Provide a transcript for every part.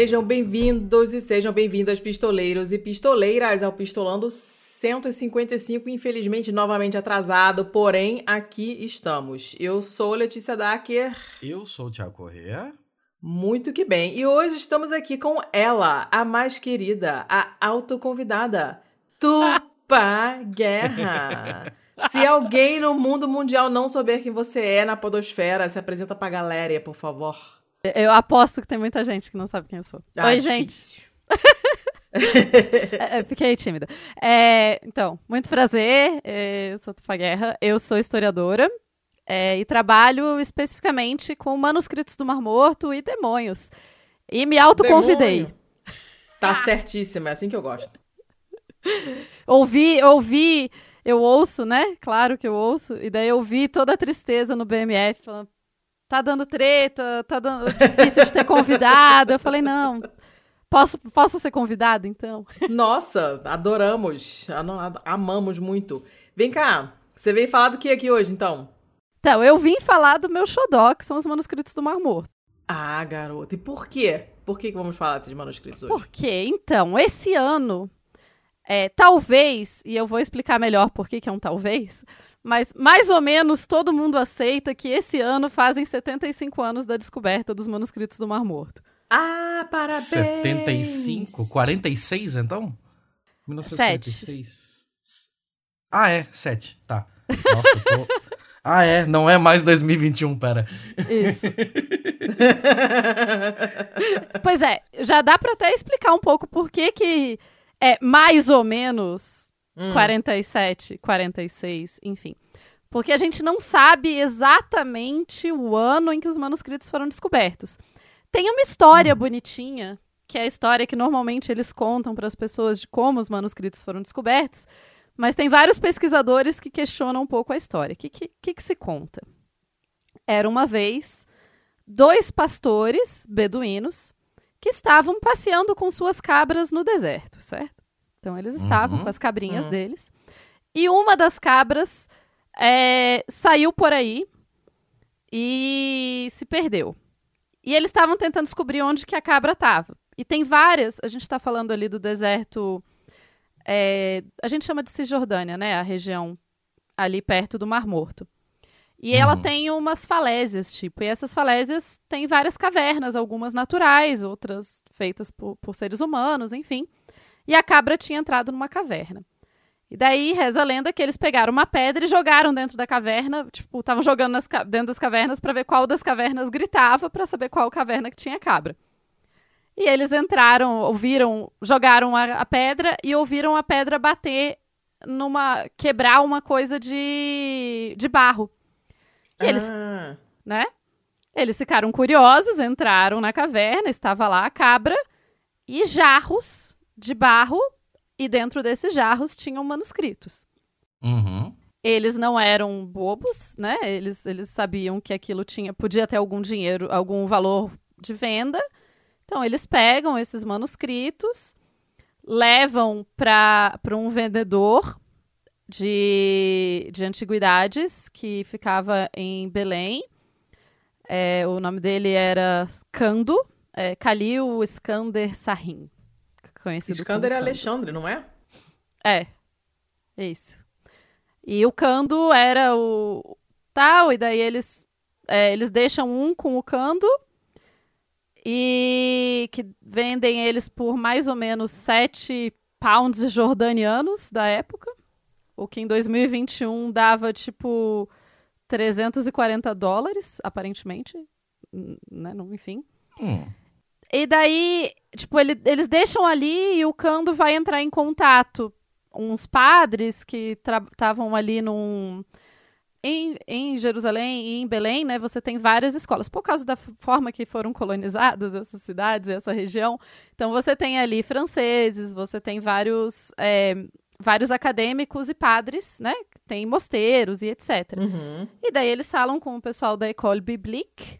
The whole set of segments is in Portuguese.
sejam bem-vindos e sejam bem-vindas, pistoleiros e pistoleiras, ao Pistolando 155, infelizmente novamente atrasado, porém aqui estamos. Eu sou Letícia Dacker. Eu sou o Tiago Corrêa. Muito que bem. E hoje estamos aqui com ela, a mais querida, a autoconvidada, Tupa Guerra. Se alguém no mundo mundial não souber quem você é na podosfera, se apresenta pra galera, por favor. Eu aposto que tem muita gente que não sabe quem eu sou. Ah, Oi, difícil. gente. É, é, Fiquei tímida. É, então, muito prazer. é, Eu sou Tufa Guerra. Eu sou historiadora é, e trabalho especificamente com manuscritos do Mar Morto e demônios. E me autoconvidei. Demônio. Tá certíssima, é assim que eu gosto. Ouvi, ouvi, eu ouço, né? Claro que eu ouço. E daí eu vi toda a tristeza no BMF, falando, tá dando treta, tá dando difícil de ter convidado. Eu falei, não, posso, posso ser convidada, então? Nossa, adoramos, amamos muito. Vem cá, você veio falar do que aqui hoje, então? Então, eu vim falar do meu xodó, que são os manuscritos do Mar Morto. Ah, garota, e por quê? Por que vamos falar desses manuscritos hoje? Por quê? Então, esse ano, é, talvez, e eu vou explicar melhor por que que é um talvez, mas mais ou menos todo mundo aceita que esse ano fazem 75 anos da descoberta dos manuscritos do Mar Morto. Ah, parabéns! 75? 46, então? 1946. Ah, é, 7. Tá. Nossa, eu tô... Ah, é, não é mais 2021, pera. Isso. Pois é, já dá pra até explicar um pouco por que que é mais ou menos Hum. 47, 46, enfim. Porque a gente não sabe exatamente o ano em que os manuscritos foram descobertos. Tem uma história bonitinha, que é a história que normalmente eles contam para as pessoas de como os manuscritos foram descobertos, mas tem vários pesquisadores que questionam um pouco a história. O que, que, que que se conta? Era uma vez dois pastores beduínos que estavam passeando com suas cabras no deserto, certo? Então eles estavam Uhum. com as cabrinhas Uhum. deles. E uma das cabras é, saiu por aí e se perdeu. E eles estavam tentando descobrir onde que a cabra estava. E tem várias, a gente está falando ali do deserto, é, a gente chama de Cisjordânia, né? A região ali perto do Mar Morto. E ela Uhum. tem umas falésias, tipo, e essas falésias têm várias cavernas, algumas naturais, outras feitas por, por seres humanos, enfim. E a cabra tinha entrado numa caverna. E daí reza a lenda que eles pegaram uma pedra e jogaram dentro da caverna, tipo, estavam jogando nas dentro das cavernas para ver qual das cavernas gritava para saber qual caverna que tinha cabra. E eles entraram, ouviram, jogaram a, a pedra e ouviram a pedra bater numa quebrar uma coisa de de barro. E eles Ah, né? Eles ficaram curiosos, entraram na caverna, estava lá a cabra e jarros de barro, e dentro desses jarros tinham manuscritos. Uhum. Eles não eram bobos, né? Eles, eles sabiam que aquilo tinha podia ter algum dinheiro, algum valor de venda. Então eles pegam esses manuscritos, levam para um vendedor de, de antiguidades que ficava em Belém. É, o nome dele era Cando, é, Khalil Skander Sahin. Conhecido Skander é. Alexandre, não é? É, isso. E o Cando era o tal, e daí eles, é, eles deixam um com o Cando e que vendem eles por mais ou menos 7 pounds jordanianos da época, o que em 2021 dava tipo 340 dólares, aparentemente, né, não, enfim. Hum. E daí, tipo, ele- eles deixam ali e o Cando vai entrar em contato. Uns padres que estavam ali num. Em, em Jerusalém e em Belém, né, você tem várias escolas. Por causa da forma que foram colonizadas essas cidades, essa região. Então, você tem ali franceses, você tem vários, é, vários acadêmicos e padres, né? Tem mosteiros e etc. Uhum. E daí eles falam com o pessoal da École Biblique,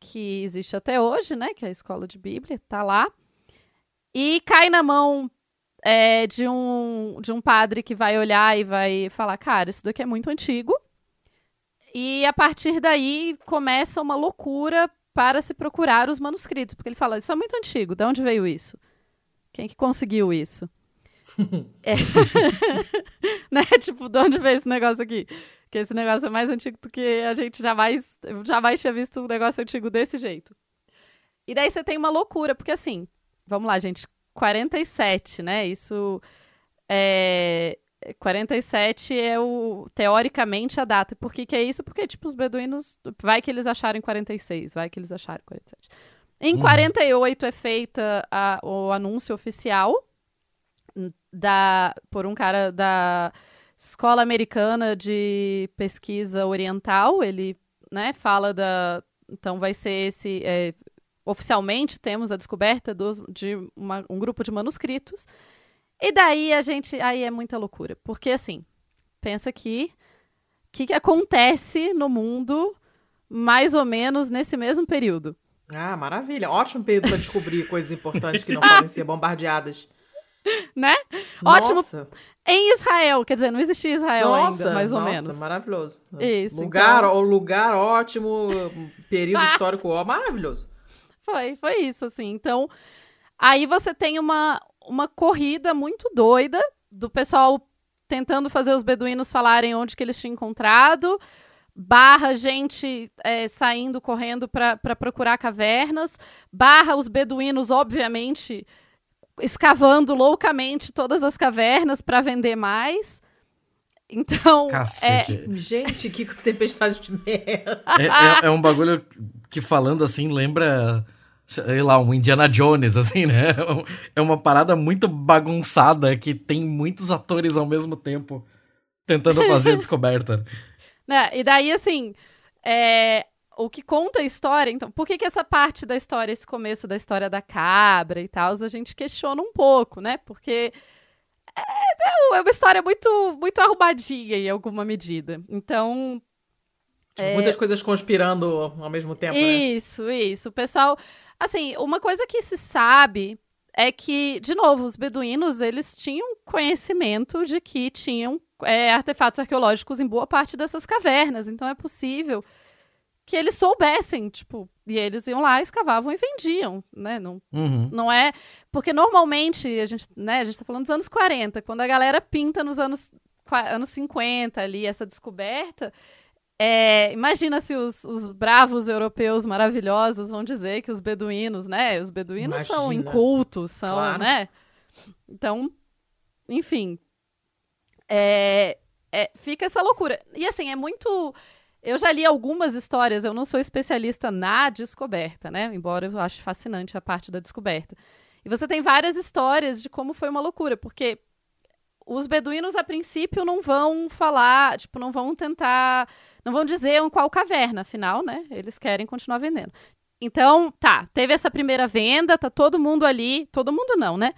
que existe até hoje, né? Que é a escola de Bíblia, tá lá. E cai na mão é, de, um, de um padre que vai olhar e vai falar: cara, isso daqui é muito antigo. E a partir daí começa uma loucura para se procurar os manuscritos, porque ele fala, isso é muito antigo, de onde veio isso? Quem que conseguiu isso? é. né? Tipo, de onde veio esse negócio aqui? Que esse negócio é mais antigo do que a gente jamais, jamais tinha visto um negócio antigo desse jeito. E daí você tem uma loucura, porque assim, vamos lá, gente, 47, né? Isso é 47 é o teoricamente a data. Por que, que é isso? Porque tipo os beduínos, vai que eles acharam em 46, vai que eles acharam em 47. Em uhum. 48 é feita a, o anúncio oficial da por um cara da Escola Americana de Pesquisa Oriental. Ele, né, fala da então vai ser esse é, oficialmente temos a descoberta dos, de uma, um grupo de manuscritos e daí a gente. Aí é muita loucura. Porque, assim, pensa que. O que, que acontece no mundo mais ou menos nesse mesmo período? Ah, maravilha. Ótimo período para descobrir coisas importantes que não podem ser bombardeadas. Né? Nossa. Ótimo. Em Israel, quer dizer, não existia Israel nossa, ainda, mais ou nossa, menos. maravilhoso. Isso. Lugar, então... lugar ótimo, período histórico ó, maravilhoso. Foi, foi isso, assim. Então, aí você tem uma, uma corrida muito doida do pessoal tentando fazer os beduínos falarem onde que eles tinham encontrado, barra gente é, saindo correndo para procurar cavernas, barra os beduínos, obviamente, escavando loucamente todas as cavernas para vender mais. Então. Cacete. É... Gente, que tempestade de merda. É, é, é um bagulho que falando assim lembra sei lá, um Indiana Jones, assim, né? É uma parada muito bagunçada que tem muitos atores ao mesmo tempo tentando fazer a descoberta. Né? E daí, assim, é, o que conta a história, então, por que, que essa parte da história, esse começo da história da cabra e tal, a gente questiona um pouco, né? Porque é, é, é uma história muito, muito arrumadinha em alguma medida. Então, Tipo, é... Muitas coisas conspirando ao mesmo tempo, isso, né? Isso, isso. O pessoal Assim, uma coisa que se sabe é que, de novo, os beduínos, eles tinham conhecimento de que tinham é, artefatos arqueológicos em boa parte dessas cavernas. Então é possível que eles soubessem, tipo, e eles iam lá, escavavam e vendiam, né? Não, uhum. não é. Porque normalmente, a gente, né, a gente tá falando dos anos 40, quando a galera pinta nos anos, anos 50 ali, essa descoberta, é, imagina se os, os, bravos europeus maravilhosos vão dizer que os beduínos, né? Os beduínos imagina. são incultos, são, claro. né? Então, enfim. É, é, fica essa loucura. E assim, é muito. Eu já li algumas histórias, eu não sou especialista na descoberta, né? Embora eu ache fascinante a parte da descoberta. E você tem várias histórias de como foi uma loucura, porque os beduínos, a princípio, não vão falar, tipo, não vão tentar não vão dizer qual caverna, afinal, né? Eles querem continuar vendendo. Então, tá, teve essa primeira venda, tá todo mundo ali, todo mundo não, né?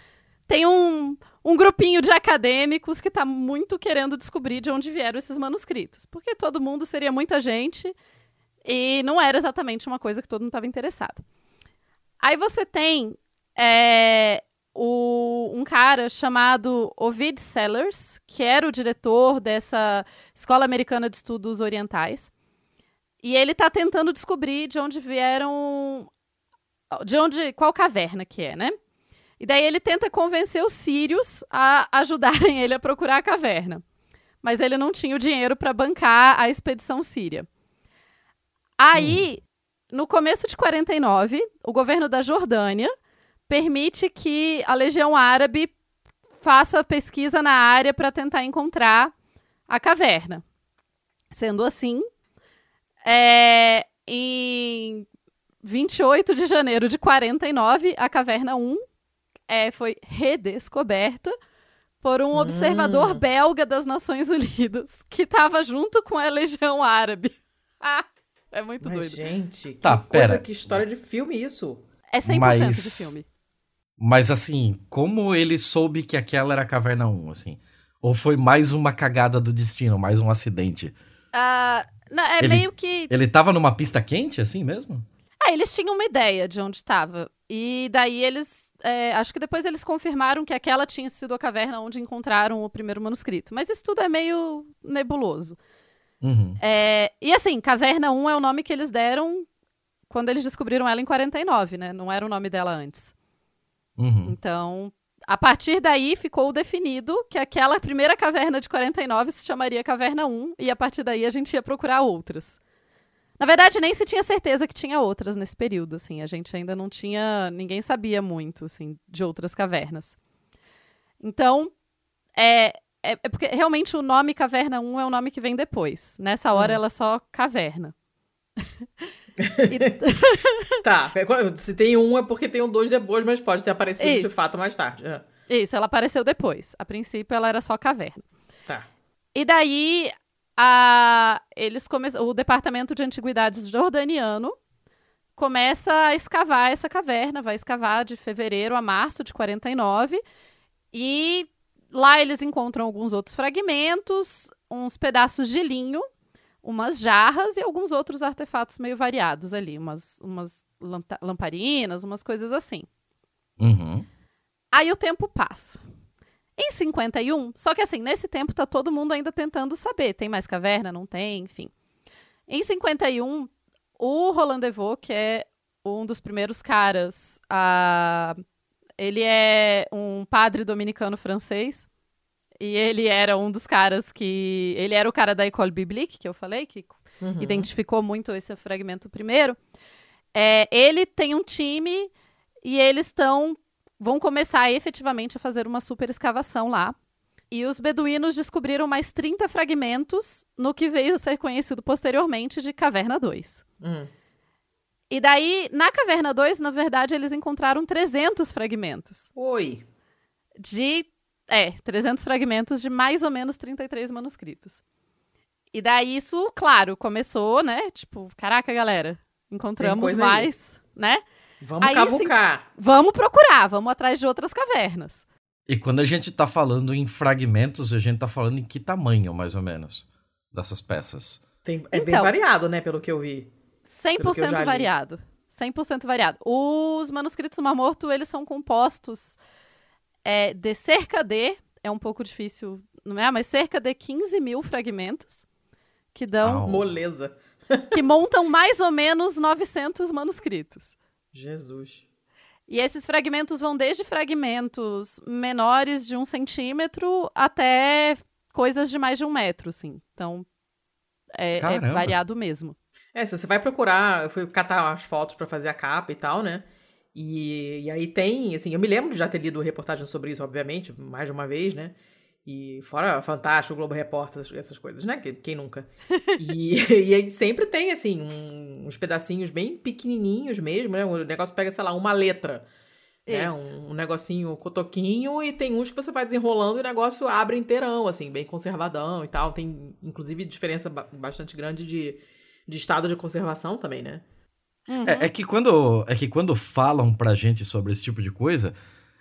Tem um, um grupinho de acadêmicos que tá muito querendo descobrir de onde vieram esses manuscritos, porque todo mundo seria muita gente e não era exatamente uma coisa que todo mundo estava interessado. Aí você tem é, o, um cara chamado Ovid Sellers, que era o diretor dessa Escola Americana de Estudos Orientais. E ele está tentando descobrir de onde vieram. De onde. Qual caverna que é, né? E daí ele tenta convencer os sírios a ajudarem ele a procurar a caverna. Mas ele não tinha o dinheiro para bancar a expedição síria. Aí, hum. no começo de 49, o governo da Jordânia permite que a Legião Árabe faça pesquisa na área para tentar encontrar a caverna. Sendo assim, é, em 28 de janeiro de 49, a caverna 1 é, foi redescoberta por um hum. observador belga das Nações Unidas que estava junto com a Legião Árabe. Ah, é muito Mas, doido. Gente, tá, que pera. coisa, que história de filme isso. É 100% Mas... de filme. Mas assim, como ele soube que aquela era a Caverna 1, assim? Ou foi mais uma cagada do destino, mais um acidente? Uh, não, é ele, meio que. Ele tava numa pista quente, assim mesmo? Ah, eles tinham uma ideia de onde estava. E daí eles. É, acho que depois eles confirmaram que aquela tinha sido a caverna onde encontraram o primeiro manuscrito. Mas isso tudo é meio nebuloso. Uhum. É, e assim, Caverna 1 é o nome que eles deram quando eles descobriram ela em 49, né? Não era o nome dela antes. Uhum. Então, a partir daí ficou definido que aquela primeira caverna de 49 se chamaria Caverna 1 e a partir daí a gente ia procurar outras. Na verdade, nem se tinha certeza que tinha outras nesse período, assim. A gente ainda não tinha, ninguém sabia muito, assim, de outras cavernas. Então, é, é, é porque realmente o nome Caverna 1 é o nome que vem depois. Nessa hora Hum. ela é só caverna. E- Tá, se tem um é porque tem um dois depois, mas pode ter aparecido de Isso. fato mais tarde. Ah, Isso, ela apareceu depois. A princípio ela era só caverna. Tá. E daí a, eles come... o departamento de antiguidades jordaniano começa a escavar essa caverna, vai escavar de fevereiro a março de 49 e lá eles encontram alguns outros fragmentos, uns pedaços de linho, umas jarras e alguns outros artefatos meio variados ali, umas, umas lamparinas, umas coisas assim. Uhum. Aí o tempo passa. Em 51, só que assim, nesse tempo tá todo mundo ainda tentando saber, tem mais caverna, não tem, enfim. Em 51, o Roland Devaux, que é um dos primeiros caras, a... ele é um padre dominicano francês, e ele era um dos caras que... Ele era o cara da École Biblique, que eu falei, que Uhum. identificou muito esse fragmento primeiro. É, ele tem um time e eles estão vão começar efetivamente a fazer uma super escavação lá. E os beduínos descobriram mais 30 fragmentos no que veio a ser conhecido posteriormente de Caverna 2. Hum. E daí, na Caverna 2, na verdade, eles encontraram 300 fragmentos. Oi. De. É, 300 fragmentos de mais ou menos 33 manuscritos. E daí isso, claro, começou, né? Tipo, caraca, galera, encontramos coisa aí. mais, né? Vamos Aí, cavucar. Vamos procurar, vamos atrás de outras cavernas. E quando a gente tá falando em fragmentos, a gente tá falando em que tamanho, mais ou menos, dessas peças? Tem- é bem Então. variado, né, pelo que eu vi. Pelo que eu 100% variado. 100% variado. Os manuscritos do Mar Morto, eles são compostos é, de cerca de, é um pouco difícil, não é? Mas cerca de 15 mil fragmentos que dão, Au. Moleza. que montam mais ou menos 900 manuscritos. Jesus. E esses fragmentos vão desde fragmentos menores de um centímetro até coisas de mais de um metro, assim. Então, é, é variado mesmo. É, se você vai procurar, eu fui catar as fotos pra fazer a capa e tal, né? E, e aí tem, assim, eu me lembro de já ter lido reportagem sobre isso, obviamente, mais de uma vez, né? E fora Fantástico, Globo Repórter, essas, coisas, né? Que- Quem nunca? E, e aí sempre tem, assim, um- uns pedacinhos bem pequenininhos mesmo, né? O negócio pega, sei lá, uma letra, né? Um, um negocinho cotoquinho e tem uns que você vai desenrolando e o negócio abre inteirão, assim, bem conservadão e tal. Tem, inclusive, diferença ba- bastante grande de, de estado de conservação também, né? Uhum. É, é que quando, é que quando falam pra gente sobre esse tipo de coisa,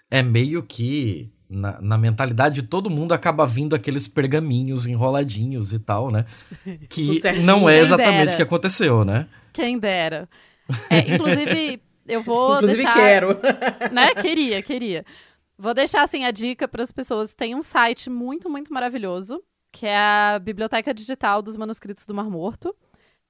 é meio que na, na mentalidade de todo mundo acaba vindo aqueles pergaminhos enroladinhos e tal, né? Que não é exatamente o que aconteceu, né? Quem dera. É, inclusive, eu vou Inclusive deixar. quero. Né? Queria, queria. Vou deixar assim a dica para as pessoas. Tem um site muito, muito maravilhoso, que é a Biblioteca Digital dos Manuscritos do Mar Morto.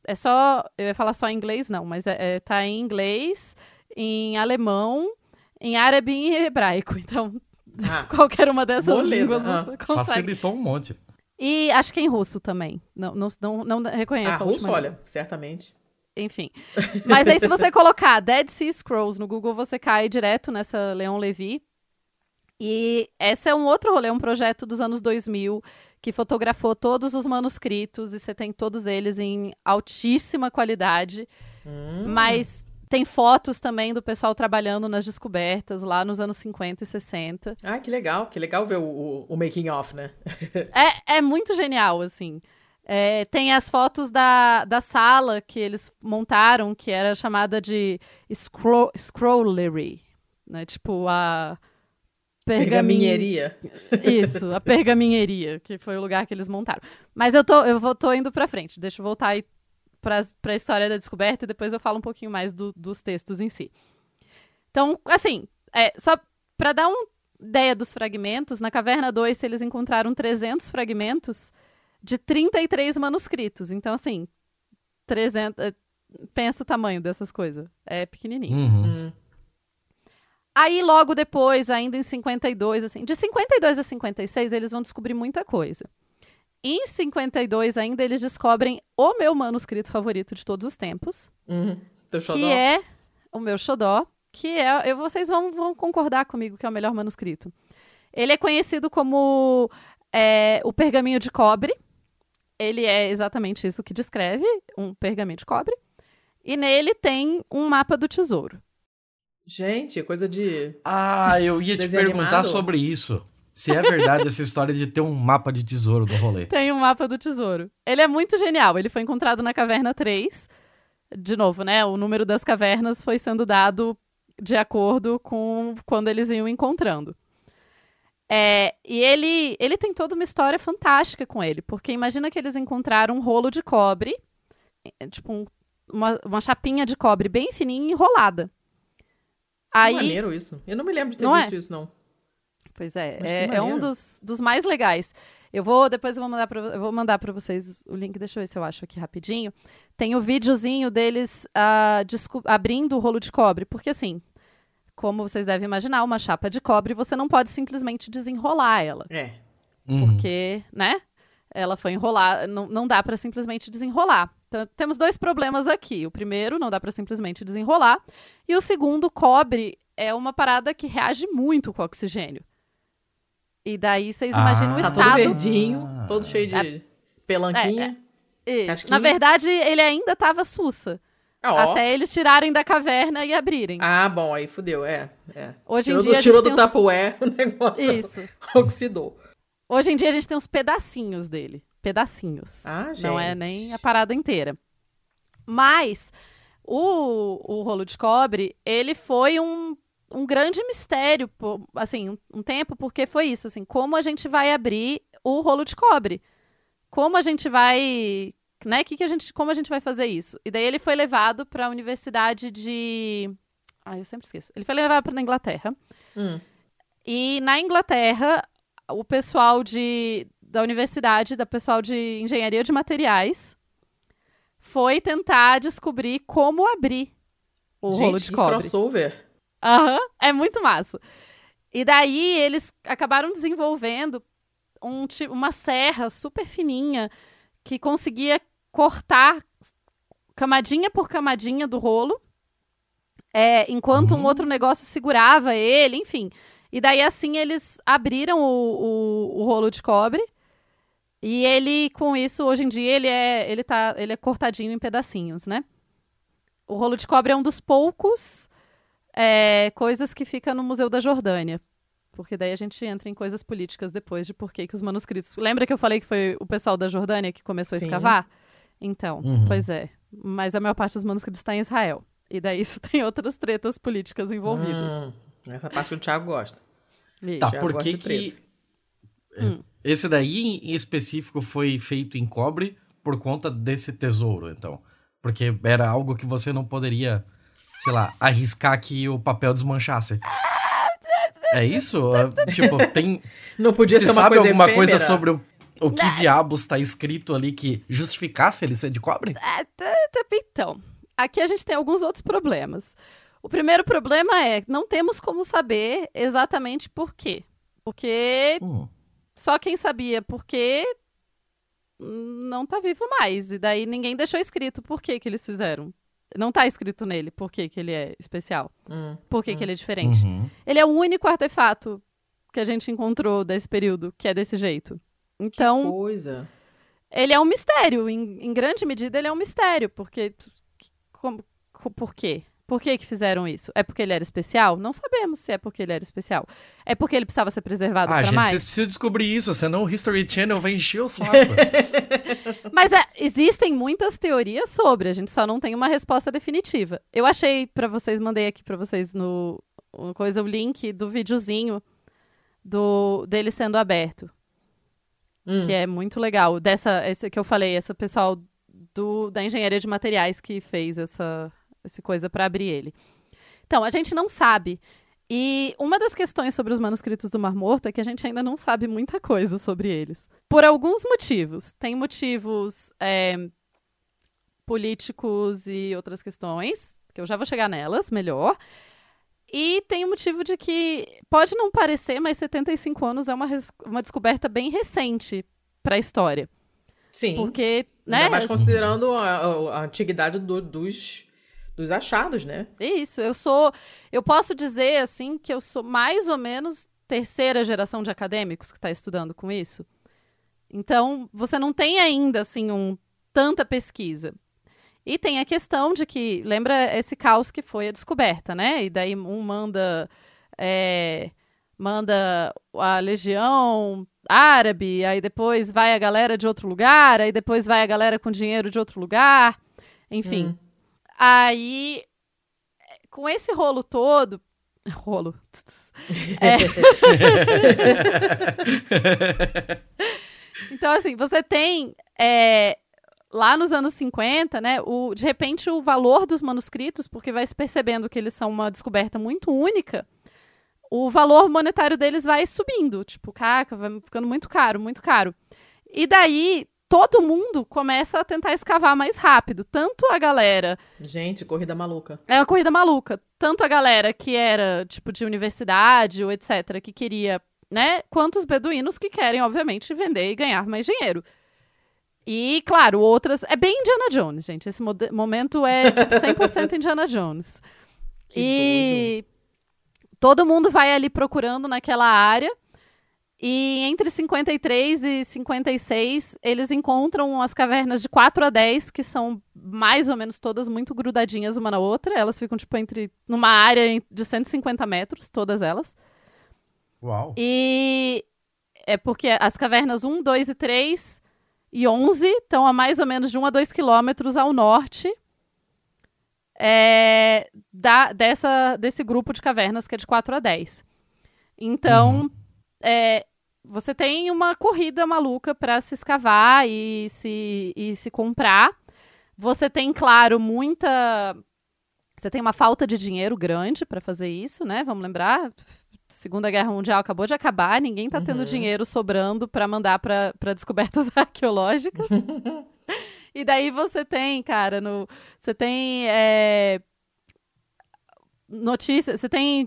É só. Eu ia falar só em inglês, não, mas é, é- tá em inglês, em alemão, em árabe e em hebraico. Então, Ah, qualquer uma dessas Beleza, línguas ah. você consegue. Facilitou um monte. E acho que é em russo também. Não, não, não, não reconheço ah a russo, olha, certamente. enfim. Mas aí, se você colocar Dead Sea Scrolls no Google, você cai direto nessa Leon Levy. E esse é um outro rolê, um projeto dos anos 2000, que fotografou todos os manuscritos, e você tem todos eles em altíssima qualidade. Hum. Mas tem fotos também do pessoal trabalhando nas descobertas lá nos anos 50 e 60. Ah, que legal, que legal ver o, o, o making off, né? É, é muito genial, assim. É, tem as fotos da, da sala que eles montaram, que era chamada de scroll, scrollery, né? Tipo, a pergamin... Pergaminheria. Isso, a pergaminheria, que foi o lugar que eles montaram. Mas eu tô, eu vou, tô indo pra frente. Deixa eu voltar aí pra, pra história da descoberta e depois eu falo um pouquinho mais do- dos textos em si. Então, assim, é, só pra dar uma ideia dos fragmentos, na Caverna 2 eles encontraram 300 fragmentos de 33 manuscritos. Então, assim, 300, é, pensa o tamanho dessas coisas. É pequenininho. Uhum. Hum. Aí, logo depois, ainda em 52, assim, de 52 a 56, eles vão descobrir muita coisa. Em 52, ainda, eles descobrem o meu manuscrito favorito de todos os tempos, Uhum. Teu xodó. que é o meu xodó, que é, eu, vocês vão, vão concordar comigo que é o melhor manuscrito. Ele é conhecido como é, o pergaminho de cobre. Ele é exatamente isso que descreve, um pergaminho de cobre. E nele tem um mapa do tesouro. Gente, coisa de. Ah, eu ia te perguntar animado? sobre isso. Se é verdade essa história de ter um mapa de tesouro do rolê. Tem um mapa do tesouro. Ele é muito genial. Ele foi encontrado na caverna 3. De novo, né? O número das cavernas foi sendo dado de acordo com quando eles iam encontrando. É, e ele, ele tem toda uma história fantástica com ele, porque imagina que eles encontraram um rolo de cobre, é, tipo um- uma, uma chapinha de cobre bem fininha e enrolada. Que Aí, maneiro isso. Eu não me lembro de ter Não é? visto isso, não. Pois é, Mas é, é um dos, dos mais legais. Eu vou, depois eu vou mandar pra, eu vou mandar para vocês o link, deixa eu ver se eu acho aqui rapidinho. Tem o videozinho deles desco- abrindo o rolo de cobre, porque assim, como vocês devem imaginar, uma chapa de cobre, você não pode simplesmente desenrolar ela, É. Uhum. porque, né? Ela foi enrolar, não, não dá para simplesmente desenrolar. Então, temos dois problemas aqui. O primeiro, não dá para simplesmente desenrolar, e o segundo, cobre é uma parada que reage muito com oxigênio. E daí vocês imaginam o Ah. Tá todo estado. verdinho, Ah. todo cheio de pelanquinha. E, Casquinha. na verdade, ele ainda estava sussa. Ah. Até eles tirarem da caverna e abrirem. Ah, bom, aí fudeu, é. é. Hoje Tirou em dia do, a tirou gente do uns... Tupperware, o negócio Isso. oxidou. Hoje em dia a gente tem uns pedacinhos dele. Pedacinhos. Ah, Não é gente. nem a parada inteira. Mas o, o rolo de cobre, ele foi um, um grande mistério, assim, um, tempo, porque foi isso, assim, como a gente vai abrir o rolo de cobre? Como a gente vai, né, que que a gente, como a gente vai fazer isso? E daí ele foi levado para a universidade de, ah, eu sempre esqueço. Ele foi levado para a Inglaterra. Hum. E na Inglaterra, o pessoal de, da universidade, da pessoal de engenharia de materiais, foi tentar descobrir como abrir o Gente, rolo de cobre. crossover. Aham, é muito massa. E daí eles acabaram desenvolvendo um uma serra super fininha que conseguia cortar camadinha por camadinha do rolo, é, enquanto um Hum. outro negócio segurava ele, enfim. E daí assim eles abriram o, o, o rolo de cobre. E ele, com isso, hoje em dia, ele é, ele tá, ele é cortadinho em pedacinhos, né? O rolo de cobre é um dos poucos é, coisas que fica no Museu da Jordânia. Porque daí a gente entra em coisas políticas depois de por que que os manuscritos. Lembra que eu falei que foi o pessoal da Jordânia que começou Sim. a escavar? Então, Uhum. pois é. Mas a maior parte dos manuscritos está em Israel. E daí isso tem outras tretas políticas envolvidas. Hum, essa parte que o Thiago gosta. Isso. Tá, por que que... treta. Hum. Esse daí, em específico, foi feito em cobre por conta desse tesouro, então. Porque era algo que você não poderia, sei lá, arriscar que o papel desmanchasse. É isso? É, tipo, tem... Não podia Você ser uma sabe coisa alguma efêmera? coisa sobre o, o que diabos tá escrito ali que justificasse ele ser de cobre? É, tá- tá- Então, aqui a gente tem alguns outros problemas. O primeiro problema é não temos como saber exatamente por quê. Porque Hum. só quem sabia por quê hum, não tá vivo mais. E daí ninguém deixou escrito por que que eles fizeram. Não tá escrito nele por que que ele é especial. Hum. Por que que ele é diferente. Uhum. Ele é o único artefato que a gente encontrou desse período que é desse jeito. Então, Coisa. ele é um mistério. Em, em grande medida, ele é um mistério. Porque. que- como- co- por quê? Por que, que fizeram isso? É porque ele era especial? Não sabemos se é porque ele era especial. É porque ele precisava ser preservado Ah, para gente, mais? vocês precisam descobrir isso, senão o History Channel vai encher o saco. Mas é, existem muitas teorias sobre, a gente só não tem uma resposta definitiva. Eu achei pra vocês, mandei aqui pra vocês no uma coisa o link do videozinho do dele sendo aberto, Hum. que é muito legal. Dessa esse que eu falei, esse pessoal do, da engenharia de materiais que fez essa essa coisa pra abrir ele. Então, a gente não sabe. E uma das questões sobre os manuscritos do Mar Morto é que a gente ainda não sabe muita coisa sobre eles. Por alguns motivos. Tem motivos. é, políticos e outras questões, que eu já vou chegar nelas melhor. E tem o motivo de que pode não parecer, mas 75 anos é uma, uma descoberta bem recente para a história. Sim. Porque, né? Ainda mais considerando a, a, a antiguidade do, dos, dos achados, né? Isso, eu sou. Eu posso dizer, assim, que eu sou mais ou menos terceira geração de acadêmicos que está estudando com isso. Então, você não tem ainda, assim, um, tanta pesquisa. E tem a questão de que, lembra esse caos que foi a descoberta, né? E daí um manda. É, manda a legião árabe, aí depois vai a galera de outro lugar, aí depois vai a galera com dinheiro de outro lugar, enfim. Hum. Aí, com esse rolo todo, rolo. É. então, assim, você tem é, lá nos anos 50, né, o, de repente o valor dos manuscritos, porque vai se percebendo que eles são uma descoberta muito única, o valor monetário deles vai subindo, tipo, caca, vai ficando muito caro, muito caro. E daí todo mundo começa a tentar escavar mais rápido, tanto a galera. Gente, corrida maluca. É uma corrida maluca. Tanto a galera que era, tipo, de universidade ou etc, que queria, né, quanto os beduínos que querem, obviamente, vender e ganhar mais dinheiro. E, claro, outras. É bem Indiana Jones, gente. Esse momento é, tipo, 100% Indiana Jones. Que e doido. todo mundo vai ali procurando naquela área. E entre 53 e 56, eles encontram as cavernas de 4 a 10, que são mais ou menos todas muito grudadinhas uma na outra. Elas ficam, tipo, entre. numa área de 150 metros, todas elas. Uau. E é porque as cavernas 1, 2 e 3 e 11 estão a mais ou menos de 1 a 2 quilômetros ao norte é, da, dessa, desse grupo de cavernas que é de 4 a 10. Então, Uhum. é, você tem uma corrida maluca para se escavar e se, e se comprar. Você tem, claro, muita. Você tem uma falta de dinheiro grande para fazer isso, né? Vamos lembrar. Segunda Guerra Mundial acabou de acabar, ninguém tá tendo Uhum. dinheiro sobrando para mandar para descobertas arqueológicas. e daí você tem, cara, no, você tem é, notícias, você tem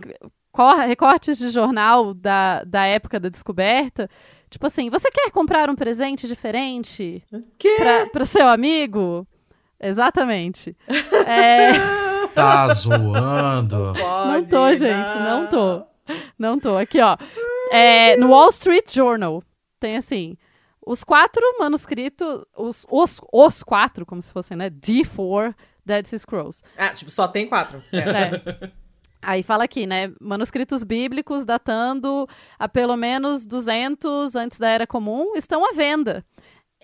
recortes de jornal da, da época da descoberta. Tipo assim, você quer comprar um presente diferente Que? para o seu amigo? Exatamente. É, Tá zoando. não tô, gente, não tô. Não tô. Aqui, ó. É, no Wall Street Journal tem assim: os quatro manuscritos, os, os, os quatro, como se fossem, né? D4 Dead Sea Scrolls. Ah, tipo, só tem quatro. É. É. Aí fala aqui, né? Manuscritos bíblicos datando a pelo menos 200 antes da Era Comum estão à venda.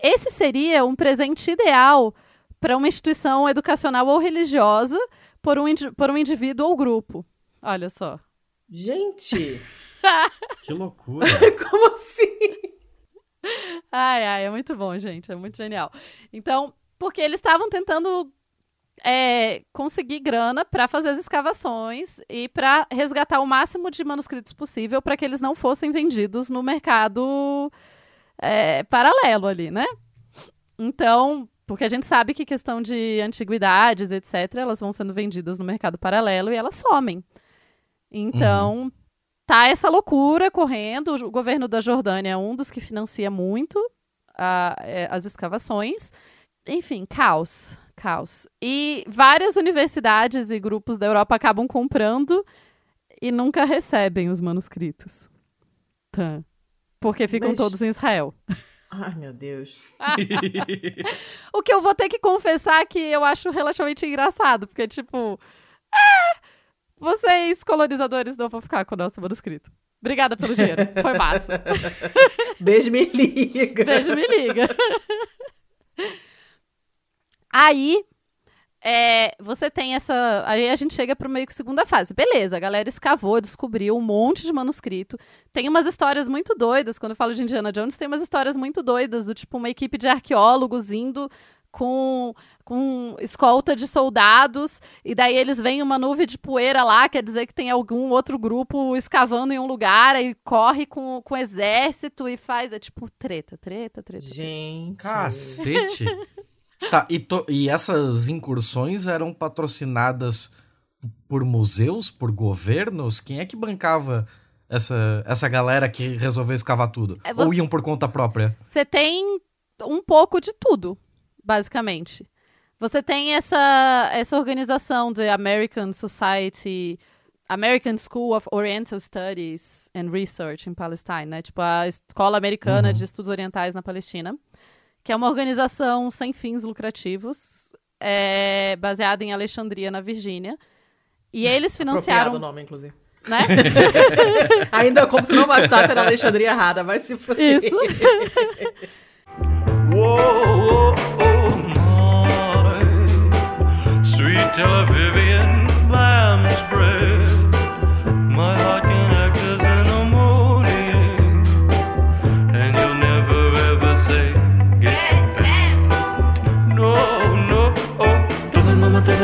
Esse seria um presente ideal para uma instituição educacional ou religiosa por um, por um indivíduo ou grupo. Olha só. Gente, Que loucura. como assim? Ai, ai, é muito bom, gente. É muito genial. Então, porque eles estavam tentando é, conseguir grana para fazer as escavações e para resgatar o máximo de manuscritos possível para que eles não fossem vendidos no mercado é, paralelo ali, né? Então, porque a gente sabe que questão de antiguidades, etc., elas vão sendo vendidas no mercado paralelo e elas somem. Então, tá essa loucura correndo. O governo da Jordânia é um dos que financia muito a- é, as escavações. Enfim, caos. Caos. E várias universidades e grupos da Europa acabam comprando e nunca recebem os manuscritos. Tá. Porque ficam Mas- todos em Israel. Ai, meu Deus. O que eu vou ter que confessar que eu acho relativamente engraçado, porque, tipo, é, vocês, colonizadores, não vão ficar com o nosso manuscrito. Obrigada pelo dinheiro. Foi massa. Beijo, me liga. Beijo, me liga. Aí, é, você tem essa. Aí a gente chega pro meio que segunda fase. Beleza, a galera escavou, descobriu um monte de manuscrito. Tem umas histórias muito doidas. Quando eu falo de Indiana Jones, tem umas histórias muito doidas, do tipo uma equipe de arqueólogos indo com, com escolta de soldados, e daí eles veem uma nuvem de poeira lá, quer dizer que tem algum outro grupo escavando em um lugar, aí corre com, com o exército e faz. É tipo treta, treta, treta. Gente. Cacete. Tá, e, to- e essas incursões eram patrocinadas por museus, por governos? Quem é que bancava essa, essa galera que resolveu escavar tudo? É, Ou você- iam por conta própria? Você tem um pouco de tudo, basicamente. Você tem essa, essa organização de American Society, American School of Oriental Studies and Research in Palestine, né? Tipo a Escola Americana Uhum. de Estudos Orientais na Palestina, que é uma organização sem fins lucrativos, é, baseada em Alexandria, na Virgínia. E eles financiaram, o nome, inclusive. né? Ainda como se não bastasse era Alexandria errada, vai se fuder. Isso. Whoa, oh my, sweet Tel Avivian lamb's bread.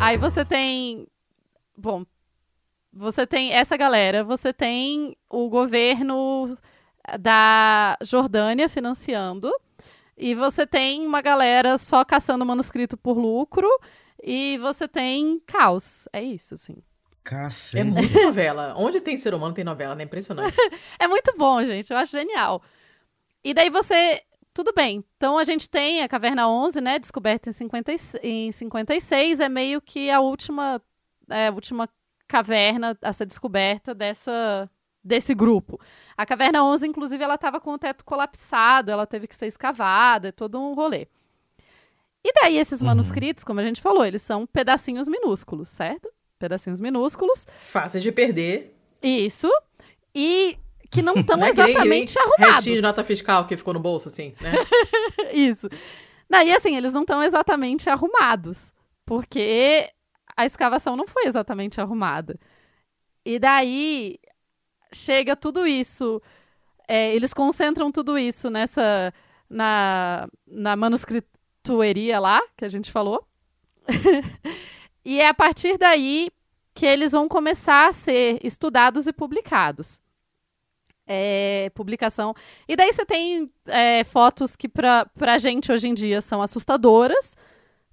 Aí você tem. Bom, você tem essa galera, você tem o governo da Jordânia financiando, e você tem uma galera só caçando manuscrito por lucro, e você tem caos. É isso, assim. Cacete. É muito novela. Onde tem ser humano, tem novela, né? Impressionante. É muito bom, gente. Eu acho genial. E daí você. Tudo bem. Então a gente tem a Caverna 11, né? Descoberta em, 50, e- em 56. É meio que a última, é, a última caverna a ser descoberta dessa, desse grupo. A Caverna 11, inclusive, ela estava com o teto colapsado. Ela teve que ser escavada. É todo um rolê. E daí esses Uhum. manuscritos, como a gente falou, eles são pedacinhos minúsculos, certo? Pedacinhos minúsculos. Fácil de perder. Isso. E que não estão é exatamente nem arrumados. Restinho de nota fiscal que ficou no bolso, assim, né? Isso. Não, e assim, eles não estão exatamente arrumados, porque a escavação não foi exatamente arrumada. E daí chega tudo isso, é, eles concentram tudo isso nessa na, na manuscritueria lá que a gente falou. e é a partir daí que eles vão começar a ser estudados e publicados. É, publicação. E daí você tem é, fotos que pra, pra gente hoje em dia são assustadoras,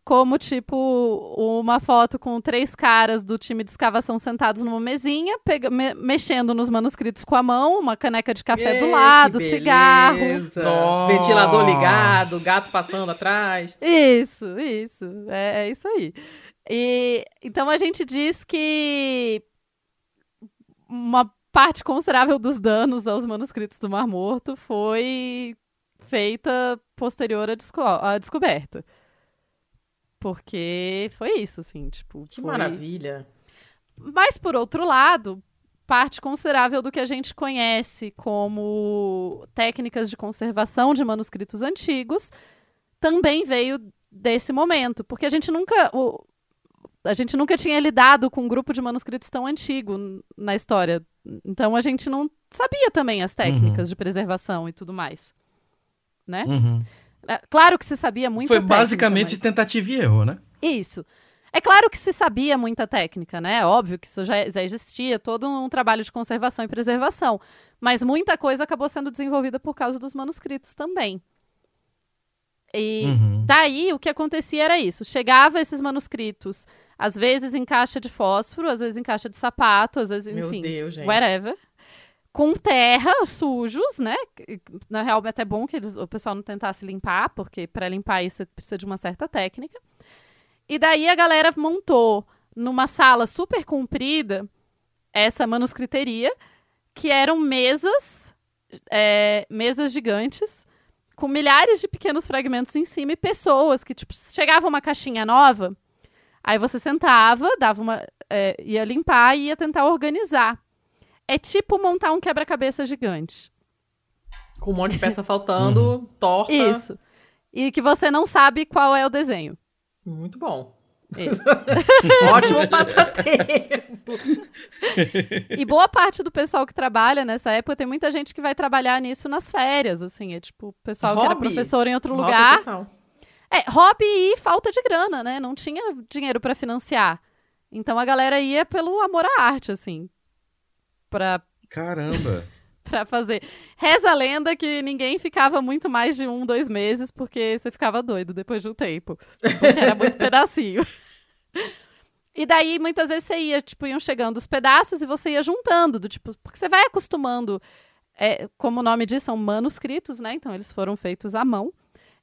como tipo uma foto com três caras do time de escavação sentados numa mesinha, pega- me- mexendo nos manuscritos com a mão, uma caneca de café do Ê, lado, cigarro. Nossa. Ventilador ligado, gato passando atrás. Isso, isso. É, é isso aí. E, então a gente diz que uma parte considerável dos danos aos manuscritos do Mar Morto foi feita posterior à, desco- à descoberta. Porque foi isso, assim, tipo. Que foi- maravilha. Mas, por outro lado, parte considerável do que a gente conhece como técnicas de conservação de manuscritos antigos também veio desse momento, porque a gente nunca. o- a gente nunca tinha lidado com um grupo de manuscritos tão antigo na história. Então a gente não sabia também as técnicas de preservação e tudo mais. Né? Uhum. É, Claro que se sabia muita Foi técnica, basicamente mas- tentativa e erro, né? isso. É claro que se sabia muita técnica, né? Óbvio que isso já, já existia, todo um trabalho de conservação e preservação. Mas muita coisa acabou sendo desenvolvida por causa dos manuscritos também. E Uhum. daí o que acontecia era isso: chegava esses manuscritos, às vezes em caixa de fósforo, às vezes em caixa de sapato, às vezes, Meu enfim, Deus, gente. whatever. com terra, sujos, né? Na real, é até bom que eles, o pessoal não tentasse limpar, porque para limpar isso precisa de uma certa técnica. E daí a galera montou numa sala super comprida essa manuscriteria, que eram mesas, é, mesas gigantes, com milhares de pequenos fragmentos em cima e pessoas que, tipo, chegava uma caixinha nova, aí você sentava, dava uma. é, ia limpar e ia tentar organizar. É tipo montar um quebra-cabeça gigante. Com um monte de peça faltando, torta. Isso. E que você não sabe qual é o desenho. Muito bom. Isso. Ótimo passatempo. E boa parte do pessoal que trabalha nessa época tem muita gente que vai trabalhar nisso nas férias, assim. É tipo, o pessoal que era Hobby. professor em outro Hobby lugar. total. É, hobby e falta de grana, né? Não tinha dinheiro pra financiar. Então a galera ia pelo amor à arte, assim. Pra, Caramba. pra fazer. Reza a lenda que ninguém ficava muito mais de um, dois meses, porque você ficava doido depois de um tempo. Porque era muito pedacinho. E daí, muitas vezes, você ia, tipo, iam chegando os pedaços e você ia juntando, do tipo, porque você vai acostumando. é, como o nome diz, são manuscritos, né? Então, eles foram feitos à mão.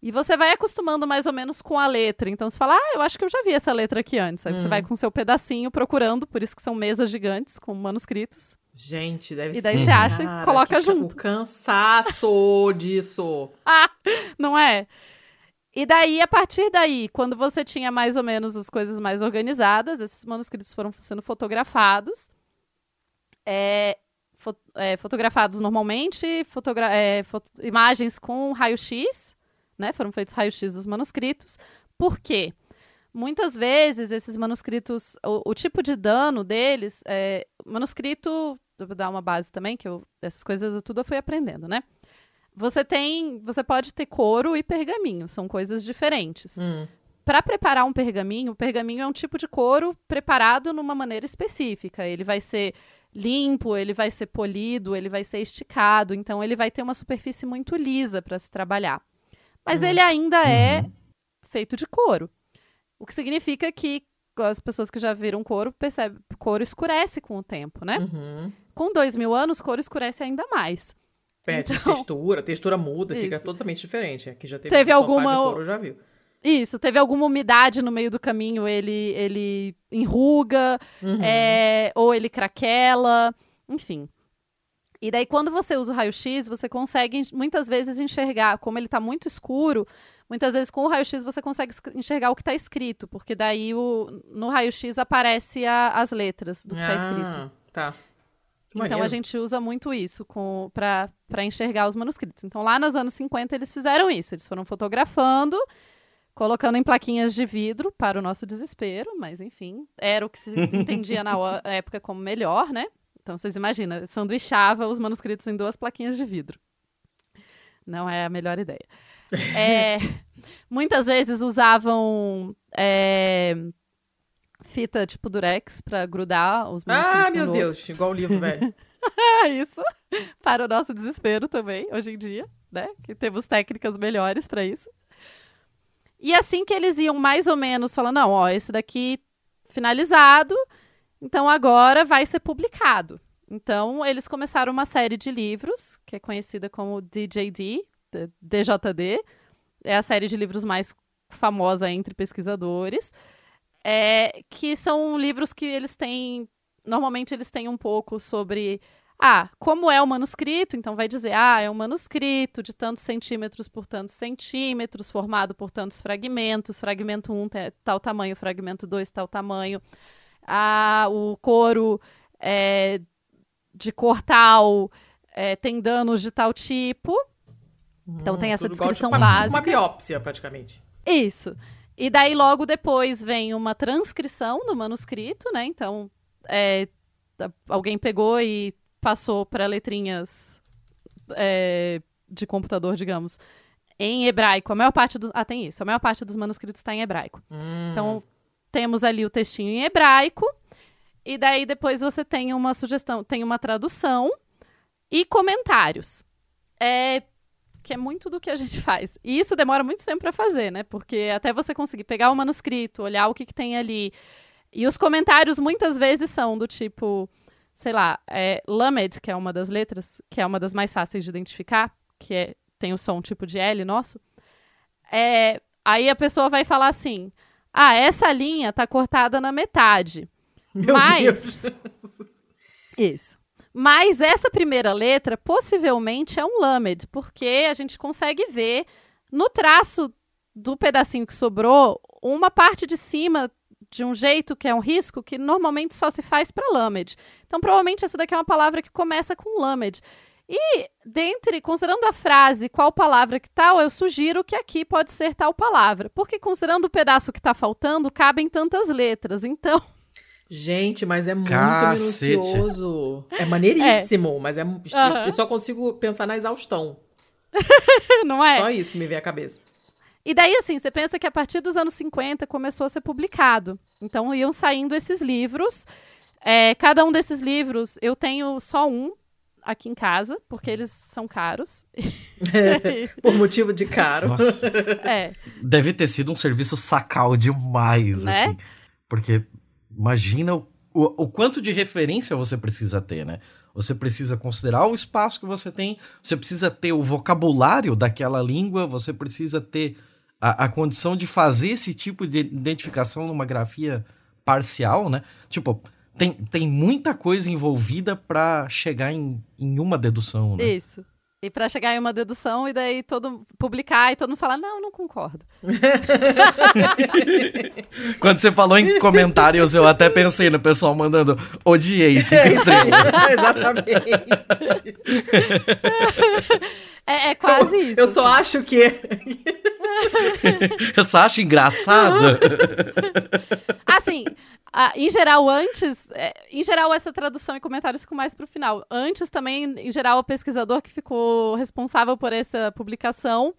E você vai acostumando mais ou menos com a letra. Então você fala, ah, eu acho que eu já vi essa letra aqui antes. Aí você Hum. vai com seu pedacinho procurando, por isso que são mesas gigantes com manuscritos. Gente, deve E ser. daí você acha e coloca junto. O cansaço disso. Não é? E daí, a partir daí, quando você tinha mais ou menos as coisas mais organizadas, esses manuscritos foram sendo fotografados. É, fo- é, fotografados normalmente, fotogra é, fo- imagens com raio-x, né? Foram feitos raio-x dos manuscritos. Por quê? Muitas vezes, esses manuscritos, o, o tipo de dano deles, é, manuscrito, vou dar uma base também, que eu, essas coisas eu tudo eu fui aprendendo, né? Você tem, você pode ter couro e pergaminho, são coisas diferentes. Hum. Para preparar um pergaminho, o pergaminho é um tipo de couro preparado numa maneira específica. Ele vai ser limpo, ele vai ser polido, ele vai ser esticado, então ele vai ter uma superfície muito lisa para se trabalhar. Mas Uhum. ele ainda é Uhum. feito de couro. O que significa que as pessoas que já viram couro percebem couro escurece com o tempo, né? Uhum. Com dois mil anos, couro escurece ainda mais. Perde Então- textura, textura muda, fica Isso. totalmente diferente. Aqui já teve, Teve um alguma- couro, já viu. Isso, teve alguma umidade no meio do caminho, ele, ele enruga, Uhum. é, ou ele craquela, enfim. E daí, quando você usa o raio-x, você consegue muitas vezes enxergar, como ele está muito escuro, muitas vezes com o raio-x você consegue enxergar o que está escrito, porque daí o, no raio-x aparece a- as letras do que está escrito. Ah, Tá. Que Então a gente usa muito isso para enxergar os manuscritos. Então lá nos anos 50 eles fizeram isso. Eles foram fotografando, colocando em plaquinhas de vidro para o nosso desespero, mas enfim, era o que se entendia na época como melhor, né? Então vocês imaginam, sanduichava os manuscritos em duas plaquinhas de vidro. Não é a melhor ideia. É, muitas vezes usavam é, fita tipo durex para grudar os manuscritos Ah, meu Deus, igual o livro, velho. isso. Para o nosso desespero também, hoje em dia, né? Que temos técnicas melhores para isso. E assim que eles iam mais ou menos falando, não, ó, esse daqui finalizado, então agora vai ser publicado. Então, eles começaram uma série de livros, que é conhecida como DJD, DJD. É a série de livros mais famosa entre pesquisadores. É, que são livros que eles têm. Normalmente eles têm um pouco sobre. Ah, como é o manuscrito? Então vai dizer, ah, é um manuscrito de tantos centímetros por tantos centímetros, formado por tantos fragmentos. Fragmento 1 um, tal tamanho, fragmento 2 tal tamanho. Ah, o couro é, de cor tal é, tem danos de tal tipo. Então tem essa Tudo igual, descrição uma- tipo básica. uma biópsia, praticamente. Isso. E daí, logo depois, vem uma transcrição do manuscrito, né? Então, é, a- alguém pegou e passou para letrinhas é, de computador, digamos, em hebraico. A maior parte dos. Ah, tem isso. A maior parte dos manuscritos está em hebraico. Hum. Então, temos ali o textinho em hebraico. E daí, depois, você tem uma sugestão, tem uma tradução e comentários. É, que é muito do que a gente faz. E isso demora muito tempo para fazer, né? Porque até você conseguir pegar o manuscrito, olhar o que, que tem ali. E os comentários muitas vezes são do tipo. sei lá, é, Lamed, que é uma das letras, que é uma das mais fáceis de identificar, que é, tem o som tipo de L nosso, é, aí a pessoa vai falar assim: ah, essa linha tá cortada na metade. Meu Mas- Deus. Isso. Mas essa primeira letra possivelmente é um lamed, porque a gente consegue ver no traço do pedacinho que sobrou uma parte de cima de um jeito que é um risco que normalmente só se faz para lamed. Então provavelmente essa daqui é uma palavra que começa com lamed. E dentre, considerando a frase qual palavra que tal, eu sugiro que aqui pode ser tal palavra, porque considerando o pedaço que está faltando, cabem tantas letras. Então Gente, mas é muito Cacete. minucioso. É maneiríssimo, mas é. Eu só consigo pensar na exaustão. não é? Só isso que me vem à cabeça. E daí, assim, você pensa que a partir dos anos 50 começou a ser publicado. Então, iam saindo esses livros. É, cada um desses livros, eu tenho só um aqui em casa, porque eles são caros. Por motivo de caro. Nossa, é, deve ter sido um serviço sacal demais, Né? assim. Porque imagina o, o, o quanto de referência você precisa ter, né? Você precisa considerar o espaço que você tem, você precisa ter o vocabulário daquela língua, você precisa ter a, a condição de fazer esse tipo de identificação numa grafia parcial, né? Tipo, tem, tem muita coisa envolvida pra chegar em, em uma dedução, né? isso. E para chegar em uma dedução e daí todo publicar e todo mundo falar, não, não concordo. Quando você falou em comentários, eu até pensei no pessoal mandando odiei cinco É estrelas. Exatamente. É, é quase isso. Eu só acho que. Eu só acho engraçado. Assim, a- em geral, antes, é, em geral, essa tradução e comentários ficam mais pro final. Antes também, em geral, o pesquisador que ficou responsável por essa publicação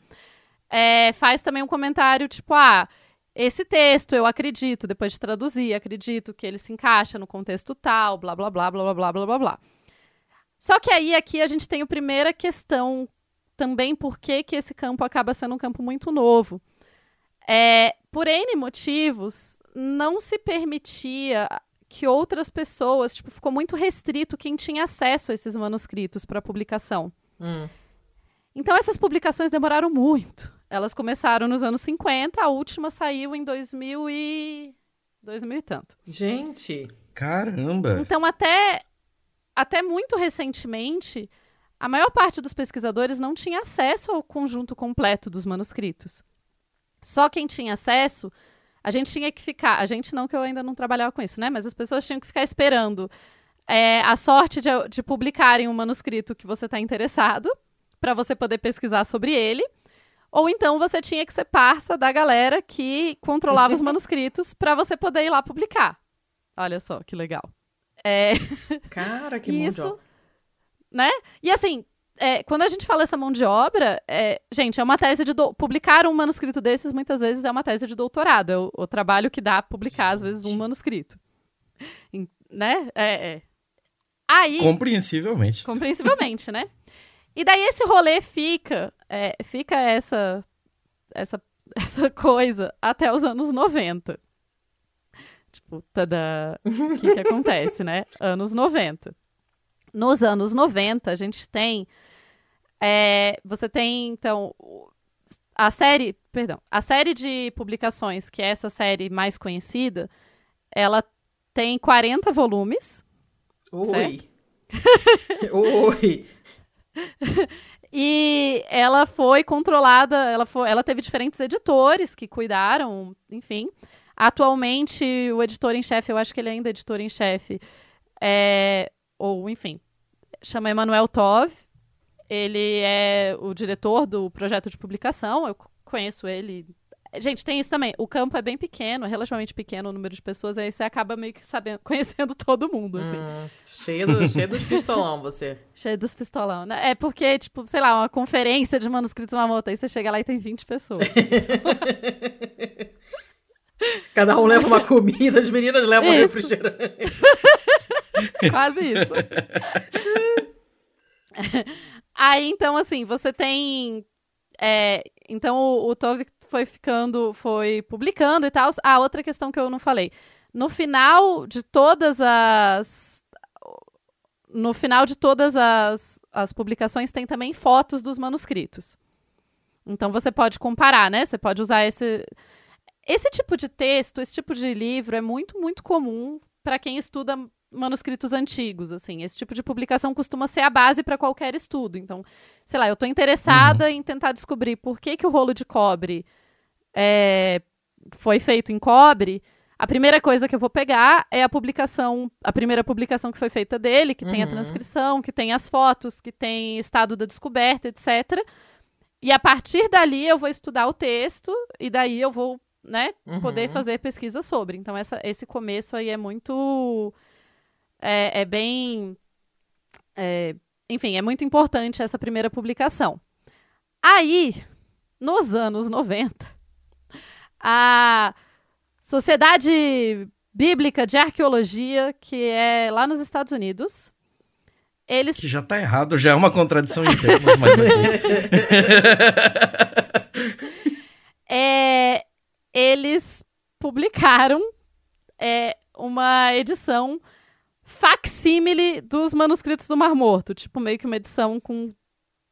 é, faz também um comentário tipo, ah, esse texto eu acredito, depois de traduzir, acredito que ele se encaixa no contexto tal, blá, blá, blá, blá, blá, blá, blá, blá, blá. Só que aí, aqui, a gente tem a primeira questão também, por que que esse campo acaba sendo um campo muito novo. É, por N motivos, não se permitia que outras pessoas, tipo, ficou muito restrito quem tinha acesso a esses manuscritos para publicação. Hum. Então essas publicações demoraram muito. Elas começaram nos anos 50, a última saiu em 2000 e 2000 e tanto. Gente. Caramba. Então até até muito recentemente, a maior parte dos pesquisadores não tinha acesso ao conjunto completo dos manuscritos. Só quem tinha acesso, a gente tinha que ficar. A gente não, que eu ainda não trabalhava com isso, né? Mas as pessoas tinham que ficar esperando é, a sorte de, de publicarem um manuscrito que você está interessado, para você poder pesquisar sobre ele. Ou então você tinha que ser parça da galera que controlava os manuscritos para você poder ir lá publicar. Olha só que legal. É, Cara, que isso, né? E assim, é, quando a gente fala essa mão de obra, é, gente, é uma tese de dou- publicar um manuscrito desses muitas vezes é uma tese de doutorado, é o, o trabalho que dá publicar às vezes um manuscrito, Em- né? É, é. Aí, Compreensivelmente. compreensivelmente, né? E daí esse rolê fica, é, fica essa, essa, essa coisa até os anos 90. Tipo, tada, o que, que acontece, né? Anos 90. Nos anos 90, a gente tem. é, você tem, então, a série. Perdão. A série de publicações, que é essa série mais conhecida, ela tem 40 volumes. Oi. Oi. E ela foi controlada, ela, foi, ela teve diferentes editores que cuidaram, enfim. Atualmente, o editor em chefe, eu acho que ele ainda é editor em chefe, é, ou enfim, chama Emanuel Tov. Ele é o diretor do projeto de publicação, eu conheço ele. Gente, tem isso também. O campo é bem pequeno, relativamente pequeno o número de pessoas, aí você acaba meio que sabendo, conhecendo todo mundo, assim. Hum, cheio, do, cheio dos pistolão, você. Cheio dos pistolão, né? É porque, tipo, sei lá, uma conferência de manuscritos Mamoto, aí você chega lá e tem 20 pessoas. Cada um leva uma comida, as meninas levam um Isso. refrigerante. Quase isso. aí, então, assim, você tem... é, então, o, o Tove foi ficando, foi publicando e tal. Ah, outra questão que eu não falei. No final de todas as... no final de todas as, as publicações tem também fotos dos manuscritos. Então você pode comparar, né? Você pode usar esse. Esse tipo de texto, esse tipo de livro é muito, muito comum para quem estuda manuscritos antigos, assim. Esse tipo de publicação costuma ser a base para qualquer estudo. Então, sei lá, eu estou interessada em tentar descobrir por que, que o rolo de cobre é, foi feito em cobre. A primeira coisa que eu vou pegar é a publicação, a primeira publicação que foi feita dele, que tem a Uhum. transcrição, que tem as fotos, que tem estado da descoberta, etc. E a partir dali eu vou estudar o texto e daí eu vou, né, poder Uhum. fazer pesquisa sobre. Então essa, esse começo aí é muito, é, é bem, é, enfim, é muito importante essa primeira publicação. Aí, nos anos 90, a Sociedade Bíblica de Arqueologia, que é lá nos Estados Unidos, eles Que já tá errado, já é uma contradição em termos, mas é, eles publicaram é, uma edição facsímile dos manuscritos do Mar Morto, tipo meio que uma edição com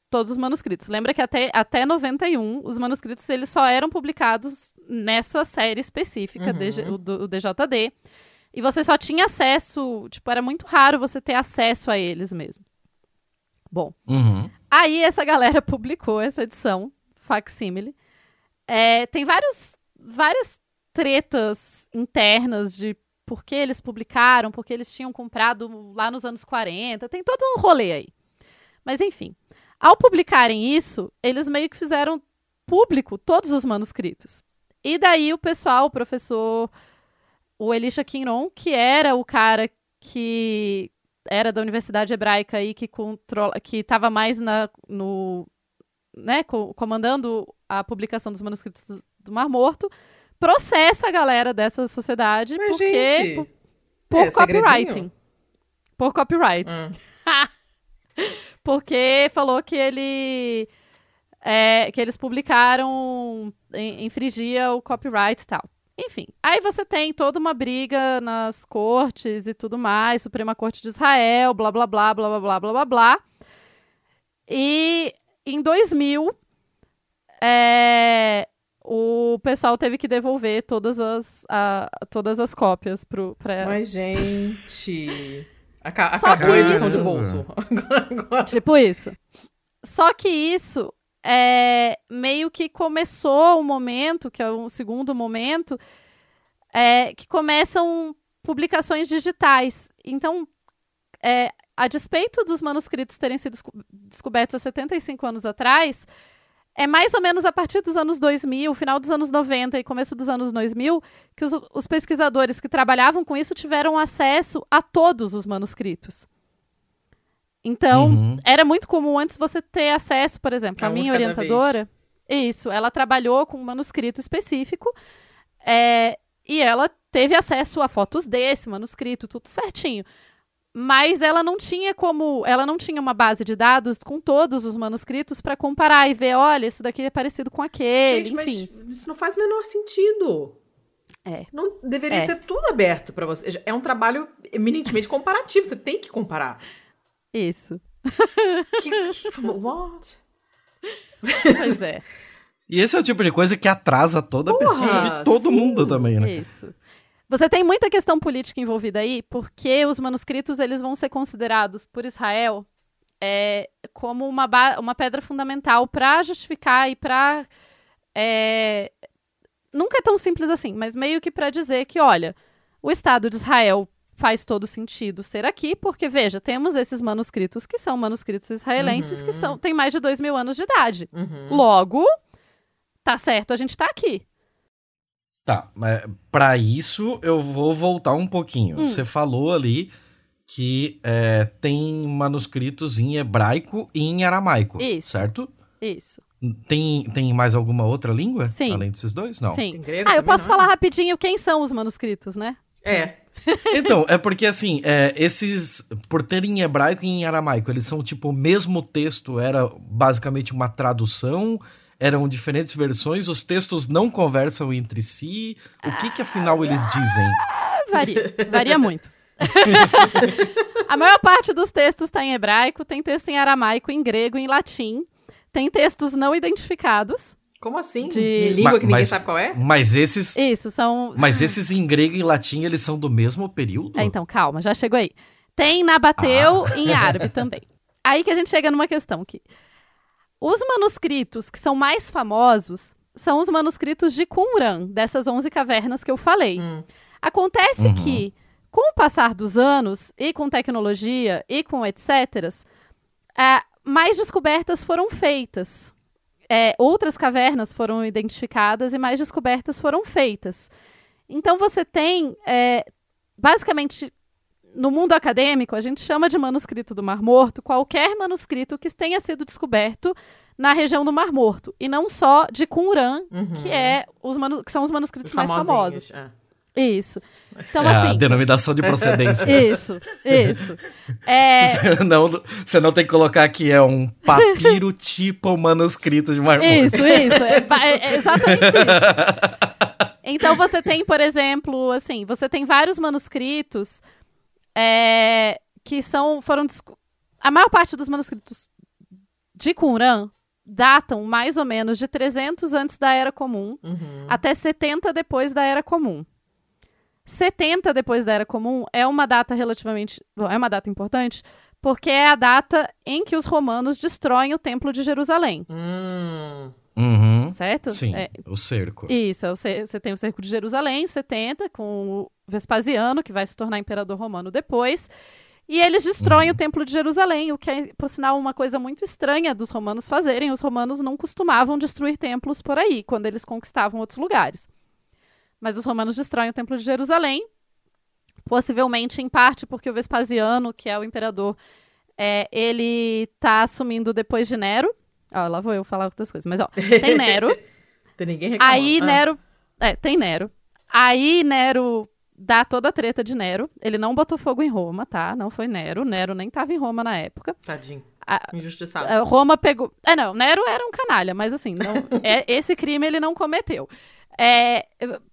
todos os manuscritos. Lembra que até, até 91 os manuscritos eles só eram publicados nessa série específica, Uhum. O, do- o DJD, e você só tinha acesso, tipo, era muito raro você ter acesso a eles mesmo. Bom, Uhum. Aí essa galera publicou essa edição, facsímile. É, tem vários, várias tretas internas de por que eles publicaram, porque eles tinham comprado lá nos anos 40. Tem todo um rolê aí. Mas enfim, ao publicarem isso, eles meio que fizeram público todos os manuscritos. E daí o pessoal, o professor, o Elisha Kinron, que era o cara que era da Universidade Hebraica aí que controla, que estava mais na, no, né, co- comandando a publicação dos manuscritos do Mar Morto, processa a galera dessa sociedade Mas, porque gente, por, por é segredinho? copywriting. Por copyright. Hum. Porque falou que ele é, que eles publicaram in- infringia o copyright e tal. Enfim, aí você tem toda uma briga nas cortes e tudo mais, Suprema Corte de Israel, blá blá blá blá blá blá blá blá blá. E em 2000 é, o pessoal teve que devolver todas as, a- todas as cópias pro, pra, Mas, gente. Aca Só acabou que a edição isso- de bolso. Agora- Tipo isso. Só que isso é meio que começou um momento, que é o segundo momento, é, que começam publicações digitais. Então, é, a despeito dos manuscritos terem sido desco- descobertos há 75 anos atrás, é mais ou menos a partir dos anos 2000, final dos anos 90 e começo dos anos 2000, que os, os pesquisadores que trabalhavam com isso tiveram acesso a todos os manuscritos. Então, Uhum. era muito comum antes você ter acesso, por exemplo, A a minha orientadora. Isso, ela trabalhou com um manuscrito específico é, e ela teve acesso a fotos desse manuscrito, tudo certinho. Mas ela não tinha como, ela não tinha uma base de dados com todos os manuscritos para comparar e ver, olha, isso daqui é parecido com aquele, Gente, enfim. mas isso não faz o menor sentido. É. Não deveria É. ser tudo aberto pra você. É um trabalho eminentemente comparativo. Você tem que comparar. Isso. Que, que- what? Pois é. E esse é o tipo de coisa que atrasa toda a pesquisa Porra, de todo sim. mundo também, né? Isso. Você tem muita questão política envolvida aí, porque os manuscritos eles vão ser considerados por Israel é, como uma, uma pedra fundamental para justificar e para nunca é tão simples assim, mas meio que para dizer que, olha, o Estado de Israel faz todo sentido ser aqui, porque veja, temos esses manuscritos que são manuscritos israelenses que Uhum. são têm mais de dois mil anos de idade. Uhum. Logo, tá certo, a gente tá aqui. Tá, mas pra isso eu vou voltar um pouquinho. Hum. Você falou ali que é, tem manuscritos em hebraico e em aramaico, Isso. certo? Isso. Tem, tem mais alguma outra língua? Sim. Além desses dois? Não. Sim. Tem grego Ah, eu posso não é? falar rapidinho quem são os manuscritos, né? É. Então, é porque assim, é, esses, por terem em hebraico e em aramaico, eles são tipo o mesmo texto, era basicamente uma tradução, eram diferentes versões, os textos não conversam entre si. O que que afinal eles dizem? Ah, Varia, varia muito. A maior parte dos textos está em hebraico, tem texto em aramaico, em grego, em latim. Tem textos não identificados. Como assim? De- Em língua Ma- que ninguém mas- sabe qual é? Mas esses, Isso, são. mas esses em grego e latim, eles são do mesmo período? É, então, calma, já chegou aí. Tem Nabateu em árabe também. Aí que a gente chega numa questão que os manuscritos que são mais famosos são os manuscritos de Qumran, dessas 11 cavernas que eu falei. Hum. Acontece Uhum. que, com o passar dos anos, e com tecnologia, e com etc., é, mais descobertas foram feitas. É, outras cavernas foram identificadas e mais descobertas foram feitas. Então você tem, é, basicamente, no mundo acadêmico, a gente chama de manuscrito do Mar Morto qualquer manuscrito que tenha sido descoberto na região do Mar Morto. E não só de Qumran, Uhum. que, é os manu- que são os manuscritos Os mais famosos. é. Isso. Então, É a assim. denominação de procedência. Isso, isso. É, não, você não tem que colocar que é um papiro tipo manuscrito de marmota. isso, isso. É, é- é exatamente isso. Então você tem, por exemplo, assim, você tem vários manuscritos é, que são foram a maior parte dos manuscritos de Qumran datam mais ou menos de 300 antes da Era Comum Uhum. até 70 depois da Era Comum. 70 depois da Era Comum é uma data relativamente. bom, é uma data importante, porque é a data em que os romanos destroem o Templo de Jerusalém, Hum. Uhum. certo? Sim, É, o cerco. isso, é você tem o cerco de Jerusalém, 70, com o Vespasiano, que vai se tornar imperador romano depois. E eles destroem Uhum. o Templo de Jerusalém, o que é, por sinal, uma coisa muito estranha dos romanos fazerem. Os romanos não costumavam destruir templos por aí, quando eles conquistavam outros lugares. Mas os romanos destroem o Templo de Jerusalém, possivelmente em parte porque o Vespasiano, que é o imperador, é, ele tá assumindo depois de Nero. Ó, lá vou eu falar outras coisas, mas ó, tem Nero. Tem ninguém reclamando. Aí Ah. Nero. É, tem Nero. Aí Nero dá toda a treta de Nero. Ele não botou fogo em Roma, tá? Não foi Nero. Nero nem tava em Roma na época. Tadinho. A- Injustiçado. É, Roma pegou. É, não, Nero era um canalha, mas assim, não, é, esse crime ele não cometeu. É,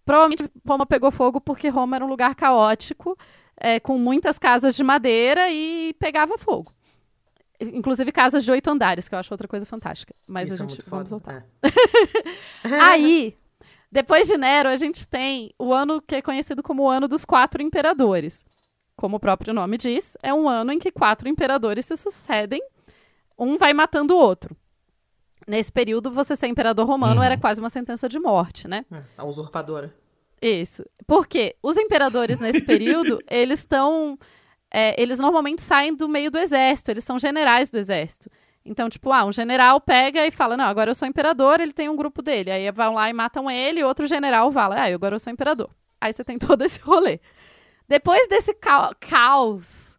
provavelmente Roma pegou fogo porque Roma era um lugar caótico, é, com muitas casas de madeira e pegava fogo. Inclusive casas de oito andares, que eu acho outra coisa fantástica. Mas Isso a é gente muito vamos foda. voltar. É. Aí, depois de Nero, a gente tem o ano que é conhecido como o ano dos quatro imperadores. Como o próprio nome diz, é um ano em que quatro imperadores se sucedem, um vai matando o outro. Nesse período, você ser imperador romano Uhum. era quase uma sentença de morte, né? É, A usurpadora. Isso. Porque os imperadores nesse período, eles estão. É, eles normalmente saem do meio do exército, eles são generais do exército. Então, tipo, ah, um general pega e fala: Não, agora eu sou imperador, ele tem um grupo dele. Aí vão lá e matam ele, e outro general fala: Ah, agora eu sou imperador. Aí você tem todo esse rolê. Depois desse ca- caos,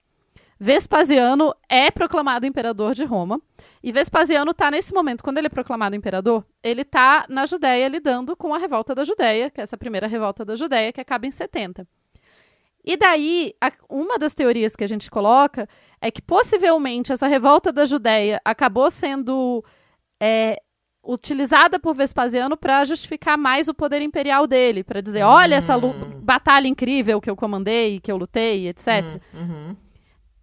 Vespasiano é proclamado imperador de Roma. E Vespasiano tá nesse momento, quando ele é proclamado imperador, ele tá na Judéia lidando com a revolta da Judéia, que é essa primeira revolta da Judéia, que acaba em 70. E daí, a- uma das teorias que a gente coloca é que possivelmente essa revolta da Judéia acabou sendo é, utilizada por Vespasiano para justificar mais o poder imperial dele, para dizer, olha essa Hum. batalha incrível que eu comandei, que eu lutei, etc. Uhum.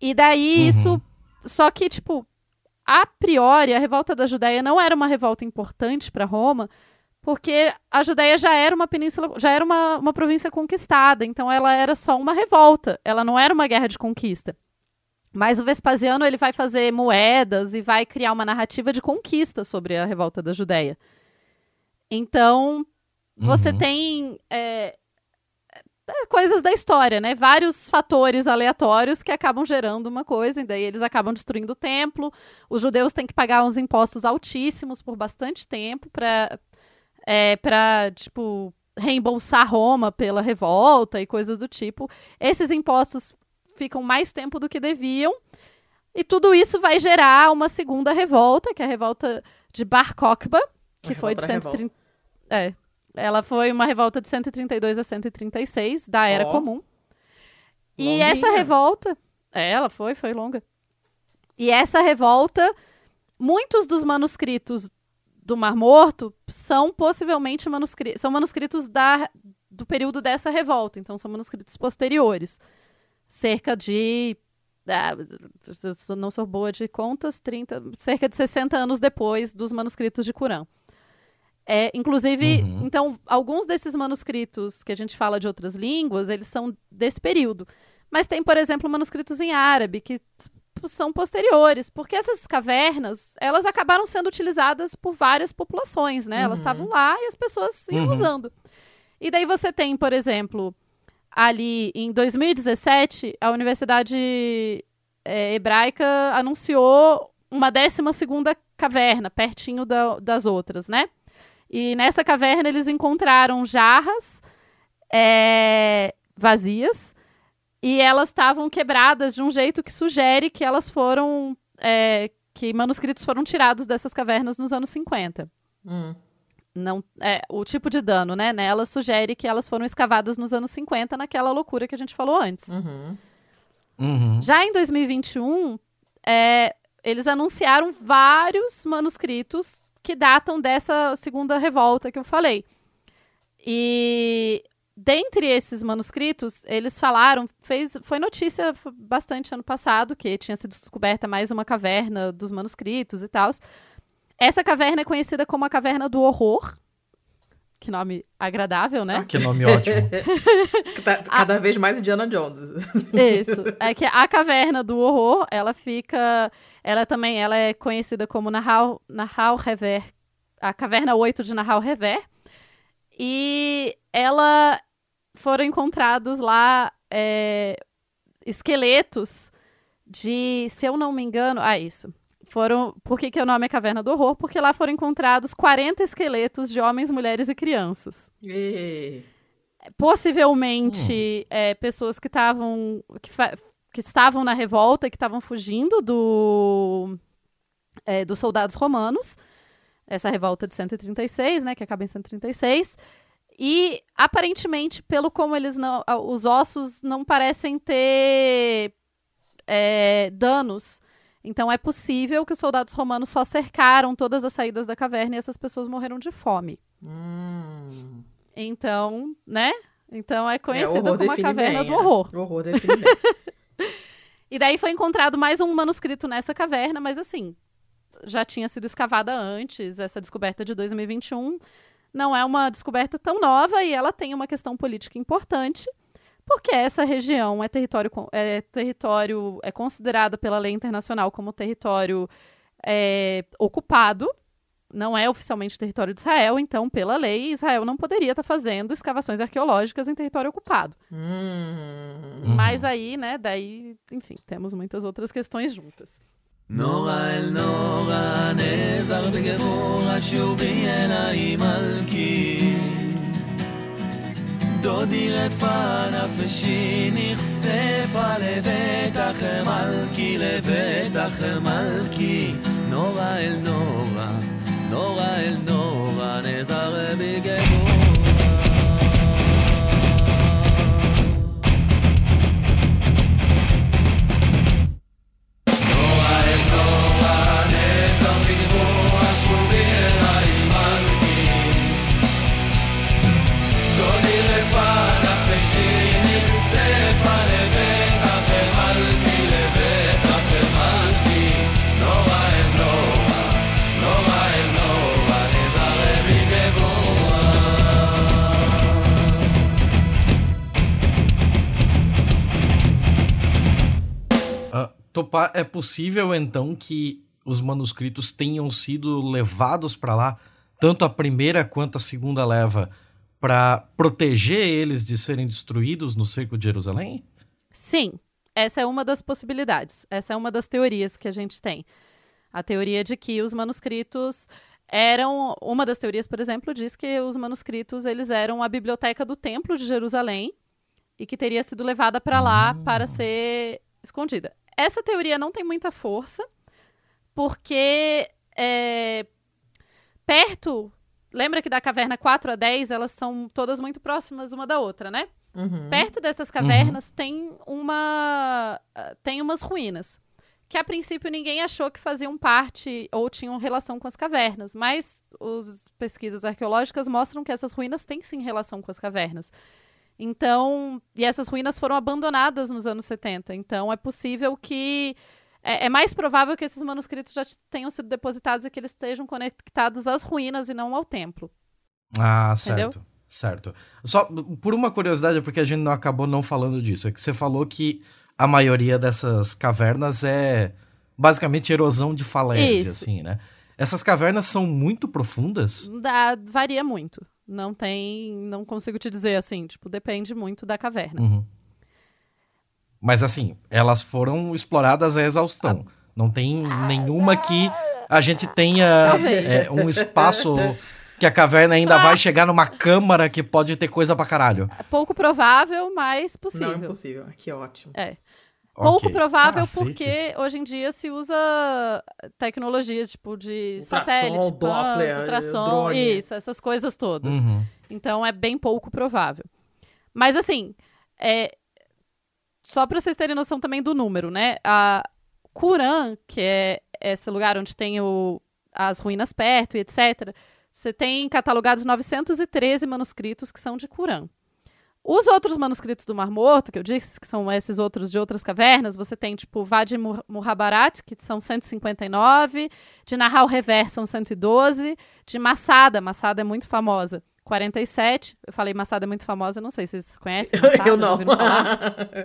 E daí Uhum. isso. Só que, tipo, a priori, a revolta da Judéia não era uma revolta importante para Roma, porque a Judéia já era uma península, já era uma, uma província conquistada, então ela era só uma revolta, ela não era uma guerra de conquista. Mas o Vespasiano ele vai fazer moedas e vai criar uma narrativa de conquista sobre a revolta da Judéia. Então, você Uhum. tem é, é, coisas da história, né? Vários fatores aleatórios que acabam gerando uma coisa, e daí eles acabam destruindo o templo. Os judeus têm que pagar uns impostos altíssimos por bastante tempo para é, para tipo reembolsar Roma pela revolta e coisas do tipo. Esses impostos ficam mais tempo do que deviam. E tudo isso vai gerar uma segunda revolta, que é a revolta de Bar Kokhba, que foi de revolta da 130. É. Ela foi uma revolta de 132 a 136 da Era Ó. Comum. E Longuinha. essa revolta. É, ela foi, foi longa. E essa revolta, muitos dos manuscritos do Mar Morto são possivelmente manuscritos. São manuscritos da, do período dessa revolta, então são manuscritos posteriores. cerca de. ah, não sou boa de contas, 30, cerca de 60 anos depois dos manuscritos de Corão. É, inclusive, Uhum. então, alguns desses manuscritos que a gente fala de outras línguas, eles são desse período. Mas tem, por exemplo, manuscritos em árabe que são posteriores, porque essas cavernas, elas acabaram sendo utilizadas por várias populações, né? Elas Uhum. estavam lá e as pessoas iam Uhum. usando. E daí você tem, por exemplo, ali em 2017, a Universidade é, Hebraica anunciou uma 12 segunda caverna, pertinho da- das outras, né? E nessa caverna eles encontraram jarras é, vazias e elas estavam quebradas de um jeito que sugere que elas foram. é, que manuscritos foram tirados dessas cavernas nos anos 50. Hum. Não, é, o tipo de dano, né? Nelas sugere que elas foram escavadas nos anos 50, naquela loucura que a gente falou antes. Uhum. Uhum. Já em 2021, é, eles anunciaram vários manuscritos que datam dessa segunda revolta que eu falei. E dentre esses manuscritos, eles falaram, fez, foi notícia bastante ano passado que tinha sido descoberta mais uma caverna dos manuscritos e tal. Essa caverna é conhecida como a caverna do horror. Que nome agradável, né? Ah, que nome ótimo. Tá- Cada vez mais Indiana Jones. Isso. É que a caverna do horror, ela fica. Ela também ela é conhecida como Nahal, Nahal Rever. A caverna 8 de Nahal Rever. E ela foram encontrados lá é, esqueletos de, se eu não me engano, ah, isso. Foram, por que, que o nome é Caverna do Horror? Porque lá foram encontrados 40 esqueletos de homens, mulheres e crianças E- possivelmente é, pessoas que estavam que, que estavam na revolta, que estavam fugindo do é, dos soldados romanos. Essa revolta de 136, né, que acaba em 136. E aparentemente, pelo como eles não, os ossos não parecem ter é, danos. Então é possível que os soldados romanos só cercaram todas as saídas da caverna e essas pessoas morreram de fome. Hum. Então, né? Então é É, conhecida horror como a caverna bem, do é. horror. O horror define bem. E daí foi encontrado mais um manuscrito nessa caverna, mas assim, já tinha sido escavada antes, essa descoberta de 2021 não é uma descoberta tão nova e ela tem uma questão política importante, porque essa região é território é território é considerada pela lei internacional como território é, ocupado, não é oficialmente território de Israel, então pela lei Israel não poderia estar fazendo escavações arqueológicas em território ocupado. Hum. Mas aí, né, daí, enfim, temos muitas outras questões juntas. נורא אל נורא נעזר בגבורה שובי אליי מלכי דודי רפה נפשי נחשפה לבטח מלכי לבטח מלכי. נורא אל נורא נורא אל נורא נעזר בגבורה Topá, é possível então que os manuscritos tenham sido levados para lá, tanto a primeira quanto a segunda leva, para proteger eles de serem destruídos no cerco de Jerusalém? Sim, essa é uma das possibilidades. Essa é uma das teorias que a gente tem. A teoria de que os manuscritos eram uma das teorias, por exemplo, diz que os manuscritos eles eram a biblioteca do Templo de Jerusalém e que teria sido levada para lá para ser escondida. Essa teoria não tem muita força porque é, perto, lembra que da caverna 4 a 10 elas são todas muito próximas uma da outra, né? Uhum. Perto dessas cavernas tem uma tem umas ruínas que a princípio ninguém achou que faziam parte ou tinham relação com as cavernas, mas as pesquisas arqueológicas mostram que essas ruínas têm sim relação com as cavernas. Então, e essas ruínas foram abandonadas nos anos 70. Então, é possível que. É, é mais provável que esses manuscritos já tenham sido depositados e que eles estejam conectados às ruínas e não ao templo. Ah, Entendeu? certo. Certo. Só por uma curiosidade, porque a gente não acabou não falando disso, é que você falou que a maioria dessas cavernas é basicamente erosão de falésia, Isso. assim, né? Essas cavernas são muito profundas? Dá- varia muito. Não tem. Não consigo te dizer assim. Tipo, depende muito da caverna. Uhum. Mas assim, elas foram exploradas à exaustão. Não tem nenhuma que a gente tenha é, um espaço que a caverna ainda vai chegar numa câmara que pode ter coisa pra caralho. É pouco provável, mas Não, possível. impossível. Que ótimo. É. Pouco Ok. provável Cacete. porque hoje em dia se usa tecnologias tipo de Ultrassom, satélite, Doppler, PANS, ultrassom, drone. isso, essas coisas todas. Uhum. Então é bem pouco provável. Mas assim, é... só para vocês terem noção também do número, né? A Curã, que é esse lugar onde tem o... as ruínas perto e etc., você tem catalogados 913 manuscritos que são de Curã. Os outros manuscritos do Mar Morto, que eu disse que são esses outros de outras cavernas, você tem tipo Vadi Mur- Muhabarat, que são 159, de Nahal Rever são 112, de Massada, Massada é muito famosa, 47. Eu falei Massada é muito famosa, não sei se vocês conhecem Massada, Eu não. ouviram falar?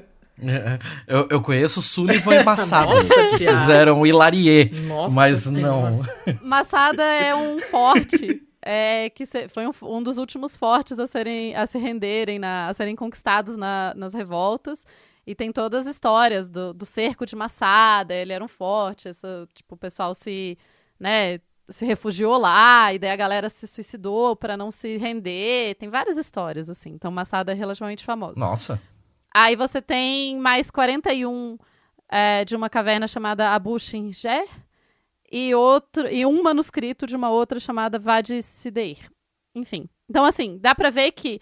É, Eu, eu conheço Sullivan e Massada. Nossa, que fizeram Hilarie, Nossa mas Senhora. não. Massada é um forte é, que foi um, um dos últimos fortes a, serem, a se renderem, na- a serem conquistados na- nas revoltas. E tem todas as histórias do, do cerco de Massada, ele era um forte, essa, tipo, o pessoal se, né, se refugiou lá, e daí a galera se suicidou para não se render. Tem várias histórias, assim. Então, Massada é relativamente famoso. Nossa. Aí você tem mais 41 é, de uma caverna chamada Abu Shinger e, outro, e um manuscrito de uma outra chamada Vadi Sideir. Enfim. Então, assim, dá pra ver que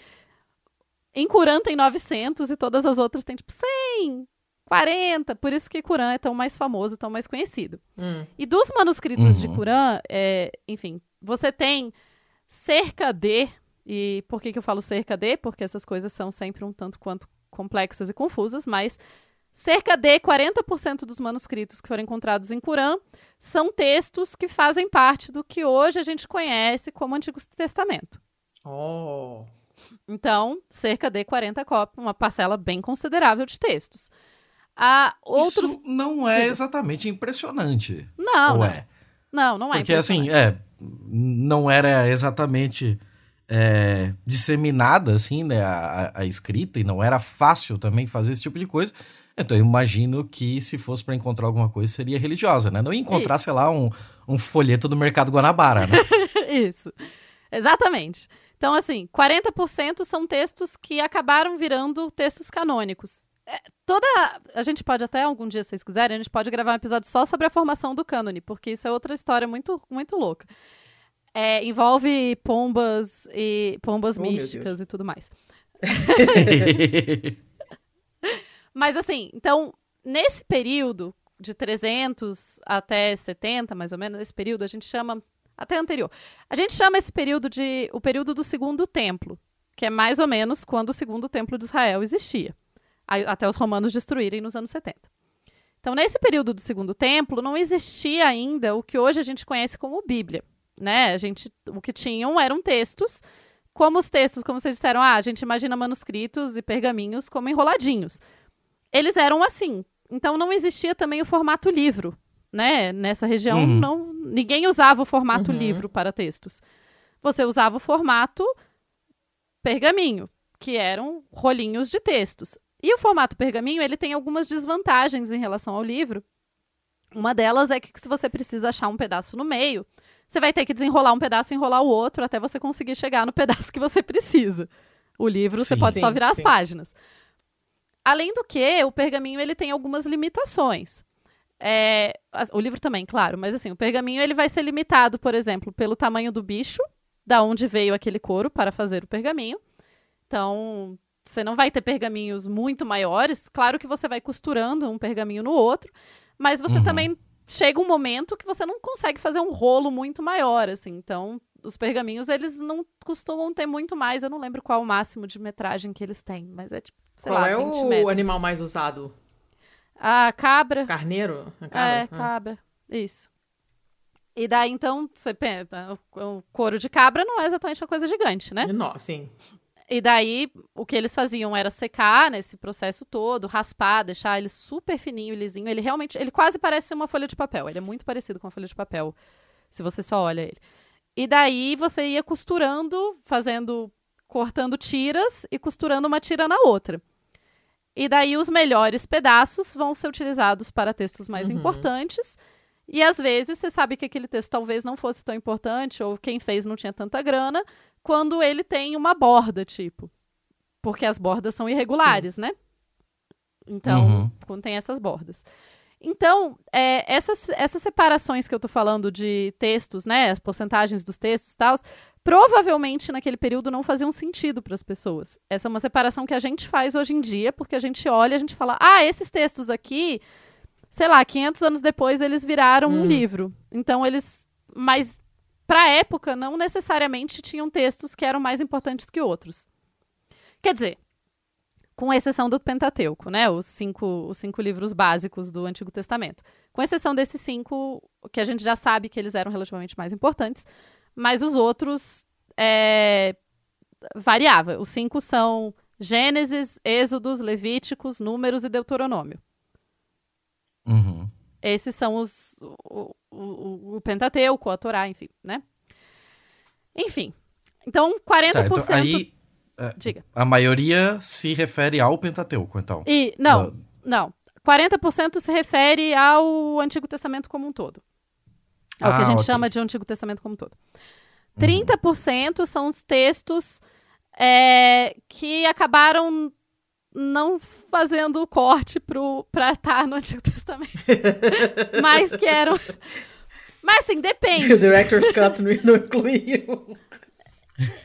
em Curã tem 900 e todas as outras tem tipo 100, 40. Por isso que Curã é tão mais famoso, tão mais conhecido. Hum. E dos manuscritos de Uhum. Curã, é, enfim, você tem cerca de. E por que, que eu falo cerca de? Porque essas coisas são sempre um tanto quanto complexas e confusas, mas cerca de 40% dos manuscritos que foram encontrados em Curã são textos que fazem parte do que hoje a gente conhece como Antigo Testamento. Oh. Então, cerca de 40 cópias, uma parcela bem considerável de textos. Há outros. Isso não é exatamente impressionante. Não, não, é? não, não é. Porque assim, é, não era exatamente é, disseminada assim, né, a- a escrita e não era fácil também fazer esse tipo de coisa. Então eu imagino que se fosse para encontrar alguma coisa seria religiosa, né? Não ia encontrar, Isso. sei lá, um, um folheto do Mercado Guanabara, né? Isso. Exatamente. Então, assim, 40% são textos que acabaram virando textos canônicos. É, toda. A gente pode até, algum dia, se vocês quiserem, a gente pode gravar um episódio só sobre a formação do cânone, porque isso é outra história muito, muito louca. É, envolve pombas e pombas Oh, místicas e tudo mais. Mas assim, então, nesse período de 300 até 70, mais ou menos, nesse período a gente chama até anterior. A gente chama esse período de o período do segundo templo, que é mais ou menos quando o segundo templo de Israel existia, até os romanos destruírem nos anos 70. Então, nesse período do segundo templo, não existia ainda o que hoje a gente conhece como Bíblia, né? A gente, o que tinham eram textos, como os textos, como vocês disseram, ah, a gente imagina manuscritos e pergaminhos como enroladinhos. Eles eram assim. Então, não existia também o formato livro, né? Nessa região, Uhum. não, ninguém usava o formato Uhum. livro para textos. Você usava o formato pergaminho, que eram rolinhos de textos. E o formato pergaminho, ele tem algumas desvantagens em relação ao livro. Uma delas é que se você precisa achar um pedaço no meio, você vai ter que desenrolar um pedaço e enrolar o outro até você conseguir chegar no pedaço que você precisa. O livro você Sim. pode só Sim, virar as sim. páginas. Além do que, o pergaminho ele tem algumas limitações. É, o livro também, claro, mas assim, o pergaminho ele vai ser limitado, por exemplo, pelo tamanho do bicho, da onde veio aquele couro para fazer o pergaminho. Então, você não vai ter pergaminhos muito maiores. Claro que você vai costurando um pergaminho no outro, mas você Uhum. também chega um momento que você não consegue fazer um rolo muito maior, assim. Então, os pergaminhos, eles não costumam ter muito mais. Eu não lembro qual o máximo de metragem que eles têm, mas é tipo, sei Qual lá, é 20 o metros. animal mais usado? A cabra. Carneiro? A É, cabra? Ah. cabra. Isso. E daí, então, você pensa, o, couro de cabra não é exatamente uma coisa gigante, né? Nó, sim. E daí, o que eles faziam era secar nesse processo todo, raspar, deixar ele super fininho, lisinho. Ele realmente, ele quase parece uma folha de papel. Ele é muito parecido com uma folha de papel, se você só olha ele. E daí, você ia costurando, fazendo, cortando tiras e costurando uma tira na outra. E daí, os melhores pedaços vão ser utilizados para textos mais Uhum. importantes. E às vezes, você sabe que aquele texto talvez não fosse tão importante, ou quem fez não tinha tanta grana, quando ele tem uma borda, tipo. Porque as bordas são irregulares, né? Então, Uhum. quando tem essas bordas. Então, é, essas, essas separações que eu tô falando de textos, né? As porcentagens dos textos e tal, provavelmente naquele período não faziam sentido para as pessoas. Essa é uma separação que a gente faz hoje em dia, porque a gente olha e a gente fala, ah, esses textos aqui, sei lá, 500 anos depois eles viraram um Hum. livro. Então, eles. Mas para a época, não necessariamente tinham textos que eram mais importantes que outros. Quer dizer, com exceção do Pentateuco, né? Os cinco, os cinco livros básicos do Antigo Testamento. Com exceção desses cinco, que a gente já sabe que eles eram relativamente mais importantes, mas os outros é, variava. Os cinco são Gênesis, Êxodos, Levíticos, Números e Deuteronômio. Uhum. Esses são os o, o, o Pentateuco, a Torá, enfim, né? Enfim. Então, 40%. Certo. Aí Diga. a maioria se refere ao Pentateuco, então. E não, Ah, não. 40% se refere ao Antigo Testamento como um todo. É o que a Ah, gente ok. chama de Antigo Testamento como um todo. Uhum. 30% são os textos é, que acabaram não fazendo o corte para estar no Antigo Testamento. Mas que eram. Mas assim, O depende. Director's Cut não, não incluiu.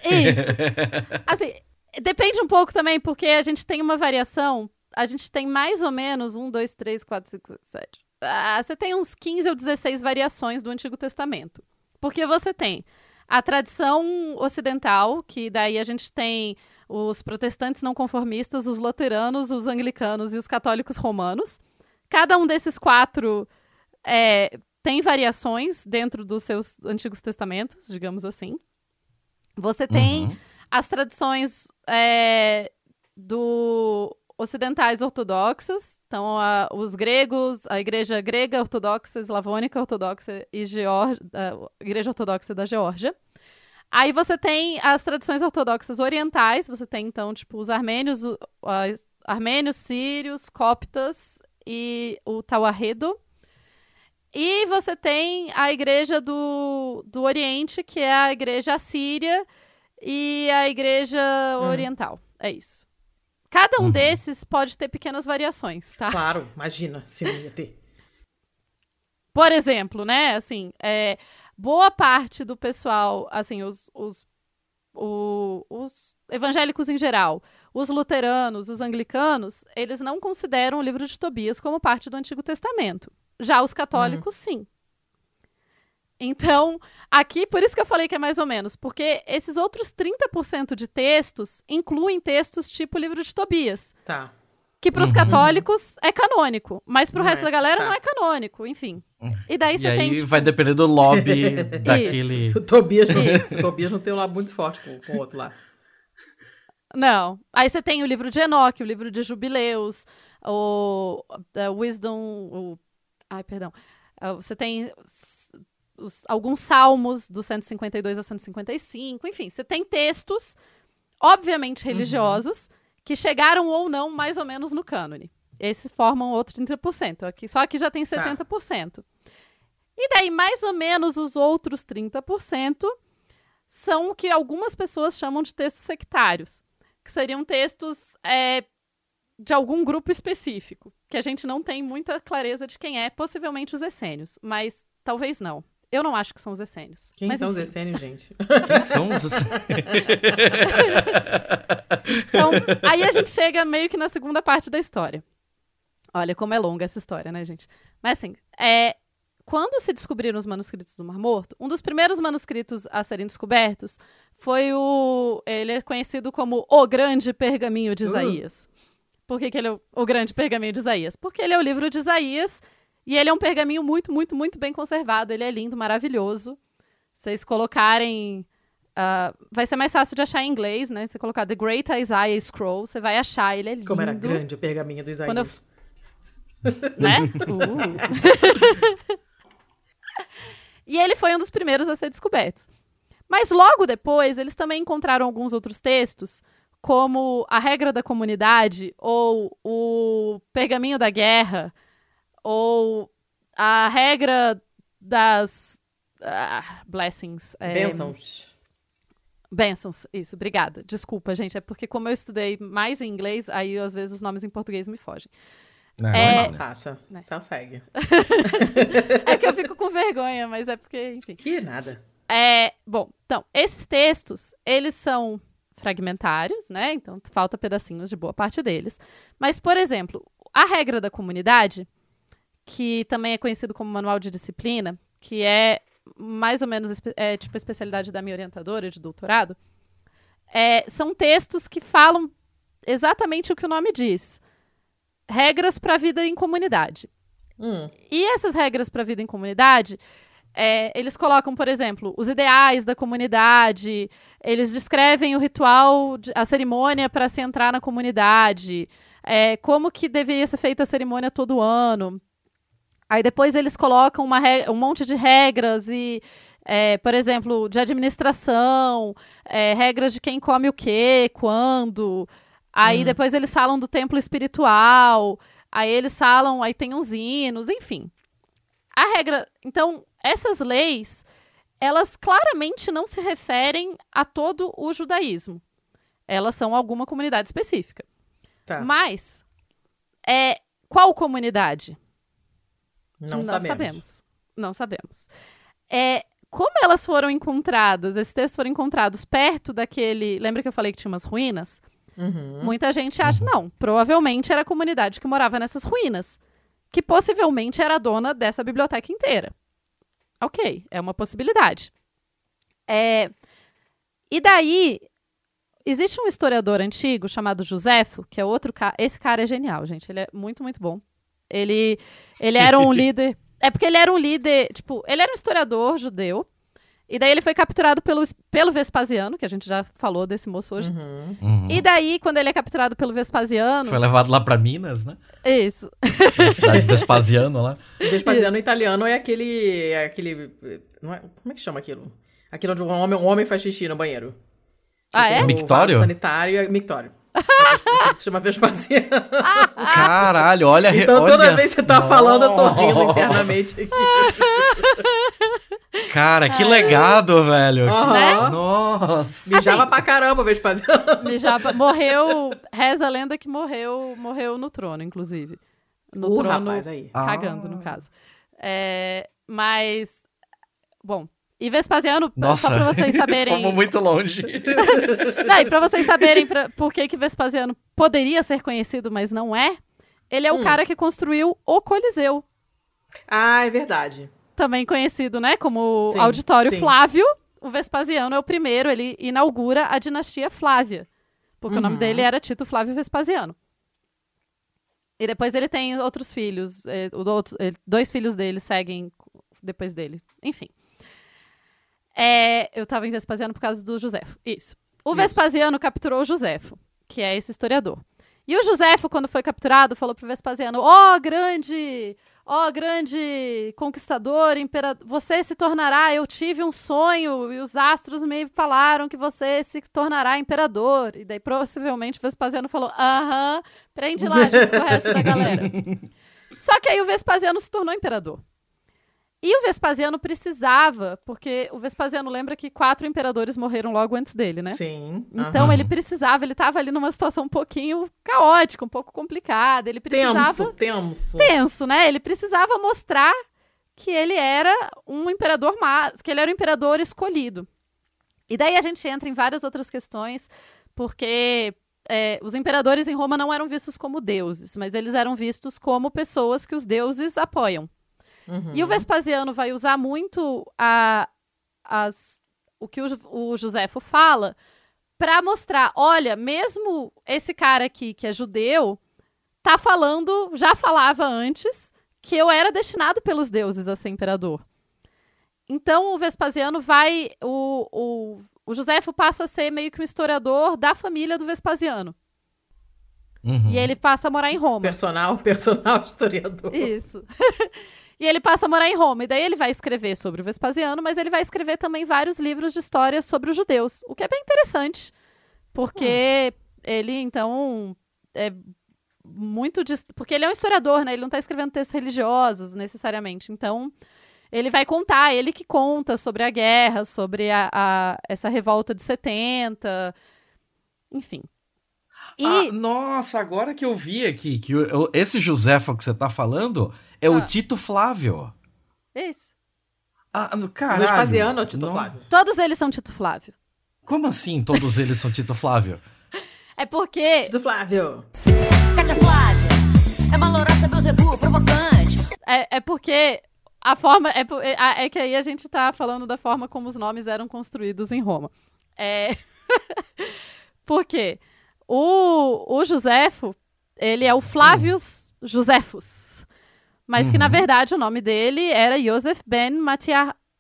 Isso. Assim, depende um pouco também, porque a gente tem uma variação. A gente tem mais ou menos um, dois, três, quatro, cinco, seis, sete. Ah, você tem uns 15 ou 16 variações do Antigo Testamento. Porque você tem a tradição ocidental, que daí a gente tem os protestantes não conformistas, os luteranos, os anglicanos e os católicos romanos. Cada um desses quatro é, tem variações dentro dos seus Antigos Testamentos, digamos assim. Você tem Uhum. as tradições é, do ocidentais ortodoxas, então a- os gregos, a igreja grega ortodoxa, eslavônica ortodoxa e Geor- a igreja ortodoxa da Geórgia. Aí você tem as tradições ortodoxas orientais, você tem então tipo os armênios, armênios, sírios, coptas e o Tawahedo. E você tem a igreja do, do Oriente, que é a igreja assíria, e a igreja Hum. oriental. É isso. Cada um Uhum. desses pode ter pequenas variações, tá? Claro, imagina se não ia ter. Por exemplo, né, assim, é, boa parte do pessoal, assim, os, os, o- os evangélicos em geral, os luteranos, os anglicanos, eles não consideram o livro de Tobias como parte do Antigo Testamento. Já os católicos, sim. Então, aqui, por isso que eu falei que é mais ou menos, porque esses outros 30% de textos incluem textos tipo livro de Tobias, Tá. que para os Uhum. católicos é canônico, mas para o resto é, da galera tá. não é canônico, enfim. E daí E você aí tem tipo, vai depender do lobby daquele. O Tobias não, o Tobias não tem um lado muito forte com, com o outro lá. Não. Aí você tem o livro de Enoque, o livro de Jubileus, o Wisdom. O, ai, perdão. Uh, você tem os- os- alguns salmos do 152 a 155. Enfim, você tem textos, obviamente religiosos, que chegaram ou não mais ou menos no cânone. Esses formam outro 30%. Aqui, só aqui já tem 70%. E daí, mais ou menos, os outros 30% são o que algumas pessoas chamam de textos sectários que seriam textos é, de algum grupo específico, que a gente não tem muita clareza de quem é, possivelmente os essênios, mas talvez não. Eu não acho que são os essênios. Quem mas, são os enfim. essênios, gente? Quem são os. Então, aí a gente chega meio que na segunda parte da história. Olha como é longa essa história, né, gente? Mas assim, é quando se descobriram os manuscritos do Mar Morto, um dos primeiros manuscritos a serem descobertos foi o. Ele é conhecido como o Grande Pergaminho de Uh. Por que, que ele é o, Grande Pergaminho de Isaías? Porque ele é o livro de Isaías e ele é um pergaminho muito, muito, muito bem conservado. Ele é lindo, maravilhoso. Vocês colocarem. ah, vai ser mais fácil de achar em inglês, né? Você colocar The Great Isaiah Scroll, você vai achar. Ele é lindo. Como era grande o pergaminho do Isaías. Quando eu- né? Uh. e ele foi um dos primeiros a ser descobertos. Mas logo depois, eles também encontraram alguns outros textos, como a regra da comunidade, ou o pergaminho da guerra, ou a regra das ah, blessings. é, Bênçãos. Bênçãos, isso, obrigada. Desculpa, gente, é porque como eu estudei mais em inglês, aí às vezes os nomes em português me fogem. Não, É- não. Sasha, Né. só segue. É que eu fico com vergonha, mas é porque, enfim. Que nada. É, bom, então, esses textos, eles são fragmentários, né? Então, falta pedacinhos de boa parte deles. Mas, por exemplo, a regra da comunidade, que também é conhecido como manual de disciplina, que é mais ou menos é, tipo a especialidade da minha orientadora de doutorado, é, são textos que falam exatamente o que o nome diz. Regras para a vida em comunidade. Hum, E essas regras para a vida em comunidade, é, eles colocam, por exemplo, os ideais da comunidade, eles descrevem o ritual, a cerimônia para se entrar na comunidade, é, como que deveria ser feita a cerimônia todo ano. Aí depois eles colocam um monte de regras e, é, por exemplo, de administração, é, regras de quem come o quê, quando. Aí Hum. depois eles falam do templo espiritual. Aí eles falam, aí tem uns hinos, enfim. A regra. Então, essas leis, elas claramente não se referem a todo o judaísmo. Elas são alguma comunidade específica. tá. Mas, é, qual comunidade? Não, sabemos. Não sabemos. É, como elas foram encontradas, esses textos foram encontrados perto daquele. Lembra que eu falei que tinha umas ruínas? Uhum. Muita gente acha, não, provavelmente era a comunidade que morava nessas ruínas, que possivelmente era a dona dessa biblioteca inteira. Ok, é uma possibilidade. É, e daí, existe um historiador antigo chamado Josefo, que é outro cara. Esse cara é genial, gente. Ele é muito, muito bom. Ele, ele era um líder. É porque ele era um líder, tipo, ele era um historiador judeu. E daí ele foi capturado pelo, pelo Vespasiano, que a gente já falou desse moço hoje. Uhum. Uhum. E daí, quando ele é capturado pelo Vespasiano. Foi levado lá pra Minas, né? Isso. Na cidade de Vespasiano lá. Vespasiano italiano é aquele. é aquele. Não é, como é que chama aquilo? Aquilo onde um homem, um homem faz xixi no banheiro. Ah, é? Tem o Mictório? Sanitário é mictório. Se chama Vespasiano. Caralho, olha... Então toda olha vez que você tá falando, eu tô rindo internamente aqui. Cara, que legado, velho. Aham. Né? Nossa. Mijava pra caramba o Vespasiano. Já morreu. Reza a lenda que morreu, morreu no trono, inclusive. No Uh, trono. rapaz, aí. Cagando, Ah. no caso. É, mas. Bom. E Vespasiano, Nossa, só pra vocês saberem. fomos muito longe. Não, e pra vocês saberem pra, por que, que Vespasiano poderia ser conhecido, mas não é, ele é o Hum. cara que construiu o Coliseu. Ah, é verdade. Também conhecido, né, como Sim, Auditório sim. Flávio. O Vespasiano é o primeiro, ele inaugura a dinastia Flávia. Porque o nome Uhum. dele era Tito Flávio Vespasiano. E depois ele tem outros filhos. eh, eh, dois filhos dele seguem depois dele. Enfim. É, eu tava em Vespasiano por causa do Josefo. Isso. O Isso. Vespasiano capturou o Josefo, que é esse historiador. E o Josefo, quando foi capturado, falou pro Vespasiano: Ó, grande, ó, grande conquistador, imperador, você se tornará. Eu tive um sonho e os astros me falaram que você se tornará imperador. E daí, possivelmente, o Vespasiano falou: Aham, prende lá junto com o resto da galera. Só que aí o Vespasiano se tornou imperador. E o Vespasiano precisava, porque o Vespasiano lembra que quatro imperadores morreram logo antes dele, né? Sim. Então aham. ele precisava, ele estava ali numa situação um pouquinho caótica, um pouco complicada. Ele precisava Tenso, tenso. tenso, né? Ele precisava mostrar que ele era um imperador, que ele era o imperador escolhido. E daí a gente entra em várias outras questões, porque é, os imperadores em Roma não eram vistos como deuses, mas eles eram vistos como pessoas que os deuses apoiam. Uhum. E o Vespasiano vai usar muito a, as, o que o, o Joséfo fala para mostrar, olha, mesmo esse cara aqui que é judeu tá falando, já falava antes que eu era destinado pelos deuses a ser imperador. Então o Vespasiano vai, o, o, o Joséfo passa a ser meio que um historiador da família do Vespasiano. Uhum. E ele passa a morar em Roma. Personal, personal historiador. Isso. e ele passa a morar em Roma. E daí ele vai escrever sobre o Vespasiano, mas ele vai escrever também vários livros de história sobre os judeus. O que é bem interessante. Porque ele, então, é muito. dis- Porque ele é um historiador, né? Ele não está escrevendo textos religiosos necessariamente. Então. Ele vai contar, ele que conta sobre a guerra, sobre a, a- essa revolta de 70, enfim. E Ah, nossa, agora que eu vi aqui que esse Joséfo que você tá falando é Ah. o Tito Flávio. isso. Ah, caralho. Vespasiano ou Tito Nossa. Flávio? Todos eles são Tito Flávio. Como assim todos eles são Tito Flávio? É porque Tito Flávio. Cátia Flávia é uma louraça Beuzebu, provocante. É, é porque a forma. É, é, é que aí a gente tá falando da forma como os nomes eram construídos em Roma. É. porque o, o Joséfo, ele é o Flávius Joséfos. Mas que, na Uhum. verdade, o nome dele era Yosef ben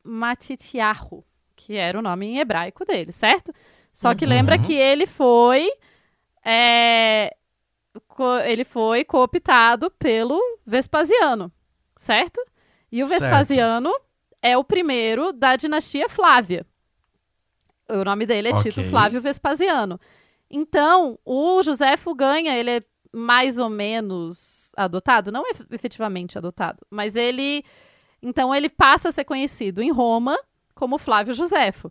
Matitiahu, que era o nome em hebraico dele, certo? Só que lembra Uhum. que ele foi. é, co- ele foi cooptado pelo Vespasiano, certo? E o Certo. Vespasiano é o primeiro da dinastia Flávia. O nome dele é Tito Ok. Flávio Vespasiano. Então, o Joséfo ganha, ele é mais ou menos adotado, não ef- efetivamente adotado, mas ele então ele passa a ser conhecido em Roma como Flávio Joséfo.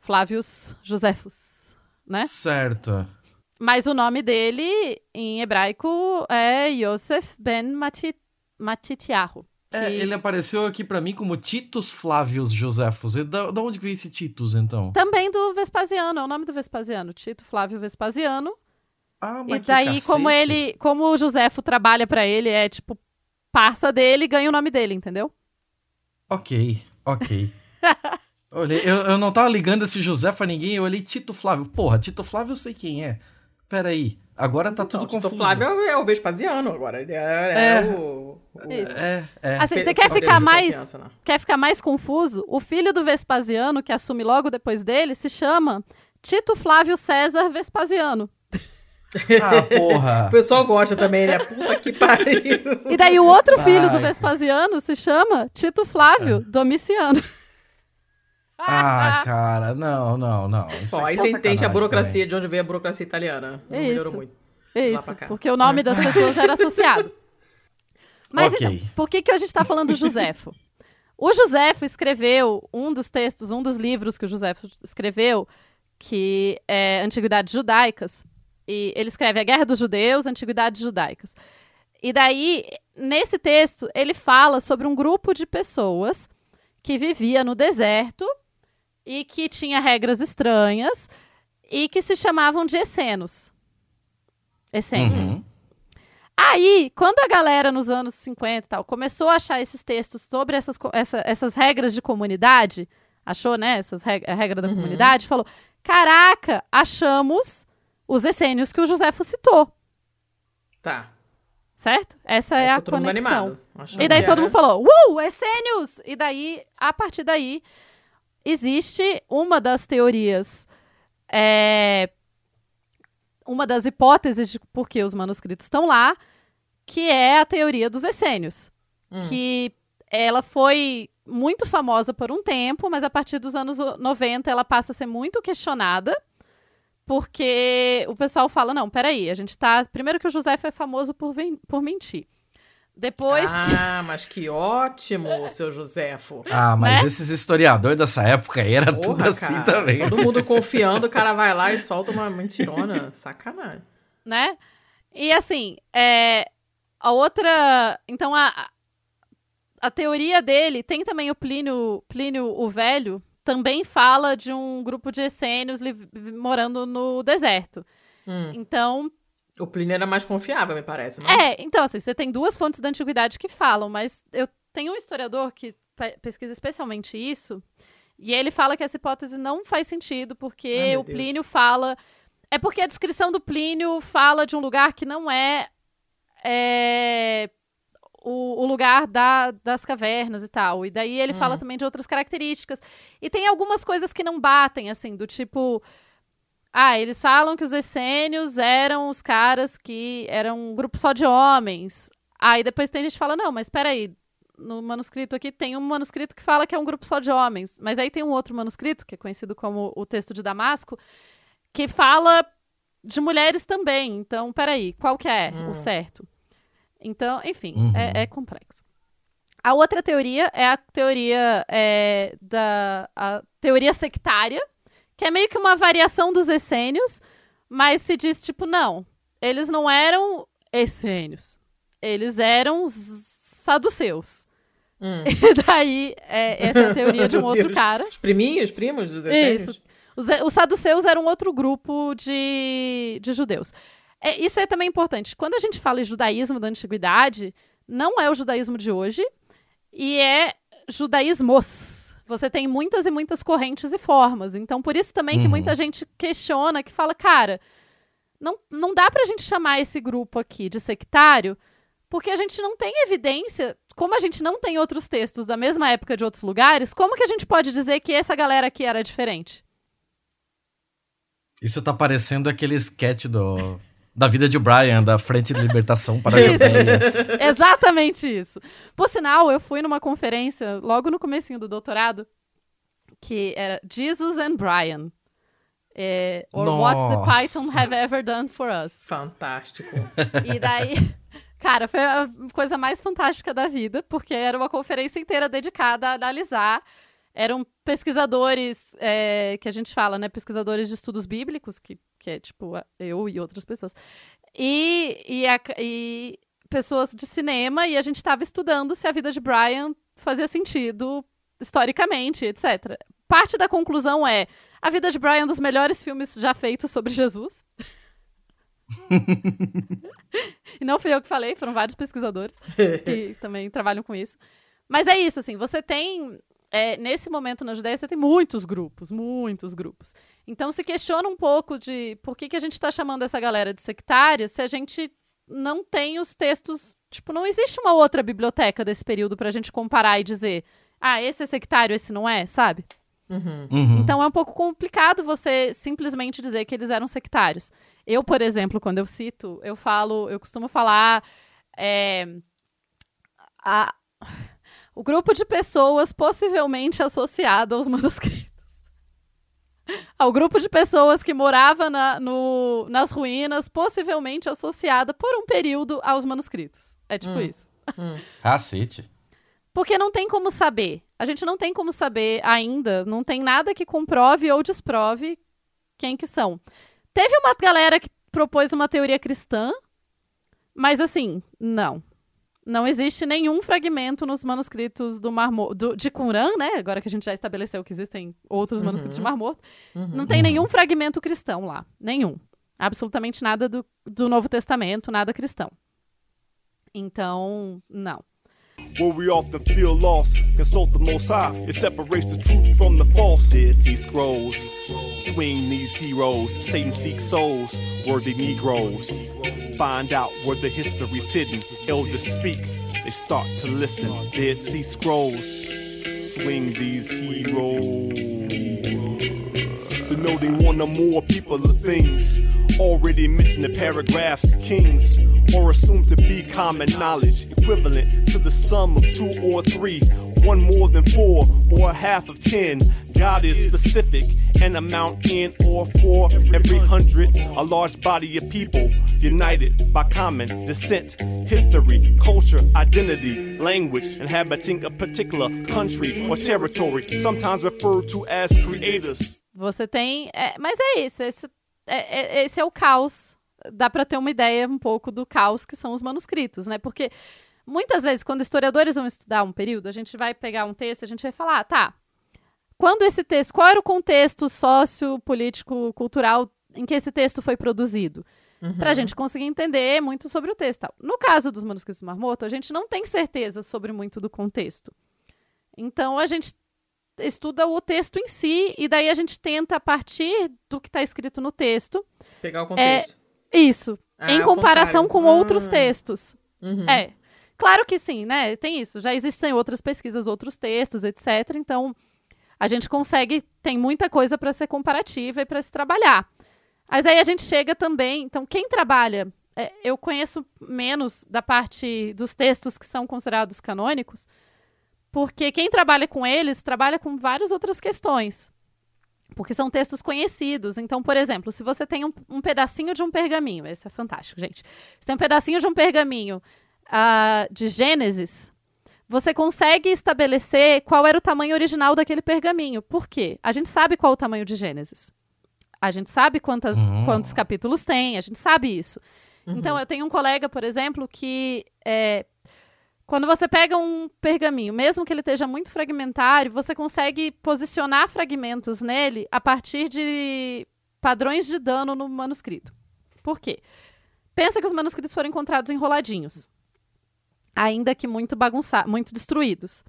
Flávios Joséfos, né? Certo. Mas o nome dele em hebraico é Yosef ben Mati- Matitiahu. É, que ele apareceu aqui pra mim como Titus Flávios Joséfos. E da, da onde que veio esse Titus, então? Também do Vespasiano, é o nome do Vespasiano, Tito Flávio Vespasiano. Ah, E daí, como ele, como o Joséfo trabalha pra ele, é tipo, passa dele e ganha o nome dele, entendeu? Ok, ok. Olhei, eu, eu não tava ligando esse Joséfo a ninguém, eu olhei Tito Flávio. Porra, Tito Flávio eu sei quem é. Peraí, agora tá Então, tudo Tito confuso. Flávio é o Vespasiano agora. Ele é, É. é o... o Isso. É, é. Assim, você quer ficar mais, né? quer ficar mais confuso? O filho do Vespasiano, que assume logo depois dele, se chama Tito Flávio César Vespasiano. Ah, porra. O pessoal gosta também, né? Puta que pariu. E daí o outro filho do. Vespasiano se chama Tito Flávio Domiciano. Ah, cara, não, não, não. Isso Bom, aí é você entende a burocracia, de onde veio a burocracia italiana. Não É melhorou isso. muito. É isso, porque o nome das pessoas era associado. Mas Ok. então, por que, que a gente está falando do Joséfo? O Joséfo escreveu um dos textos, um dos livros que o Joséfo escreveu, que é Antiguidades Judaicas. E ele escreve A Guerra dos Judeus, Antiguidades Judaicas. E daí, nesse texto, ele fala sobre um grupo de pessoas que vivia no deserto e que tinha regras estranhas e que se chamavam de essenos. Essênios. Uhum. Aí, quando a galera nos anos 50 e tal começou a achar esses textos sobre essas, essa- essas regras de comunidade, achou, né, essas reg a regra da Uhum. comunidade, falou: caraca, achamos os essênios que o Joséfo citou, Tá. certo? Essa é Aí a conexão. E daí todo era- mundo falou, uh, essênios! E daí, a partir daí, existe uma das teorias, é, uma das hipóteses de por que os manuscritos estão lá, que é a teoria dos essênios. Hum. Que ela foi muito famosa por um tempo, mas a partir dos anos o- 90 ela passa a ser muito questionada, porque o pessoal fala, não, peraí, a gente tá... Primeiro que o José foi famoso por, ven- por mentir. Depois que... Ah, mas que ótimo, seu Joséfo. Ah, mas Né? esses historiadores dessa época aí era tudo Porra, assim cara, também. Todo mundo confiando, o cara vai lá e solta uma mentirona. Sacanagem. né? E assim, é, a outra. Então, a, a- a teoria dele tem também o Plínio, Plínio o Velho, também fala de um grupo de essênios morando no deserto. Hum. Então, O Plínio era mais confiável, me parece, não? é, então assim, você tem duas fontes da antiguidade que falam, mas eu tem um historiador que pe- pesquisa especialmente isso, e ele fala que essa hipótese não faz sentido, porque meu o Deus. Plínio fala. É porque a descrição do Plínio fala de um lugar que não é. é, o, o lugar da- das cavernas e tal. E daí ele fala Hum. também de outras características. E tem algumas coisas que não batem, assim, do tipo. Ah, eles falam que os essênios eram os caras que eram um grupo só de homens. Aí depois tem gente que fala, não, mas peraí, no manuscrito aqui tem um manuscrito que fala que é um grupo só de homens. Mas aí tem um outro manuscrito, que é conhecido como o texto de Damasco, que fala de mulheres também. Então, peraí, qual que é Hum. o certo? Então, enfim, Uhum. é, é complexo. A outra teoria é a teoria é, da a teoria sectária, que é meio que uma variação dos essênios, mas se diz tipo, não, eles não eram essênios. Eles eram os saduceus. Hum. E daí, é, essa é a teoria de um outro Deus. cara. Os priminhos, primos dos essênios? Isso. Os, os saduceus eram outro grupo de, de judeus. É, isso é também importante. Quando a gente fala em judaísmo da antiguidade, não é o judaísmo de hoje, e é judaísmos. Você tem muitas e muitas correntes e formas. Então, por isso também que Uhum. muita gente questiona, que fala, cara, não, não dá pra gente chamar esse grupo aqui de sectário, porque a gente não tem evidência, como a gente não tem outros textos da mesma época de outros lugares, como que a gente pode dizer que essa galera aqui era diferente? Isso tá parecendo aquele sketch do, da vida de Brian, da Frente de Libertação para a Isso. Judeia. Exatamente isso. Por sinal, eu fui numa conferência logo no comecinho do doutorado que era Jesus and Brian. É, or what the Nossa. Python have ever done for us. Fantástico. E daí, cara, foi a coisa mais fantástica da vida, porque era uma conferência inteira dedicada a analisar. Eram pesquisadores, é, que a gente fala, né? Pesquisadores de estudos bíblicos, que, que é tipo eu e outras pessoas. E, e, a- e pessoas de cinema, e a gente estava estudando se a vida de Brian fazia sentido historicamente, etc. Parte da conclusão é a vida de Brian é um dos melhores filmes já feitos sobre Jesus. e não fui eu que falei, foram vários pesquisadores que também trabalham com isso. Mas é isso, assim, você tem. É, nesse momento na Judéia, você tem muitos grupos, muitos grupos. Então se questiona um pouco de por que, que a gente está chamando essa galera de sectária se a gente não tem os textos. Tipo, não existe uma outra biblioteca desse período pra gente comparar e dizer, ah, esse é sectário, esse não é, sabe? Uhum. Uhum. Então é um pouco complicado você simplesmente dizer que eles eram sectários. Eu, por exemplo, quando eu cito, eu falo, eu costumo falar é, a- o grupo de pessoas possivelmente associado aos manuscritos. Ao grupo de pessoas que morava na- no- nas ruínas, possivelmente associada por um período aos manuscritos. É tipo Hum. isso. Cacete. Porque não tem como saber. A gente não tem como saber ainda. Não tem nada que comprove ou desprove quem que são. Teve uma galera que propôs uma teoria cristã, mas assim, não. Não existe nenhum fragmento nos manuscritos do Mar de Qumran, né? Agora que a gente já estabeleceu que existem outros Uhum. manuscritos de Mar Morto. Uhum. Não tem nenhum fragmento cristão lá. Nenhum. Absolutamente nada do, do Novo Testamento, nada cristão. Então, não. Where we often feel lost, consult the Most High. It separates the truth from the false. Dead Sea Scrolls, swing these heroes. Satan seeks souls, worthy Negroes. Find out where the history's hidden. Elders speak, they start to listen. Dead Sea Scrolls, swing these heroes. Denoting one or more people or things. Already mentioned the paragraphs, kings, or assumed to be common knowledge, equivalent to the sum of two or three, one more than four, or a half of ten. God is specific, an amount in or for every hundred, a large body of people united by common descent, history, culture, identity, language, inhabiting a particular country or territory, sometimes referred to as creators. Você tem. é, mas é isso. É, é- esse é o caos. Dá pra ter uma ideia um pouco do caos que são os manuscritos, né? Porque muitas vezes, quando historiadores vão estudar um período, a gente vai pegar um texto e a gente vai falar, ah, tá. Quando esse texto. Qual era o contexto sociopolítico, cultural em que esse texto foi produzido? Uhum. pra gente conseguir entender muito sobre o texto. tal. No caso dos manuscritos do Mar Morto, a gente não tem certeza sobre muito do contexto. Então a gente estuda o texto em si e daí a gente tenta a partir do que está escrito no texto. Pegar o contexto. Isso, Ah, em comparação com contrário. outros Hum. textos. Uhum. É. Claro que sim, né? Tem isso. Já existem outras pesquisas, outros textos, etc. Então, a gente consegue, tem muita coisa para ser comparativa e para se trabalhar. Mas aí a gente chega também. Então, quem trabalha. é, eu conheço menos da parte dos textos que são considerados canônicos, porque quem trabalha com eles trabalha com várias outras questões. Porque são textos conhecidos. Então, por exemplo, se você tem um, um pedacinho de um pergaminho, esse é fantástico, gente. Se tem um pedacinho de um pergaminho ah, de Gênesis, você consegue estabelecer qual era o tamanho original daquele pergaminho. Por quê? A gente sabe qual é o tamanho de Gênesis. A gente sabe quantas, Hum. quantos capítulos tem, a gente sabe isso. Então, eu tenho um colega, por exemplo, que é, quando você pega um pergaminho, mesmo que ele esteja muito fragmentário, você consegue posicionar fragmentos nele a partir de padrões de dano no manuscrito. Por quê? Pensa que os manuscritos foram encontrados enroladinhos, ainda que muito bagunçados, muito destruídos.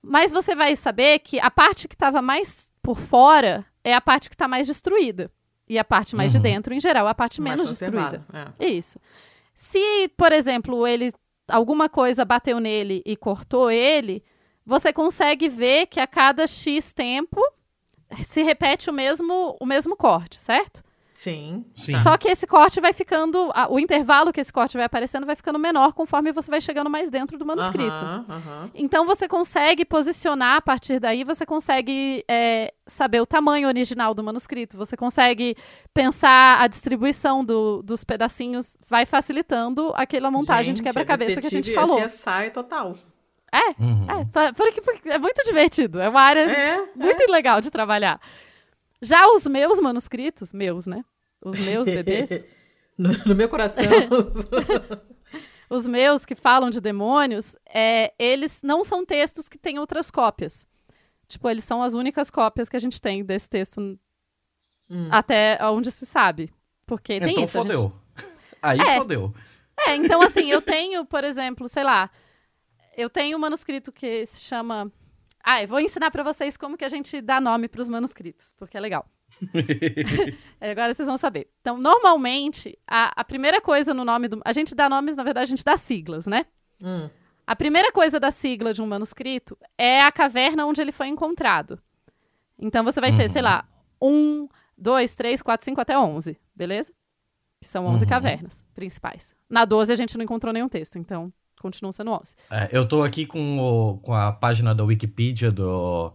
Mas você vai saber que a parte que estava mais por fora é a parte que está mais destruída. E a parte mais de Uhum. dentro, em geral, é a parte Mais menos destruída. é. Isso. Se, por exemplo, ele alguma coisa bateu nele e cortou ele, você consegue ver que a cada X tempo se repete o mesmo, o mesmo corte, certo? Sim. Sim. Só que esse corte vai ficando. a- o intervalo que esse corte vai aparecendo vai ficando menor conforme você vai chegando mais dentro do manuscrito. Então você consegue posicionar a partir daí, você consegue é, saber o tamanho original do manuscrito, você consegue pensar a distribuição do- dos pedacinhos, vai facilitando aquela montagem de Gente, quebra-cabeça é que a gente falou. É CSI total. Uhum. É, porque, porque é muito divertido, é uma área É, muito legal de trabalhar. Já os meus manuscritos, meus, né? Os meus bebês, no, no meu coração. os meus que falam de demônios, é, eles não são textos que têm outras cópias. Tipo, eles são as únicas cópias que a gente tem desse texto Hum. até onde se sabe. Porque tem então isso. a gente- fodeu. Aí É. fodeu. É, então assim, eu tenho, por exemplo, sei lá, eu tenho um manuscrito que se chama. Ah, eu vou ensinar pra vocês como que a gente dá nome pros manuscritos, porque é legal. É, Agora vocês vão saber. Então, normalmente, a, a primeira coisa no nome do. A gente dá nomes, na verdade, a gente dá siglas, né? Hum. A primeira coisa da sigla de um manuscrito é a caverna onde ele foi encontrado. Então você vai ter, Uhum. sei lá, um, dois, três, quatro, cinco até onze, beleza? Que são onze Uhum. cavernas principais. Na 12 a gente não encontrou nenhum texto, então continuam sendo 11. É, eu tô aqui com, o- com a página da Wikipedia do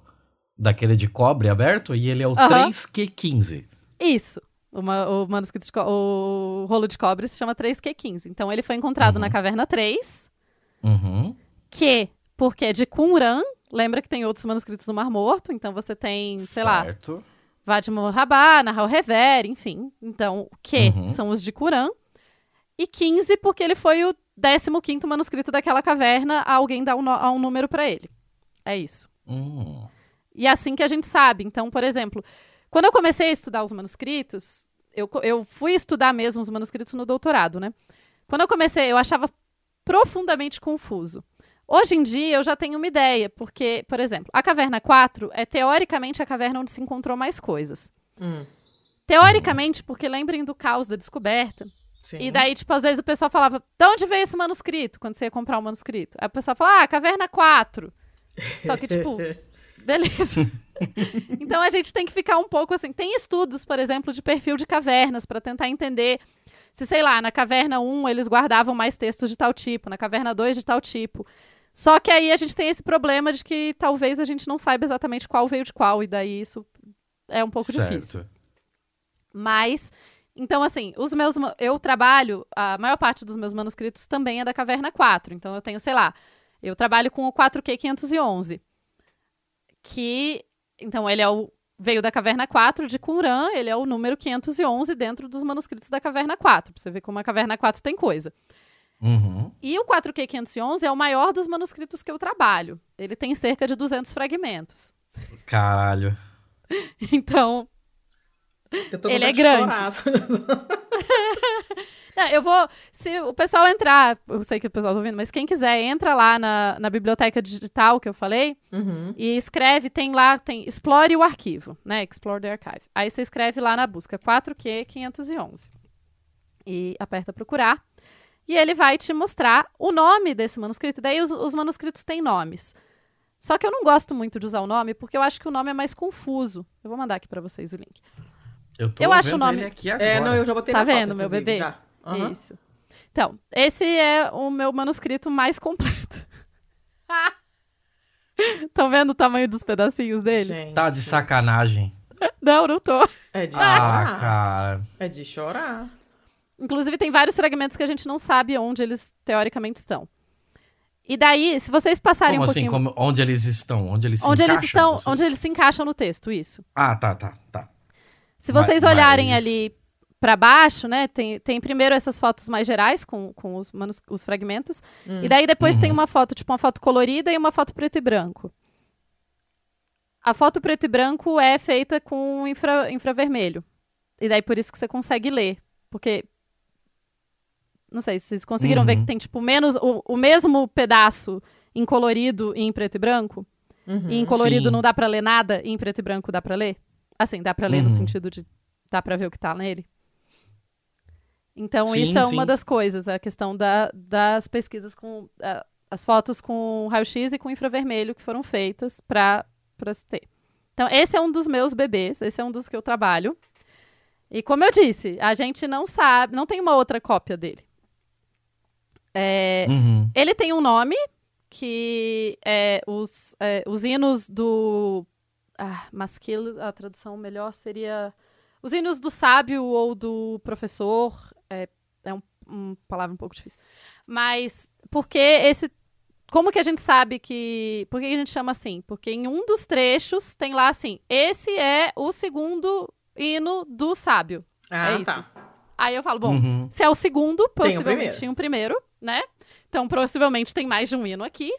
daquele de cobre aberto e ele é o Aham. 3Q15. Isso. Uma- o manuscrito co- o rolo de cobre se chama 3Q15. Então ele foi encontrado Uhum. na caverna 3, Uhum. que, porque é de Qumran, lembra que tem outros manuscritos do Mar Morto, então você tem, sei lá, certo. Vadimor Rabá, Nahal Rever, enfim. Então, o que Uhum. são os de Qumran. E 15, porque ele foi o 15º manuscrito daquela caverna, alguém dá um, no- um número pra ele. É isso. Hum. E é assim que a gente sabe. Então, por exemplo, quando eu comecei a estudar os manuscritos, eu, eu fui estudar mesmo os manuscritos no doutorado, né? Quando eu comecei, eu achava profundamente confuso. Hoje em dia, eu já tenho uma ideia, porque, por exemplo, a Caverna 4 é teoricamente a caverna onde se encontrou mais coisas. Hum. Teoricamente, porque lembrem do caos da descoberta. Sim. E daí, tipo, às vezes o pessoal falava, de onde veio esse manuscrito? Quando você ia comprar um manuscrito. Aí o pessoal falava, ah, Caverna 4. Só que, tipo, beleza. então a gente tem que ficar um pouco assim. Tem estudos, por exemplo, de perfil de cavernas para tentar entender se, sei lá, na caverna 1 eles guardavam mais textos de tal tipo, na caverna 2 de tal tipo. Só que aí a gente tem esse problema de que talvez a gente não saiba exatamente qual veio de qual, e daí isso é um pouco certo. difícil. Mas, então, assim, os meus. Eu trabalho, a maior parte dos meus manuscritos também é da Caverna 4. Então, eu tenho, sei lá, eu trabalho com o 4Q511. Que. Então, ele é o. Veio da Caverna 4 de Qumran, ele é o número 511 dentro dos manuscritos da Caverna 4. Pra você ver como a Caverna 4 tem coisa. Uhum. E o 4Q511 é o maior dos manuscritos que eu trabalho. Ele tem cerca de 200 fragmentos. Caralho. Então, Eu tô Ele é grande. Não, eu vou. Se o pessoal entrar, eu sei que o pessoal tá ouvindo, mas quem quiser, entra lá na, na biblioteca digital que eu falei Uhum. e escreve, tem lá, tem explore o arquivo, né? Explore the archive. Aí você escreve lá na busca 4Q 511 e aperta procurar. E ele vai te mostrar o nome desse manuscrito. Daí os, os manuscritos têm nomes. Só que eu não gosto muito de usar o nome porque eu acho que o nome é mais confuso. Eu vou mandar aqui pra vocês o link. Eu tô Eu acho vendo o nome- ele aqui agora. É, não, eu já botei Tá na pauta, vendo, meu bebê? Já. Aham. Isso. Então, esse é o meu manuscrito mais completo. Estão vendo o tamanho dos pedacinhos dele? Gente, Tá de sacanagem. Não, não tô. É de Ah, chorar. cara. É de chorar. Inclusive, tem vários fragmentos que a gente não sabe onde eles teoricamente estão. E daí, se vocês passarem Como um assim? pouquinho. Como- onde eles estão? Onde eles se onde eles encaixam? estão, Você- onde eles se encaixam no texto, isso. Ah, tá, tá, tá. Se Mas- vocês olharem mas- ali pra baixo, né, tem, tem primeiro essas fotos mais gerais com, com os, manus- os fragmentos, Hum. e daí depois tem Uhum. uma foto, tipo uma foto colorida e uma foto preto e branco. A foto preto e branco é feita com infra, infravermelho. E daí por isso que você consegue ler, porque não sei se vocês conseguiram ver Uhum. que tem tipo menos o, o mesmo pedaço em colorido e em preto e branco. Uhum. E em colorido Sim. não dá pra ler nada, e em preto e branco dá pra ler? Assim, dá pra ler no Uhum. sentido de dá pra ver o que tá nele. Então, Sim, isso é sim. uma das coisas, a questão da- das pesquisas com ah, as fotos com raio-x e com infravermelho que foram feitas pra para se ter. Então, esse é um dos meus bebês, esse é um dos que eu trabalho. E como eu disse, a gente não sabe, não tem uma outra cópia dele. É, Uhum. ele tem um nome que é os, é, os hinos do. Ah, Masquil, a tradução melhor seria. Os hinos do sábio ou do professor. É, é um, uma palavra um pouco difícil. Mas porque esse. Como que a gente sabe que. Por que a gente chama assim? Porque em um dos trechos tem lá assim: esse é o segundo hino do sábio. Ah, é isso. tá. Aí eu falo, bom, Uhum. se é o segundo, Tem o possivelmente primeiro. tinha um primeiro, né? Então, possivelmente tem mais de um hino aqui.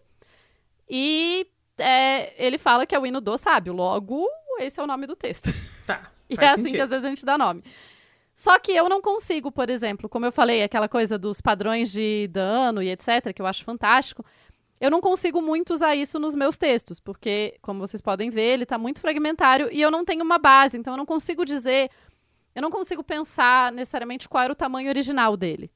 E é, ele fala que é o hino do sábio. Logo, esse é o nome do texto. Tá. E é assim sentido. que às vezes a gente dá nome. Só que eu não consigo, por exemplo, como eu falei, aquela coisa dos padrões de dano e etc., que eu acho fantástico. Eu não consigo muito usar isso nos meus textos, porque, como vocês podem ver, ele está muito fragmentário e eu não tenho uma base, então eu não consigo dizer, eu não consigo pensar necessariamente qual era o tamanho original dele.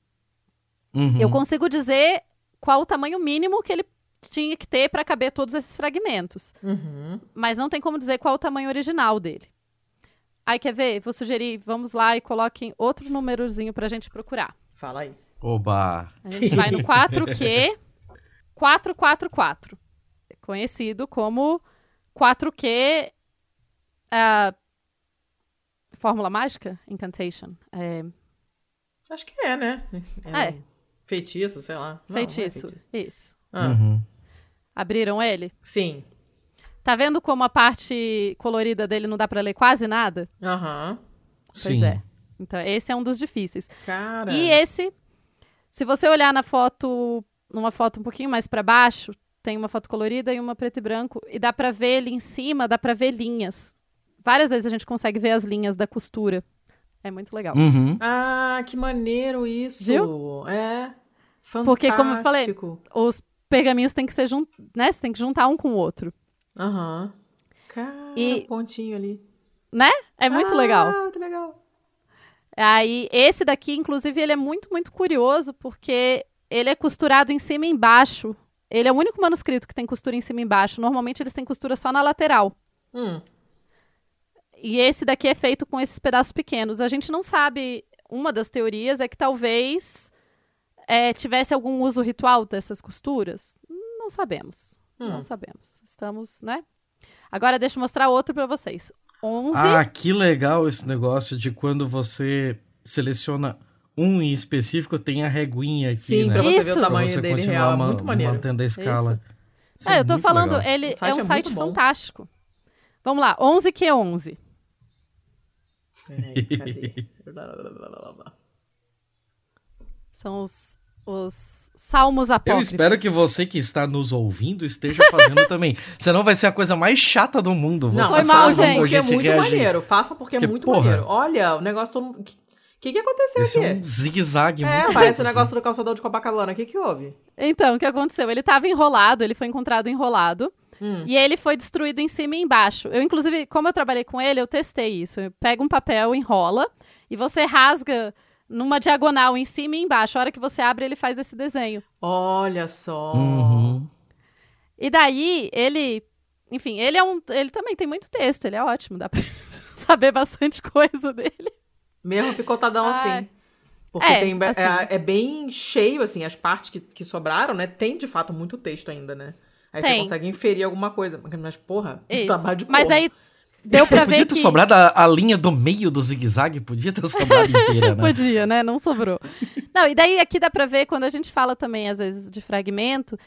Uhum. Eu consigo dizer qual o tamanho mínimo que ele tinha que ter para caber todos esses fragmentos, Uhum. mas não tem como dizer qual o tamanho original dele. Aí quer ver? Vou sugerir, vamos lá e coloquem outro númerozinho pra gente procurar. Fala aí. Oba. A gente vai no 4Q 444, conhecido como 4Q ah, Fórmula Mágica? Incantation. É, Acho que é, né? É. um Feitiço, sei lá. Não, não é feitiço. Isso. Ah, Uhum. Abriram ele? Sim. Tá vendo como a parte colorida dele não dá pra ler quase nada? Aham. Pois Sim. é. Então, esse é um dos difíceis. Cara. E esse, se você olhar na foto, numa foto um pouquinho mais pra baixo, tem uma foto colorida e uma preto e branco, e dá pra ver ele em cima, dá pra ver linhas. Várias vezes a gente consegue ver as linhas da costura. É muito legal. Uhum. Ah, que maneiro isso. Viu? É. Fantástico. Porque, como eu falei, Os pergaminhos têm que ser jun... né? Você tem que juntar um com o outro. Aham. Cara, E- um pontinho ali. É muito ah, legal. muito legal. Aí, esse daqui, inclusive, ele é muito, muito curioso, porque ele é costurado em cima e embaixo. Ele é o único manuscrito que tem costura em cima e embaixo. Normalmente eles têm costura só na lateral. Hum. E esse daqui é feito com esses pedaços pequenos. A gente não sabe. Uma das teorias é que talvez é, tivesse algum uso ritual dessas costuras. Não sabemos. Não Hum. sabemos. Estamos, né? Agora deixa eu mostrar outro pra vocês. 11. Ah, que legal esse negócio de quando você seleciona um em específico, tem a reguinha aqui, Sim, né? pra você ver Isso. o tamanho Pra você dele real. É ma- muito maneiro. mantendo a escala. Isso é, eu tô muito falando, legal. ele é um é site muito bom. fantástico. Vamos lá, 11Q11. Peraí, cadê? Blá, blá, blá, blá, blá, blá. São os, os salmos Eu apócrifos. espero que você que está nos ouvindo esteja fazendo também. Senão vai ser a coisa mais chata do mundo. Não, Você Foi mal, gente. Porque é muito reagir. maneiro. Faça porque é Porque, muito porra. maneiro. Olha, o negócio todo mundo... que- que, que aconteceu Esse aqui? é um zigue-zague É, muito parece o negócio do calçadão de Copacabana. O que que houve? Então, o que aconteceu? Ele tava enrolado, ele foi encontrado enrolado. Hum. E ele foi destruído em cima e embaixo. Eu, inclusive, como eu trabalhei com ele, eu testei isso. Eu pego um papel, enrola, e você rasga numa diagonal em cima e embaixo. A hora que você abre, ele faz esse desenho. Olha só. Uhum. E daí, ele. Enfim, ele é um. Ele também tem muito texto, ele é ótimo, dá pra saber bastante coisa dele. Mesmo picotadão Ai. assim. Porque É, tem, é- assim. é, é bem cheio, assim, as partes que, que sobraram, né? Tem, de fato, muito texto ainda, né? Aí você Tem. consegue inferir alguma coisa. Mas, porra, Isso. trabalho de Mas como? aí deu pra ver Podia ter que. sobrado a, a linha do meio do zigue-zague, podia ter sobrado inteira, né? Podia, né? Não sobrou. Não, e daí aqui dá pra ver, quando a gente fala também, às vezes, de fragmento,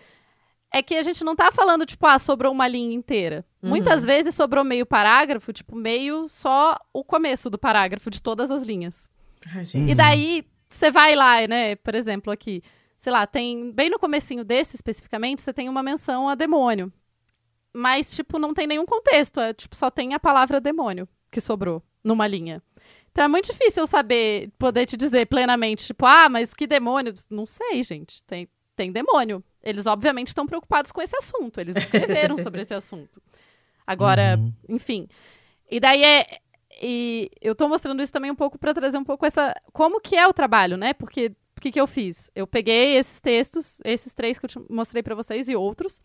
é que a gente não tá falando, tipo, ah, sobrou uma linha inteira. Uhum. Muitas vezes sobrou meio parágrafo, tipo, meio só o começo do parágrafo de todas as linhas. Ai, gente. E daí, você vai lá, né? Por exemplo, aqui, sei lá, tem. Bem no comecinho desse especificamente, você tem uma menção a demônio. Mas, tipo, não tem nenhum contexto. É, tipo, só tem a palavra demônio que sobrou numa linha. Então é muito difícil eu saber, poder te dizer plenamente, tipo, ah, mas que demônio? Não sei, gente. Tem, tem demônio. Eles, obviamente, estão preocupados com esse assunto. Eles escreveram sobre esse assunto. Agora, Uhum. enfim. E daí é. E eu tô mostrando isso também um pouco para trazer um pouco essa. Como que é o trabalho, né? Porque o que, que eu fiz? Eu peguei esses textos, esses três que eu te mostrei para vocês e outros.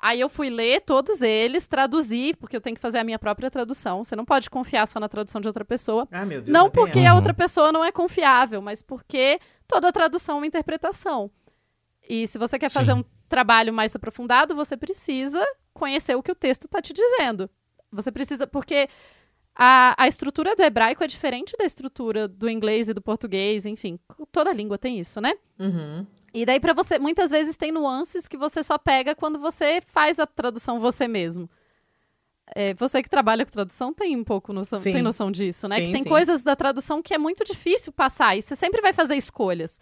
Aí eu fui ler todos eles, traduzir, porque eu tenho que fazer a minha própria tradução. Você não pode confiar só na tradução de outra pessoa. Ah, meu Deus. Não porque a outra pessoa não é confiável, mas porque toda tradução é uma interpretação. E se você quer fazer Sim. um trabalho mais aprofundado, você precisa conhecer o que o texto está te dizendo. Você precisa, porque a, a estrutura do hebraico é diferente da estrutura do inglês e do português, enfim, toda língua tem isso, né? Uhum. E daí para você, muitas vezes tem nuances que você só pega quando você faz a tradução você mesmo. É, você que trabalha com tradução tem um pouco noção, Sim. tem noção disso, né? Sim, que tem sim. coisas da tradução que é muito difícil passar e você sempre vai fazer escolhas.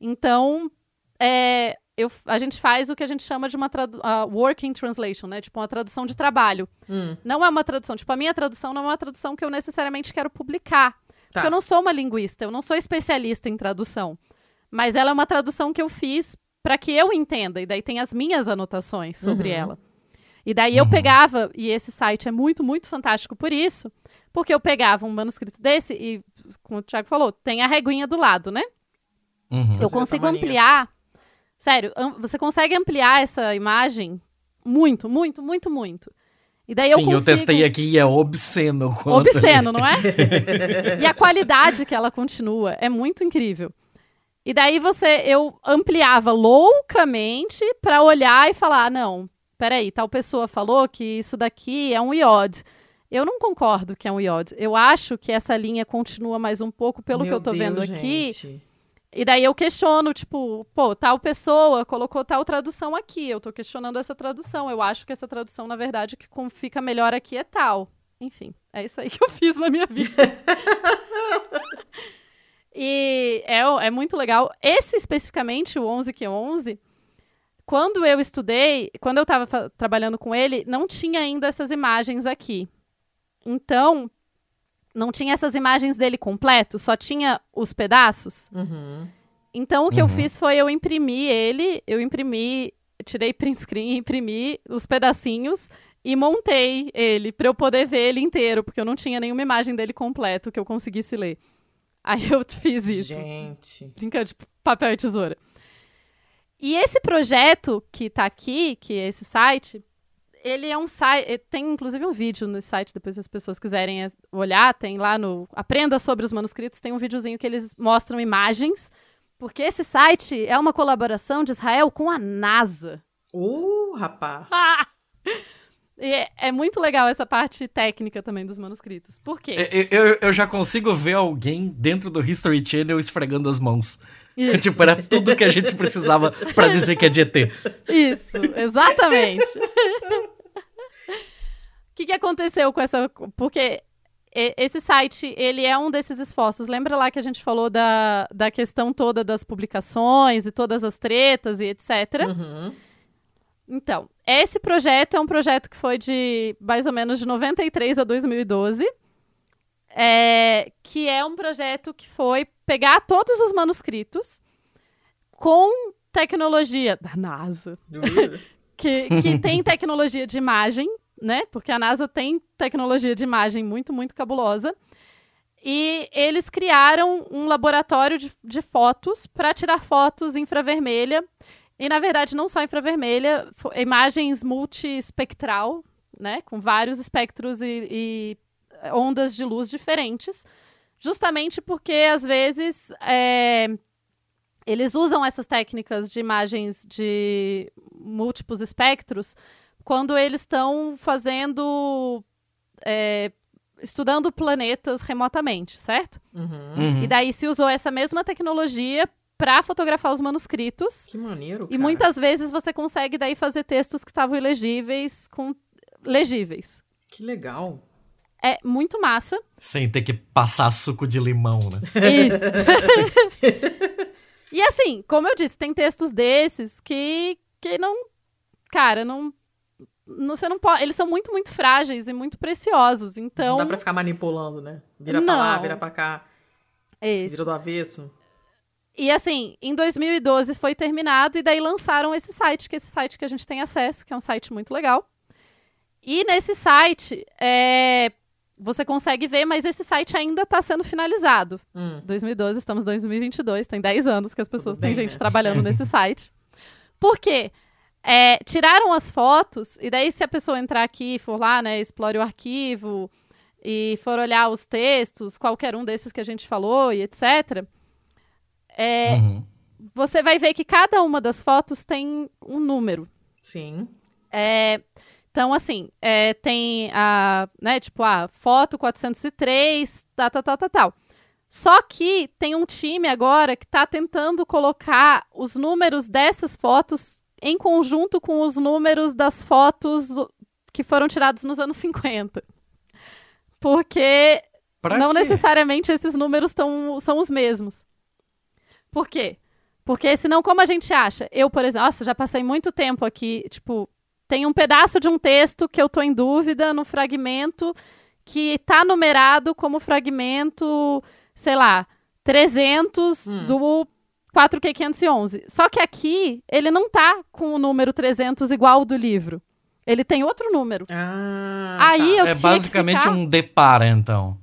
Então, é, eu, a gente faz o que a gente chama de uma a working translation, né? Tipo uma tradução de trabalho. Hum, Não é uma tradução, tipo a minha tradução não é uma tradução que eu necessariamente quero publicar. Tá. Porque eu não sou uma linguista, eu não sou especialista em tradução. Mas ela é uma tradução que eu fiz para que eu entenda, e daí tem as minhas anotações sobre Uhum. ela. E daí eu Uhum. pegava, e esse site é muito, muito fantástico por isso, porque eu pegava um manuscrito desse e, como o Thiago falou, tem a reguinha do lado, né? Uhum. Eu consigo ampliar. Sério, você consegue ampliar essa imagem muito, muito, muito, muito. E daí eu Sim, consigo... eu testei aqui e é obsceno. quanto- Obsceno, não é? e a qualidade que ela continua é muito incrível. E daí você, eu ampliava loucamente pra olhar e falar, "Ah, não, peraí, tal pessoa falou que isso daqui é um iod. Eu não concordo que é um iod. Eu acho que essa linha continua mais um pouco pelo que meu eu tô vendo aqui. gente. E daí eu questiono, tipo, pô, tal pessoa colocou tal tradução aqui. Eu tô questionando essa tradução. Eu acho que essa tradução, na verdade, que fica melhor aqui é tal. Enfim, é isso aí que eu fiz na minha vida. e é, é muito legal. Esse especificamente, o 11 que 11, quando eu estudei, quando eu tava fa- trabalhando com ele, não tinha ainda essas imagens aqui. Então, não tinha essas imagens dele completo, só tinha os pedaços. Uhum. Então, o que eu Uhum. fiz foi eu imprimi ele, eu imprimi, tirei print screen, imprimi os pedacinhos e montei ele para eu poder ver ele inteiro, porque eu não tinha nenhuma imagem dele completo que eu conseguisse ler. Aí eu fiz isso, Gente. brincando de papel e tesoura. E esse projeto que tá aqui, que é esse site, ele é um site, tem inclusive um vídeo no site, depois se as pessoas quiserem es- olhar, tem lá no Aprenda sobre os manuscritos, tem um videozinho que eles mostram imagens, porque esse site é uma colaboração de Israel com a NASA. Uh, rapaz. Ah! E é, é muito legal essa parte técnica também dos manuscritos. Por quê? Eu, eu- eu já consigo ver alguém dentro do History Channel esfregando as mãos. Isso. tipo, era tudo que a gente precisava pra dizer que é de ET. Isso, exatamente. O que, que aconteceu com essa. Porque esse site, ele é um desses esforços. Lembra lá que a gente falou da, da questão toda das publicações e todas as tretas e etc. Uhum. Então, esse projeto é um projeto que foi de mais ou menos de 93 a 2012. é, que é um projeto que foi pegar todos os manuscritos com tecnologia da NASA, que, que tem tecnologia de imagem, né? Porque a NASA tem tecnologia de imagem muito, muito cabulosa. E eles criaram um laboratório de, de fotos para tirar fotos infravermelha. E, na verdade, não só infravermelha, imagens multiespectral, né? Com vários espectros e, e ondas de luz diferentes. Justamente porque, às vezes, é, eles usam essas técnicas de imagens de múltiplos espectros quando eles estão fazendo. é, estudando planetas remotamente, certo? Uhum. Uhum. E daí se usou essa mesma tecnologia para fotografar os manuscritos. Que maneiro, E cara. muitas vezes você consegue daí fazer textos que estavam ilegíveis com legíveis. Que legal. É muito massa. Sem ter que passar suco de limão, né? Isso. e assim, como eu disse, tem textos desses que, que não. Cara, não, não. Você não pode. Eles são muito, muito frágeis e muito preciosos. Então. Não dá pra ficar manipulando, né? Vira pra lá, vira pra cá, é isso. vira do avesso. E assim, em 2012 foi terminado e daí lançaram esse site, que é esse site que a gente tem acesso, que é um site muito legal. E nesse site, é, você consegue ver, mas esse site ainda está sendo finalizado. Hum. 2012, estamos em 2022, tem 10 anos que as pessoas têm gente né? trabalhando nesse site. Por quê? É, tiraram as fotos, e daí se a pessoa entrar aqui e for lá, né, explore o arquivo, e for olhar os textos, qualquer um desses que a gente falou e etc., é, Uhum. você vai ver que cada uma das fotos tem um número. Sim. É, então, assim, é, tem a, né, tipo, a foto 403, tal, tal, tal, tal, tal. Só que tem um time agora que está tentando colocar os números dessas fotos em conjunto com os números das fotos que foram tirados nos anos 50. Porque Pra não quê? necessariamente esses números tão, são os mesmos. Por quê? Porque senão, como a gente acha? Eu, por exemplo, nossa, já passei muito tempo aqui, tipo, tem um pedaço de um texto que eu tô em dúvida no fragmento que tá numerado como fragmento, sei lá, 300 Hum. do 4Q511. Só que aqui ele não tá com o número 300 igual ao do livro. Ele tem outro número. Ah, Aí tá. eu É tinha que basicamente ficar- um depara, então.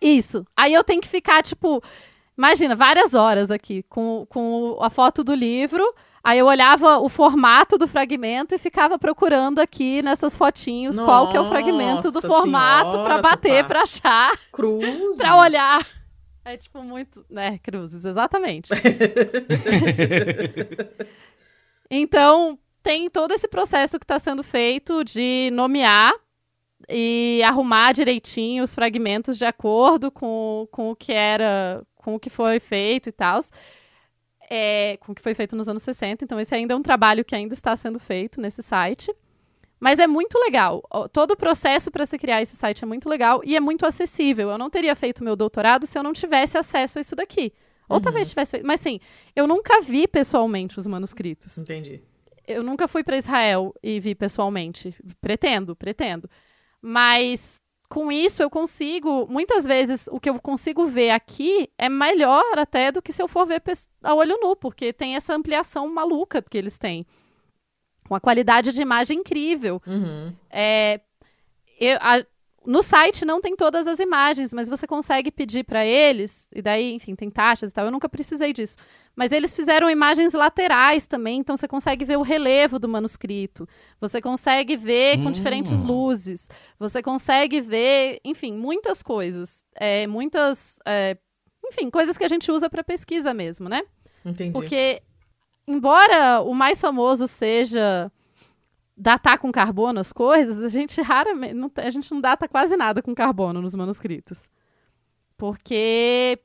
Isso. Aí eu tenho que ficar, tipo, imagina, várias horas aqui com, com a foto do livro. Aí eu olhava o formato do fragmento e ficava procurando aqui nessas fotinhos qual que é o fragmento do Nossa formato pra bater, pra achar, pra olhar. É tipo muito, né, cruzes, exatamente. então, tem todo esse processo que está sendo feito de nomear e arrumar direitinho os fragmentos de acordo com, com o que era, com o que foi feito e tal. É, com o que foi feito nos anos 60. Então, esse ainda é um trabalho que ainda está sendo feito nesse site. Mas é muito legal. Todo o processo para se criar esse site é muito legal e é muito acessível. Eu não teria feito meu doutorado se eu não tivesse acesso a isso daqui. Ou talvez tivesse feito. Mas sim, eu nunca vi pessoalmente os manuscritos. Entendi. Eu nunca fui para Israel e vi pessoalmente. Pretendo, pretendo. Mas com isso eu consigo, muitas vezes o que eu consigo ver aqui é melhor até do que se eu for ver a olho nu, porque tem essa ampliação maluca que eles têm. Uma qualidade de imagem incrível. Uhum. É, eu- a- no site não tem todas as imagens, mas você consegue pedir para eles, e daí, enfim, tem taxas e tal. Eu nunca precisei disso. Mas eles fizeram imagens laterais também, então você consegue ver o relevo do manuscrito. Você consegue ver com Hum. diferentes luzes. Você consegue ver, enfim, muitas coisas. É, muitas. é, enfim, coisas que a gente usa para pesquisa mesmo, né? Entendi. Porque, embora o mais famoso seja datar com carbono as coisas, a gente raramente. Não, a gente não data quase nada com carbono nos manuscritos. Porque.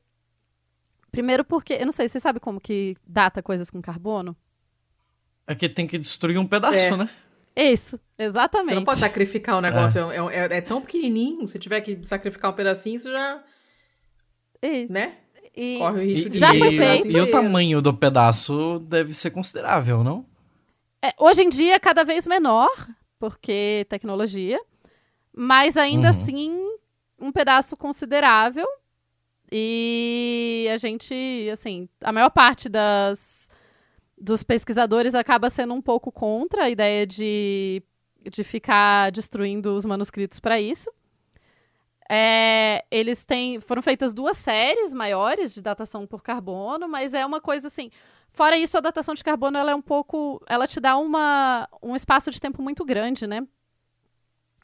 Primeiro porque. Eu não sei, você sabe como que data coisas com carbono? É que tem que destruir um pedaço, É. né? Isso, exatamente. Você não pode sacrificar o negócio. É, é- é tão pequenininho. Se tiver que sacrificar um pedacinho, você já. Isso. Né? E- Corre o risco de. Já foi e- feito. E o tamanho do pedaço deve ser considerável, não? É, hoje em dia, cada vez menor, porque tecnologia, mas ainda Uhum. assim, um pedaço considerável. E a gente, assim, a maior parte das, dos pesquisadores acaba sendo um pouco contra a ideia de, de ficar destruindo os manuscritos para isso. É, eles têm. Foram feitas duas séries maiores de datação por carbono, mas é uma coisa assim. Fora isso, a datação de carbono ela é um pouco. Ela te dá uma, um espaço de tempo muito grande, né?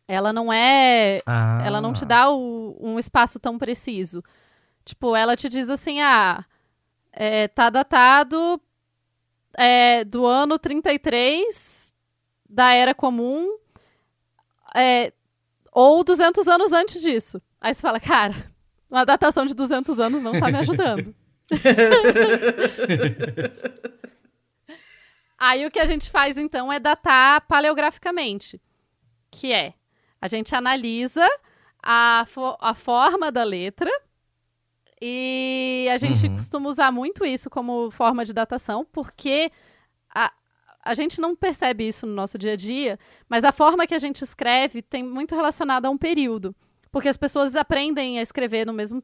Ela não é. Ah. Ela não te dá o- um espaço tão preciso. Tipo, ela te diz assim: ah, é, tá datado é, do ano 33 da Era Comum, é, ou 200 anos antes disso. Aí você fala, cara, uma datação de 200 anos não tá me ajudando. Aí o que a gente faz então é datar paleograficamente, que é a gente analisa a, fo- a forma da letra e a gente Uhum. costuma usar muito isso como forma de datação, porque a, a gente não percebe isso no nosso dia a dia, mas a forma que a gente escreve tem muito relacionada a um período. Porque as pessoas aprendem a escrever no mesmo,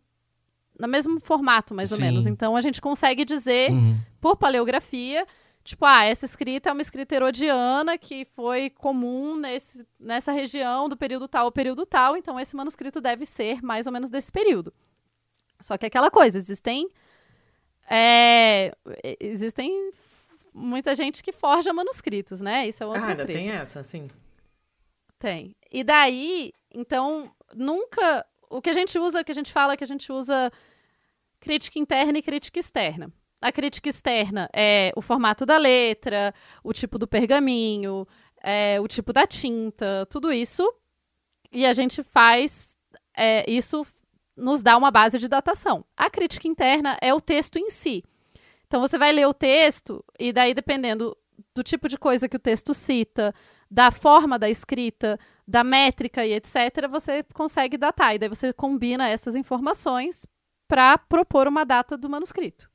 no mesmo formato, mais ou Sim. menos. Então a gente consegue dizer Uhum. por paleografia, tipo, ah, essa escrita é uma escrita herodiana que foi comum nesse, nessa região do período tal ao período tal, então esse manuscrito deve ser mais ou menos desse período. Só que é aquela coisa, existem. é, existem muita gente que forja manuscritos, né? Isso é outro Ah, ainda treta. tem essa, sim. Tem. E daí, então, nunca. O que a gente usa, o que a gente fala, que a gente usa crítica interna e crítica externa. A crítica externa é o formato da letra, o tipo do pergaminho, é, o tipo da tinta, tudo isso. E a gente faz. é, isso nos dá uma base de datação. A crítica interna é o texto em si. Então você vai ler o texto, e daí, dependendo do tipo de coisa que o texto cita, da forma da escrita, da métrica e etc., você consegue datar. E daí você combina essas informações para propor uma data do manuscrito.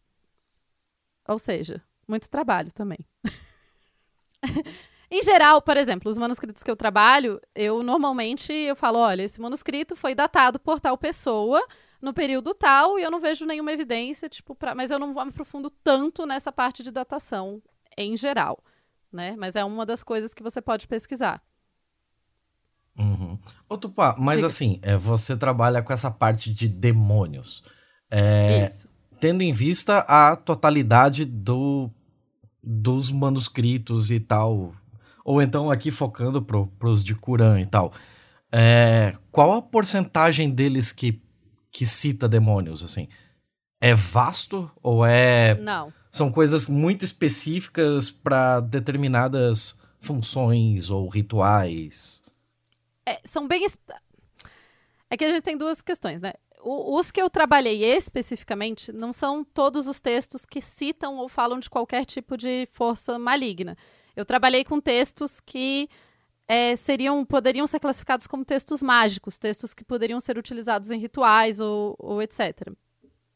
Ou seja, muito trabalho também. em geral, por exemplo, os manuscritos que eu trabalho, eu normalmente eu falo, olha, esse manuscrito foi datado por tal pessoa no período tal e eu não vejo nenhuma evidência, tipo, pra... mas eu não me aprofundo tanto nessa parte de datação em geral, né? Mas é uma das coisas que você pode pesquisar. Uhum. Ô, Tupá, mas Diga. assim, é, você trabalha com essa parte de demônios. É, Isso. tendo em vista a totalidade do, dos manuscritos e tal, ou então aqui focando pro, pros de Kuran e tal, é, qual a porcentagem deles que, que cita demônios, assim? É vasto ou é Não. são coisas muito específicas para determinadas funções ou rituais? É, são bem. É que a gente tem duas questões, né? O- os que eu trabalhei especificamente não são todos os textos que citam ou falam de qualquer tipo de força maligna. Eu trabalhei com textos que é, seriam, poderiam ser classificados como textos mágicos, textos que poderiam ser utilizados em rituais ou, ou etc.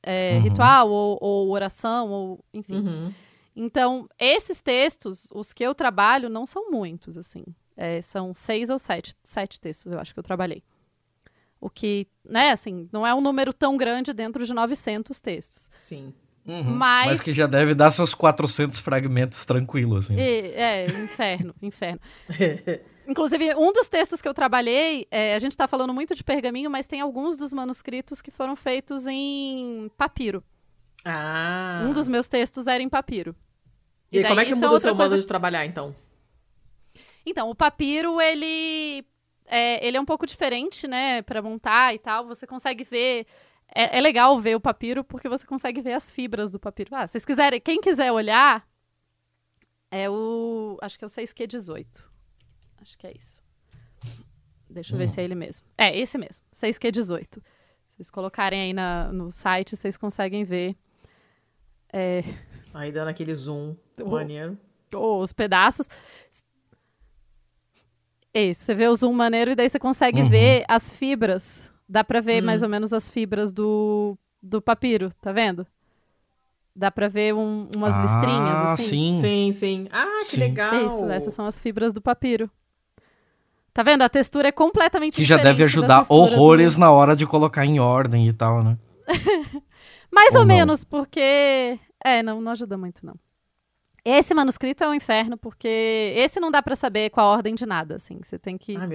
É, Uhum. Ritual ou, ou oração, ou enfim. Uhum. Então, esses textos, os que eu trabalho, não são muitos, assim. É, são seis ou sete, sete textos, eu acho que eu trabalhei. O que, né, assim, não é um número tão grande dentro de 900 textos. Sim. Uhum. Mas- Mas que já deve dar seus 400 fragmentos tranquilo, assim. E, é, inferno, inferno. Inclusive, um dos textos que eu trabalhei, é, a gente está falando muito de pergaminho, mas tem alguns dos manuscritos que foram feitos em papiro. ah. Um dos meus textos era em papiro. E, aí, como é daí que é muda o seu coisa modo de trabalhar, então? Então, o papiro, ele é, ele é um pouco diferente, né, para montar e tal. Você consegue ver. É, é legal ver o papiro porque você consegue ver as fibras do papiro. Ah, se vocês quiserem, quem quiser olhar, é o. Acho que é o 6Q18. Acho que é isso. Deixa eu ver se é ele mesmo. É, esse mesmo, 6Q18. Se vocês colocarem aí na, no site, vocês conseguem ver é, Aí dando aquele zoom O- maneiro. os pedaços. Isso, você vê o zoom maneiro e daí você consegue Uhum. ver as fibras. Dá pra ver Hum. mais ou menos as fibras do, do papiro, tá vendo? Dá pra ver um- umas listrinhas ah, assim. sim. Sim, sim. Ah, que Sim. legal. Isso, essas são as fibras do papiro. Tá vendo? A textura é completamente Que já diferente deve da ajudar textura do- horrores na hora de colocar em ordem e tal, né? Mais Ou ou, menos, porque. É, não, não ajuda muito, não. Esse manuscrito é um inferno, porque esse não dá pra saber qual a ordem de nada, assim. Você tem que Ai,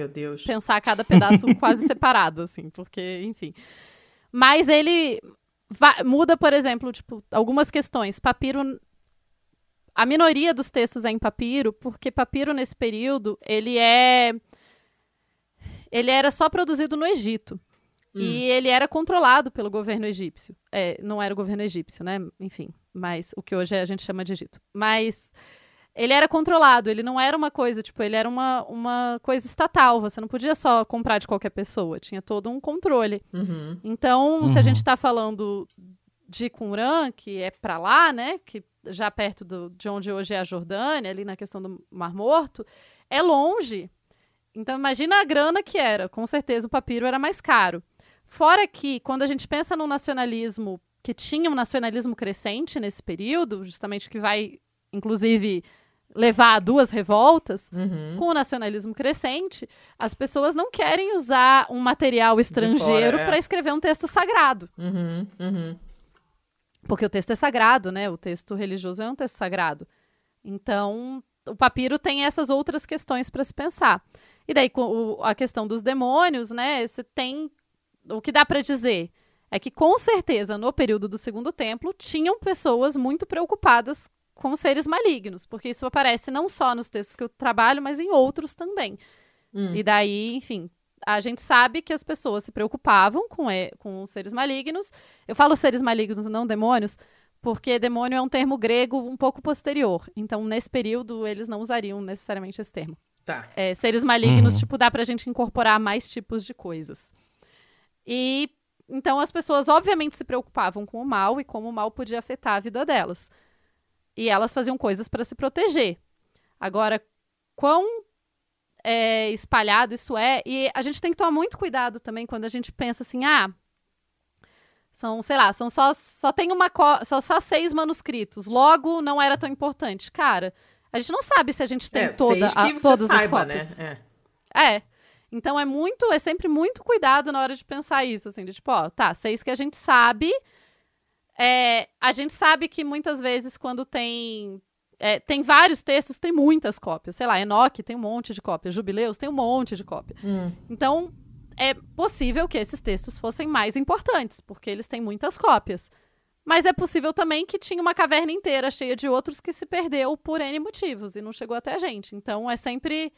pensar cada pedaço quase separado, assim, porque, enfim. Mas ele muda, por exemplo, tipo, algumas questões. Papiro. A minoria dos textos é em papiro, porque papiro nesse período, ele é. Ele era só produzido no Egito. E ele era controlado pelo governo egípcio. É, não era o governo egípcio, né? Enfim, mas o que hoje a gente chama de Egito. Mas ele era controlado, ele não era uma coisa, tipo, ele era uma, uma coisa estatal. Você não podia só comprar de qualquer pessoa, tinha todo um controle. Uhum. Então, se a Uhum. gente está falando de Qumran, que é para lá, né, que já perto do, de onde hoje é a Jordânia, ali na questão do Mar Morto, é longe. Então, imagina a grana que era. Com certeza o papiro era mais caro. Fora que, quando a gente pensa no nacionalismo, que tinha um nacionalismo crescente nesse período, justamente que vai, inclusive, levar a duas revoltas, Uhum. com o nacionalismo crescente, as pessoas não querem usar um material estrangeiro é. para escrever um texto sagrado. Uhum. Uhum. Porque o texto é sagrado, né? O texto religioso é um texto sagrado. Então, o papiro tem essas outras questões para se pensar. E daí, com o- a questão dos demônios, né? Você tem. O que dá para dizer é que, com certeza, no período do Segundo Templo, tinham pessoas muito preocupadas com seres malignos, porque isso aparece não só nos textos que eu trabalho, mas em outros também. Hum. E daí, enfim, a gente sabe que as pessoas se preocupavam com, e- com os seres malignos. Eu falo seres malignos, não demônios, porque demônio é um termo grego um pouco posterior. Então, nesse período, eles não usariam necessariamente esse termo. Tá. É, seres malignos, Uhum. tipo, dá pra gente incorporar mais tipos de coisas. E então as pessoas, obviamente, se preocupavam com o mal e como o mal podia afetar a vida delas. E elas faziam coisas para se proteger. Agora, quão é, espalhado isso é, e a gente tem que tomar muito cuidado também quando a gente pensa assim, ah, são, sei lá, são só, só tem uma, só, só seis manuscritos, logo não era tão importante. Cara, a gente não sabe se a gente tem é, toda, a- todas saiba, as cópias. né? É. É. Então é muito, é sempre muito cuidado na hora de pensar isso, assim, de tipo, ó, tá, seis que a gente sabe. É, a gente sabe que muitas vezes quando tem. é, tem vários textos, tem muitas cópias. Sei lá, Enoque tem um monte de cópias, Jubileus tem um monte de cópia. Hum. Então, é possível que esses textos fossem mais importantes, porque eles têm muitas cópias. Mas é possível também que tinha uma caverna inteira cheia de outros que se perdeu por N motivos e não chegou até a gente. Então é sempre.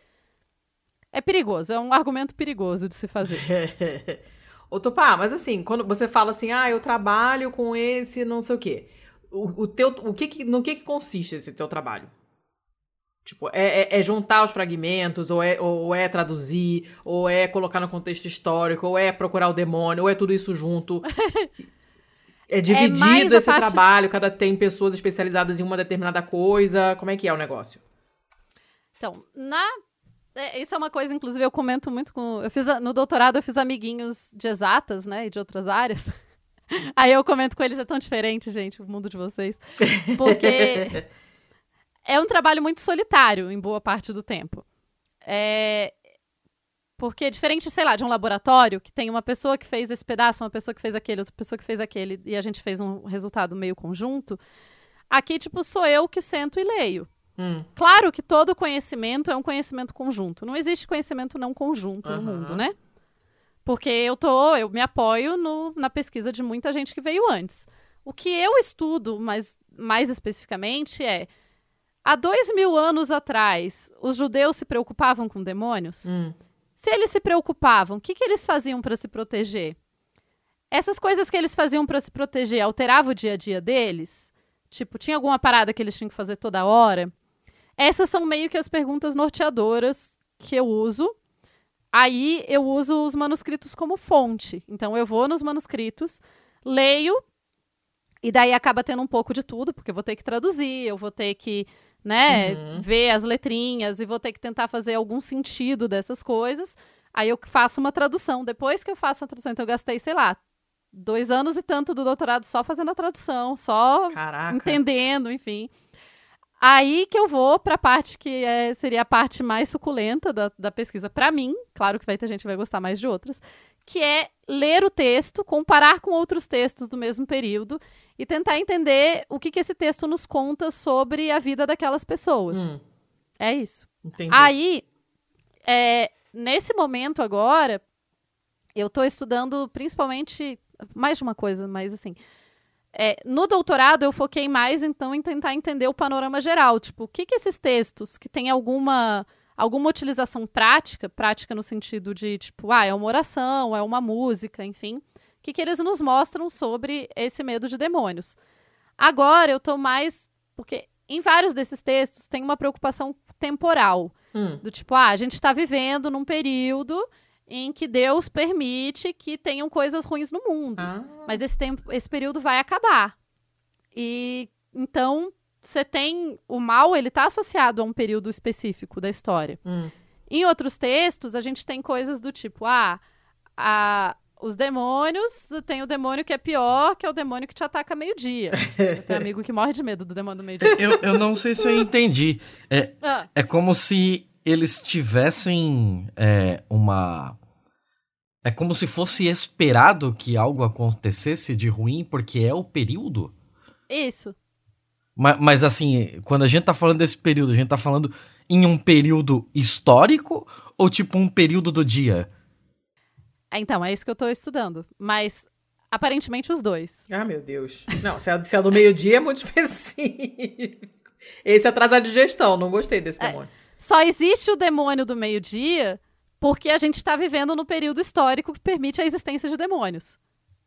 É perigoso, é um argumento perigoso de se fazer. Ô, Tupá, mas assim, quando você fala assim, ah, eu trabalho com esse não sei o quê. O, o teu, o que que- no que que consiste esse teu trabalho? Tipo, é, é- é juntar os fragmentos, ou é, ou é traduzir, ou é colocar no contexto histórico, ou é procurar o demônio, ou é tudo isso junto. É mais dividido a esse parte- trabalho, cada tem pessoas especializadas em uma determinada coisa. Como é que é o negócio? Então, na. É, isso é uma coisa, inclusive, eu comento muito com. Eu fiz no doutorado eu fiz amiguinhos de exatas, né? E de outras áreas. Aí eu comento com eles, é tão diferente, gente, o mundo de vocês. Porque é um trabalho muito solitário em boa parte do tempo. É, Porque diferente, sei lá, de um laboratório que tem uma pessoa que fez esse pedaço, uma pessoa que fez aquele, outra pessoa que fez aquele, e a gente fez um resultado meio conjunto, aqui, tipo, sou eu que sento e leio. Hum, Claro que todo conhecimento é um conhecimento conjunto. Não existe conhecimento não conjunto no Aham. mundo, né? Porque eu tô, eu me apoio no- na pesquisa de muita gente que veio antes. O que eu estudo, mas mais especificamente, é há dois mil anos atrás, os judeus se preocupavam com demônios? hum. Se eles se preocupavam, o que, que eles faziam para se proteger? Essas coisas que eles faziam para se proteger alteravam o dia a dia deles? Tipo, tinha alguma parada que eles tinham que fazer toda hora? Essas são meio que as perguntas norteadoras que eu uso. Aí eu uso os manuscritos como fonte. Então eu vou nos manuscritos, leio, e daí acaba tendo um pouco de tudo, porque eu vou ter que traduzir, eu vou ter que, né, Uhum. ver as letrinhas e vou ter que tentar fazer algum sentido dessas coisas. Aí eu faço uma tradução. Depois que eu faço a tradução, então eu gastei, sei lá, dois anos e tanto do doutorado só fazendo a tradução, só Caraca. entendendo, enfim. Aí que eu vou pra parte que é- seria a parte mais suculenta da, da pesquisa pra mim. Claro que vai ter gente que vai gostar mais de outras. Que é ler o texto, comparar com outros textos do mesmo período e tentar entender o que, que esse texto nos conta sobre a vida daquelas pessoas. Hum, É isso. entendi. Aí, é, nesse momento agora, eu tô estudando principalmente mais de uma coisa, mas assim. É, no doutorado, eu foquei mais, então, em tentar entender o panorama geral. Tipo, o que, que esses textos que têm alguma, alguma utilização prática, prática no sentido de, tipo, ah, é uma oração, é uma música, enfim, o que, que eles nos mostram sobre esse medo de demônios. Agora, eu tô mais. Porque em vários desses textos tem uma preocupação temporal. Hum, Do tipo, ah, a gente está vivendo num período em que Deus permite que tenham coisas ruins no mundo. ah, Mas esse tempo, esse período vai acabar. E então você tem o mal, ele tá associado a um período específico da história. hum. Em outros textos, a gente tem coisas do tipo, ah, a- os demônios, tem o demônio que é pior, que é o demônio que te ataca meio-dia. Eu tenho um amigo que morre de medo do demônio do meio-dia. Eu, eu não sei se eu entendi. É, Ah, é como se eles tivessem é, uma. É como se fosse esperado que algo acontecesse de ruim, porque é o período. isso. Mas, mas assim, quando a gente tá falando desse período, a gente tá falando em um período histórico ou tipo um período do dia? É, Então, é isso que eu tô estudando. Mas, aparentemente, os dois. Ah, meu Deus. Não, se é, se é do meio-dia é muito específico. Esse é atrasado de gestão, não gostei desse É. demônio. Só existe o demônio do meio-dia porque a gente está vivendo no período histórico que permite a existência de demônios.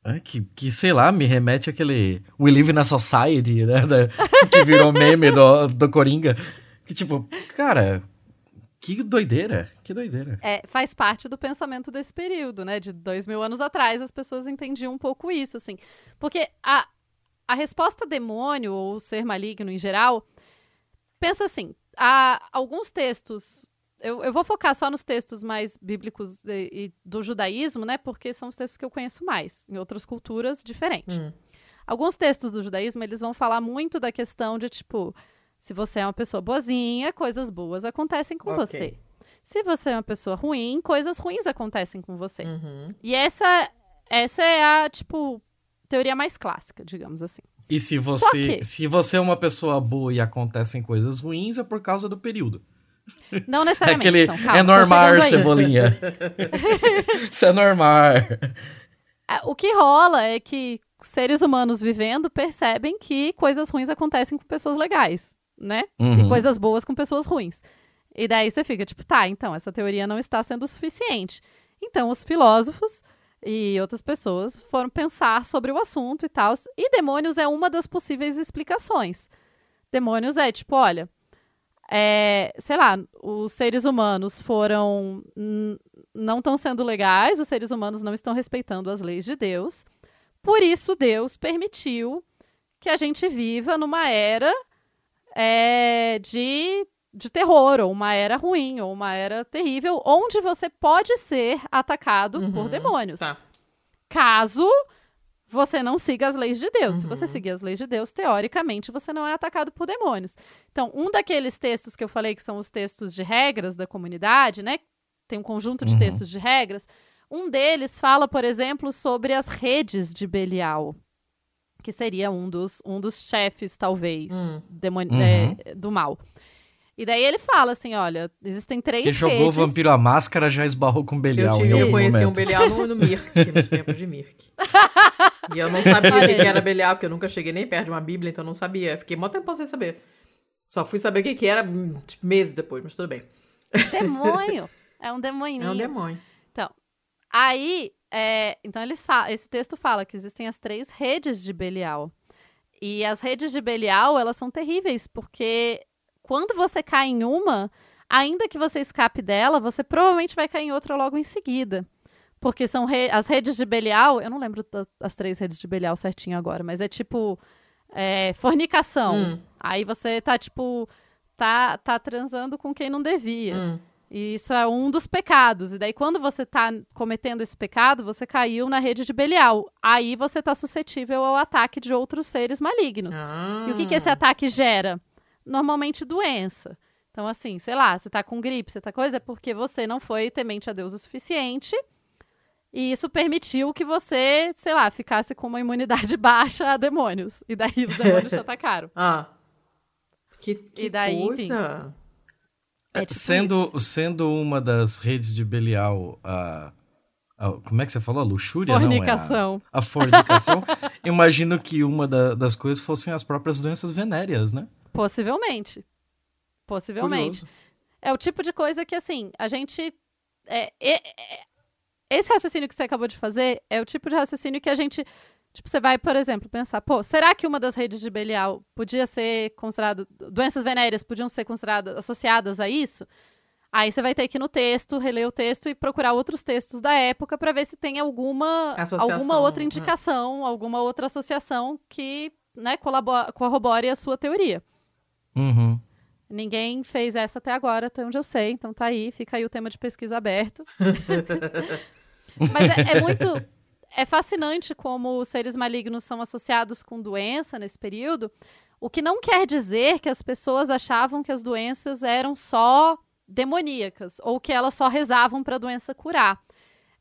É, que, que, sei lá, me remete àquele We Live in a Society, né? da- que virou meme do, do Coringa. Que tipo, cara, que doideira, que doideira. É, faz parte do pensamento desse período, né? De dois mil anos atrás, as pessoas entendiam um pouco isso, assim. Porque a, a resposta demônio, ou ser maligno em geral, pensa assim, há alguns textos... Eu, eu vou focar só nos textos mais bíblicos e, e do judaísmo, né? Porque são os textos que eu conheço mais, em outras culturas diferentes. Hum. Alguns textos do judaísmo, eles vão falar muito da questão de, tipo, se você é uma pessoa boazinha, coisas boas acontecem com Ok. você. Se você é uma pessoa ruim, coisas ruins acontecem com você. Uhum. E essa, essa é a, tipo, teoria mais clássica, digamos assim. E se você, que- se você é uma pessoa boa e acontecem coisas ruins, é por causa do período. Não É necessariamente. aquele, então, calma, é normal. Cebolinha. Isso é normal. Ah, O que rola é que seres humanos vivendo percebem que coisas ruins acontecem com pessoas legais, né? E Uhum. coisas boas com pessoas ruins. E daí você fica tipo, tá, então essa teoria não está sendo suficiente. Então os filósofos e outras pessoas foram pensar sobre o assunto e tal. E demônios é uma das possíveis explicações. Demônios é tipo, olha, é, sei lá, os seres humanos foram. não estão sendo legais, os seres humanos não estão respeitando as leis de Deus. Por isso, Deus permitiu que a gente viva numa era é, de, de terror, ou uma era ruim, ou uma era terrível, onde você pode ser atacado por Uhum, demônios. Tá. Caso você não siga as leis de Deus. Se Uhum. você seguir as leis de Deus, teoricamente, você não é atacado por demônios. Então, um daqueles textos que eu falei que são os textos de regras da comunidade, né? Tem um conjunto de Uhum. textos de regras. Um deles fala, por exemplo, sobre as redes de Belial, que seria um dos, um dos chefes, talvez, Hum. demoni- Uhum. é, do mal. E daí ele fala assim: olha, existem três Quem jogou redes. o Vampiro à Máscara já esbarrou com o Eu, Belial tive, em eu algum conheci um. Belial no, no Mirk, nos tempos de Mirk. E eu não sabia o que, era Belial, porque eu nunca cheguei nem perto de uma Bíblia, então eu não sabia. Fiquei mó tempo sem saber. Só fui saber o que, que era hum, tipo, meses depois, mas tudo bem. Demônio! é um demoninho. É um demônio. Aí, é, então eles falam, esse texto fala que existem as três redes de Belial. E as redes de Belial, elas são terríveis, porque quando você cai em uma, ainda que você escape dela, você provavelmente vai cair em outra logo em seguida. Porque são re- as redes de Belial, eu não lembro das três redes de Belial certinho agora, mas é tipo é, fornicação. Hum. Aí você tá, tipo, tá, tá transando com quem não devia. Hum. E isso é um dos pecados. E daí, quando você tá cometendo esse pecado, você caiu na rede de Belial. Aí você tá suscetível ao ataque de outros seres malignos. Ah. E o que, que esse ataque gera? normalmente doença. Então, assim, sei lá, você tá com gripe, você tá coisa, é porque você não foi temente a Deus o suficiente. E isso permitiu que você, sei lá, ficasse com uma imunidade baixa a demônios. E daí os demônios te atacaram. Ah. Que, que E daí, coisa. É tipo sendo, isso, assim. sendo uma das redes de Belial a, a- como é que você falou? A luxúria? Não, é a- Fornicação. a, fornicação. imagino que uma da- das coisas fossem as próprias doenças venéreas, né? Possivelmente. Possivelmente. Curioso. É o tipo de coisa que, assim, a gente. é- é- é- esse raciocínio que você acabou de fazer é o tipo de raciocínio que a gente. Tipo, você vai, por exemplo, pensar, pô, será que uma das redes de Belial podia ser considerada. Doenças venéreas podiam ser consideradas associadas a isso? Aí você vai ter que ir no texto, reler o texto e procurar outros textos da época para ver se tem alguma, Associação, alguma outra né? indicação, alguma outra associação que né, corrobore a sua teoria. Uhum. Ninguém fez essa até agora, até onde eu sei. Então tá aí, fica aí o tema de pesquisa aberto. Mas é, é muito. É fascinante como os seres malignos são associados com doença nesse período. O que não quer dizer que as pessoas achavam que as doenças eram só demoníacas ou que elas só rezavam para a doença curar.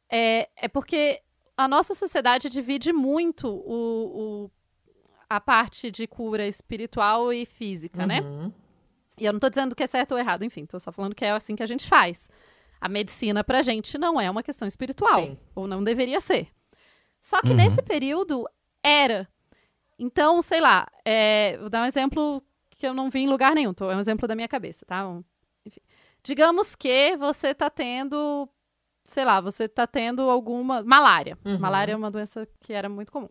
É, é porque a nossa sociedade divide muito o- o- a parte de cura espiritual e física, né? Uhum. E eu não tô dizendo que é certo ou errado, enfim, tô só falando que é assim que a gente faz. A medicina pra gente não é uma questão espiritual, Sim. ou não deveria ser. Só que Uhum. nesse período era. Então, sei lá, é, vou dar um exemplo que eu não vi em lugar nenhum, tô, é um exemplo da minha cabeça, tá? Um- enfim. Digamos que você tá tendo, sei lá, você tá tendo alguma. Malária. Uhum. Malária é uma doença que era muito comum.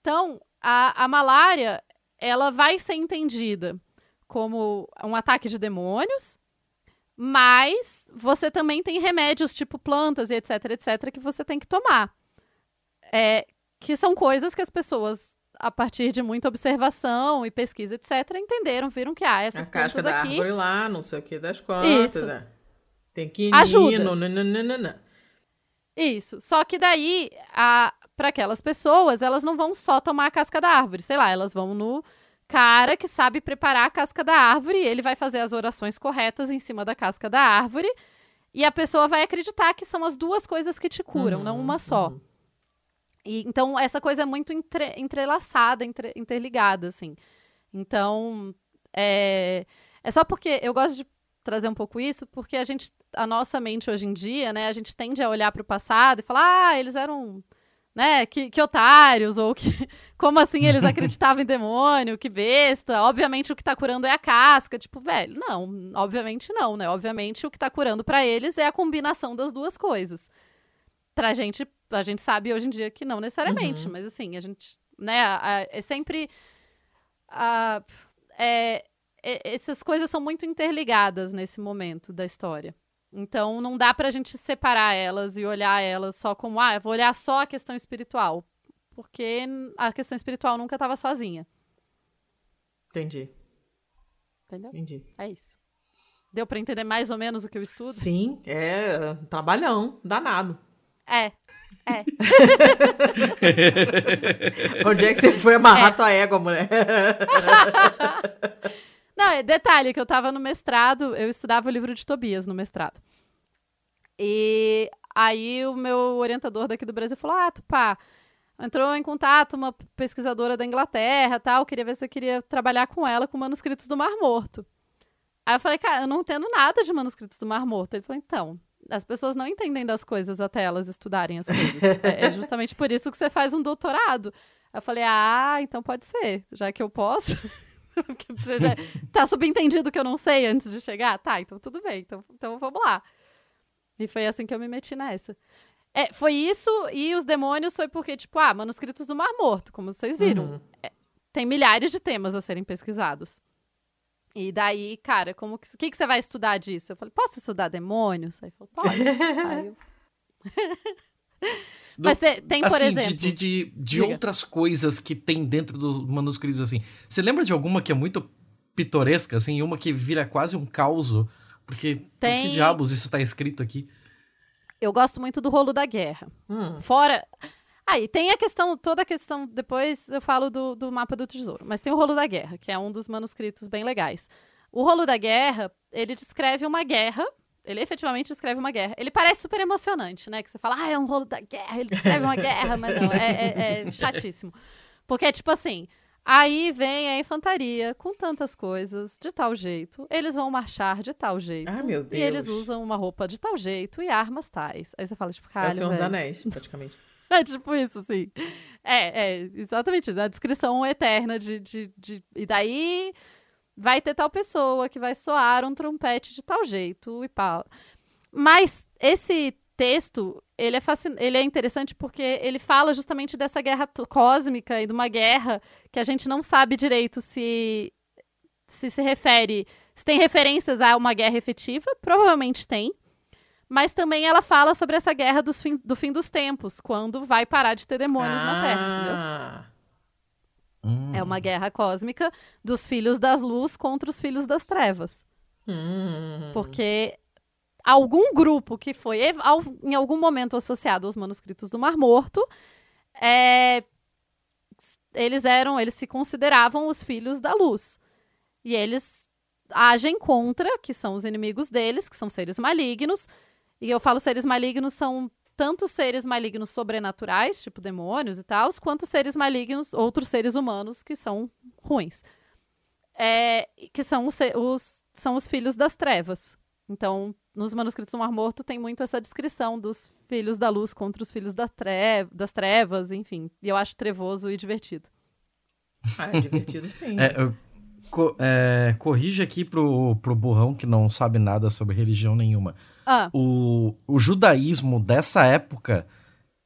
Então, a, a malária, ela vai ser entendida como um ataque de demônios, mas você também tem remédios tipo plantas e etc, etc, que você tem que tomar. É, que são coisas que as pessoas, a partir de muita observação e pesquisa, etc, entenderam, viram que ah, essas a casca plantas da aqui árvore lá, não sei o que das quantas. Isso. né? Tem que Ajuda. nananana. Isso. Só que daí, para aquelas pessoas, elas não vão só tomar a casca da árvore. Sei lá, elas vão no cara que sabe preparar a casca da árvore, ele vai fazer as orações corretas em cima da casca da árvore, e a pessoa vai acreditar que são as duas coisas que te curam, Uhum, não uma só. uhum. E, então, essa coisa é muito entre- entrelaçada, entre- interligada, assim. Então, é, é só porque eu gosto de trazer um pouco isso, porque a gente, a nossa mente hoje em dia, né, a gente tende a olhar para o passado e falar, ah, eles eram, né, que, que otários, ou que, como assim eles acreditavam em demônio, que besta, obviamente o que tá curando é a casca, tipo, velho, não, obviamente não, né, obviamente o que tá curando para eles é a combinação das duas coisas. Pra gente, a gente sabe hoje em dia que não necessariamente, Uhum. mas assim, a gente, né, a- a- é sempre, a, é, é- essas coisas são muito interligadas nesse momento da história. Então não dá pra gente separar elas e olhar elas só como, ah, eu vou olhar só a questão espiritual. Porque a questão espiritual nunca estava sozinha. Entendi, Entendeu? entendi. É isso. Deu pra entender mais ou menos o que eu estudo? Sim, é trabalhão, danado. É. Onde é que você foi amarrar É. tua égua, mulher? Não, é detalhe que eu tava no mestrado, eu estudava o livro de Tobias no mestrado. E aí o meu orientador daqui do Brasil falou: "Ah, Tupá, entrou em contato uma pesquisadora da Inglaterra, tal, queria ver se eu queria trabalhar com ela com manuscritos do Mar Morto". Aí eu falei: "Cara, eu não entendo nada de manuscritos do Mar Morto". Ele falou: "Então, as pessoas não entendem das coisas até elas estudarem as coisas. é, é justamente por isso que você faz um doutorado". Eu falei: "Ah, então pode ser, já que eu posso". Tá subentendido que eu não sei antes de chegar? Tá, então tudo bem. Então, então vamos lá. E foi assim que eu me meti nessa. É, foi isso e os demônios foi porque, tipo, ah, manuscritos do Mar Morto, como vocês viram. Uhum. Tem milhares de temas a serem pesquisados. E daí, cara, como que, que, que você vai estudar disso? Eu falei, posso estudar demônios? Aí falou, pode. Aí eu... Mas te- tem, por assim, exemplo... de, de, de, outras coisas que tem dentro dos manuscritos, assim. Você lembra de alguma que é muito pitoresca, assim? Uma que vira quase um caos? Porque, por que Tem- diabos isso tá escrito aqui? Eu gosto muito do rolo da guerra. Hum, Fora. Aí tem a questão, toda a questão, depois eu falo do, do mapa do tesouro, mas tem o rolo da guerra, que é um dos manuscritos bem legais. O rolo da guerra, ele descreve uma guerra, ele efetivamente descreve uma guerra. Ele parece super emocionante, né? Que você fala, ah, é um rolo da guerra, ele descreve uma guerra, mas não, é, é- é chatíssimo. Porque é tipo assim, aí vem a infantaria com tantas coisas, de tal jeito, eles vão marchar de tal jeito. Ah, meu E eles Deus. usam uma roupa de tal jeito e armas tais. Aí você fala, tipo, É o Senhor dos. Anéis, praticamente. É tipo isso, sim. É, é, exatamente isso. É a descrição eterna de, de, de. E daí vai ter tal pessoa que vai soar um trompete de tal jeito e pá. Mas esse texto, ele é, fascin... ele é interessante porque ele fala justamente dessa guerra cósmica e de uma guerra que a gente não sabe direito se se, se refere. Se tem referências a uma guerra efetiva, provavelmente tem. Mas também ela fala sobre essa guerra dos fim- do fim dos tempos, quando vai parar de ter demônios na Terra, entendeu? Hum. É uma guerra cósmica dos filhos das luz contra os filhos das trevas. hum. Porque algum grupo que foi em algum momento associado aos manuscritos do Mar Morto, é, eles eram, eles se consideravam os filhos da luz. E eles agem contra, que são os inimigos deles, que são seres malignos. E eu falo seres malignos são tanto seres malignos sobrenaturais, tipo demônios e tal, quanto seres malignos, outros seres humanos que são ruins. É, que são os, os- são os filhos das trevas. Então, nos manuscritos do Mar Morto tem muito essa descrição dos filhos da luz contra os filhos da tre- das trevas, enfim. E eu acho trevoso e divertido. Ah, é divertido sim. É, eu co- é, corrija aqui pro, pro burrão que não sabe nada sobre religião nenhuma. Ah, O, o judaísmo dessa época,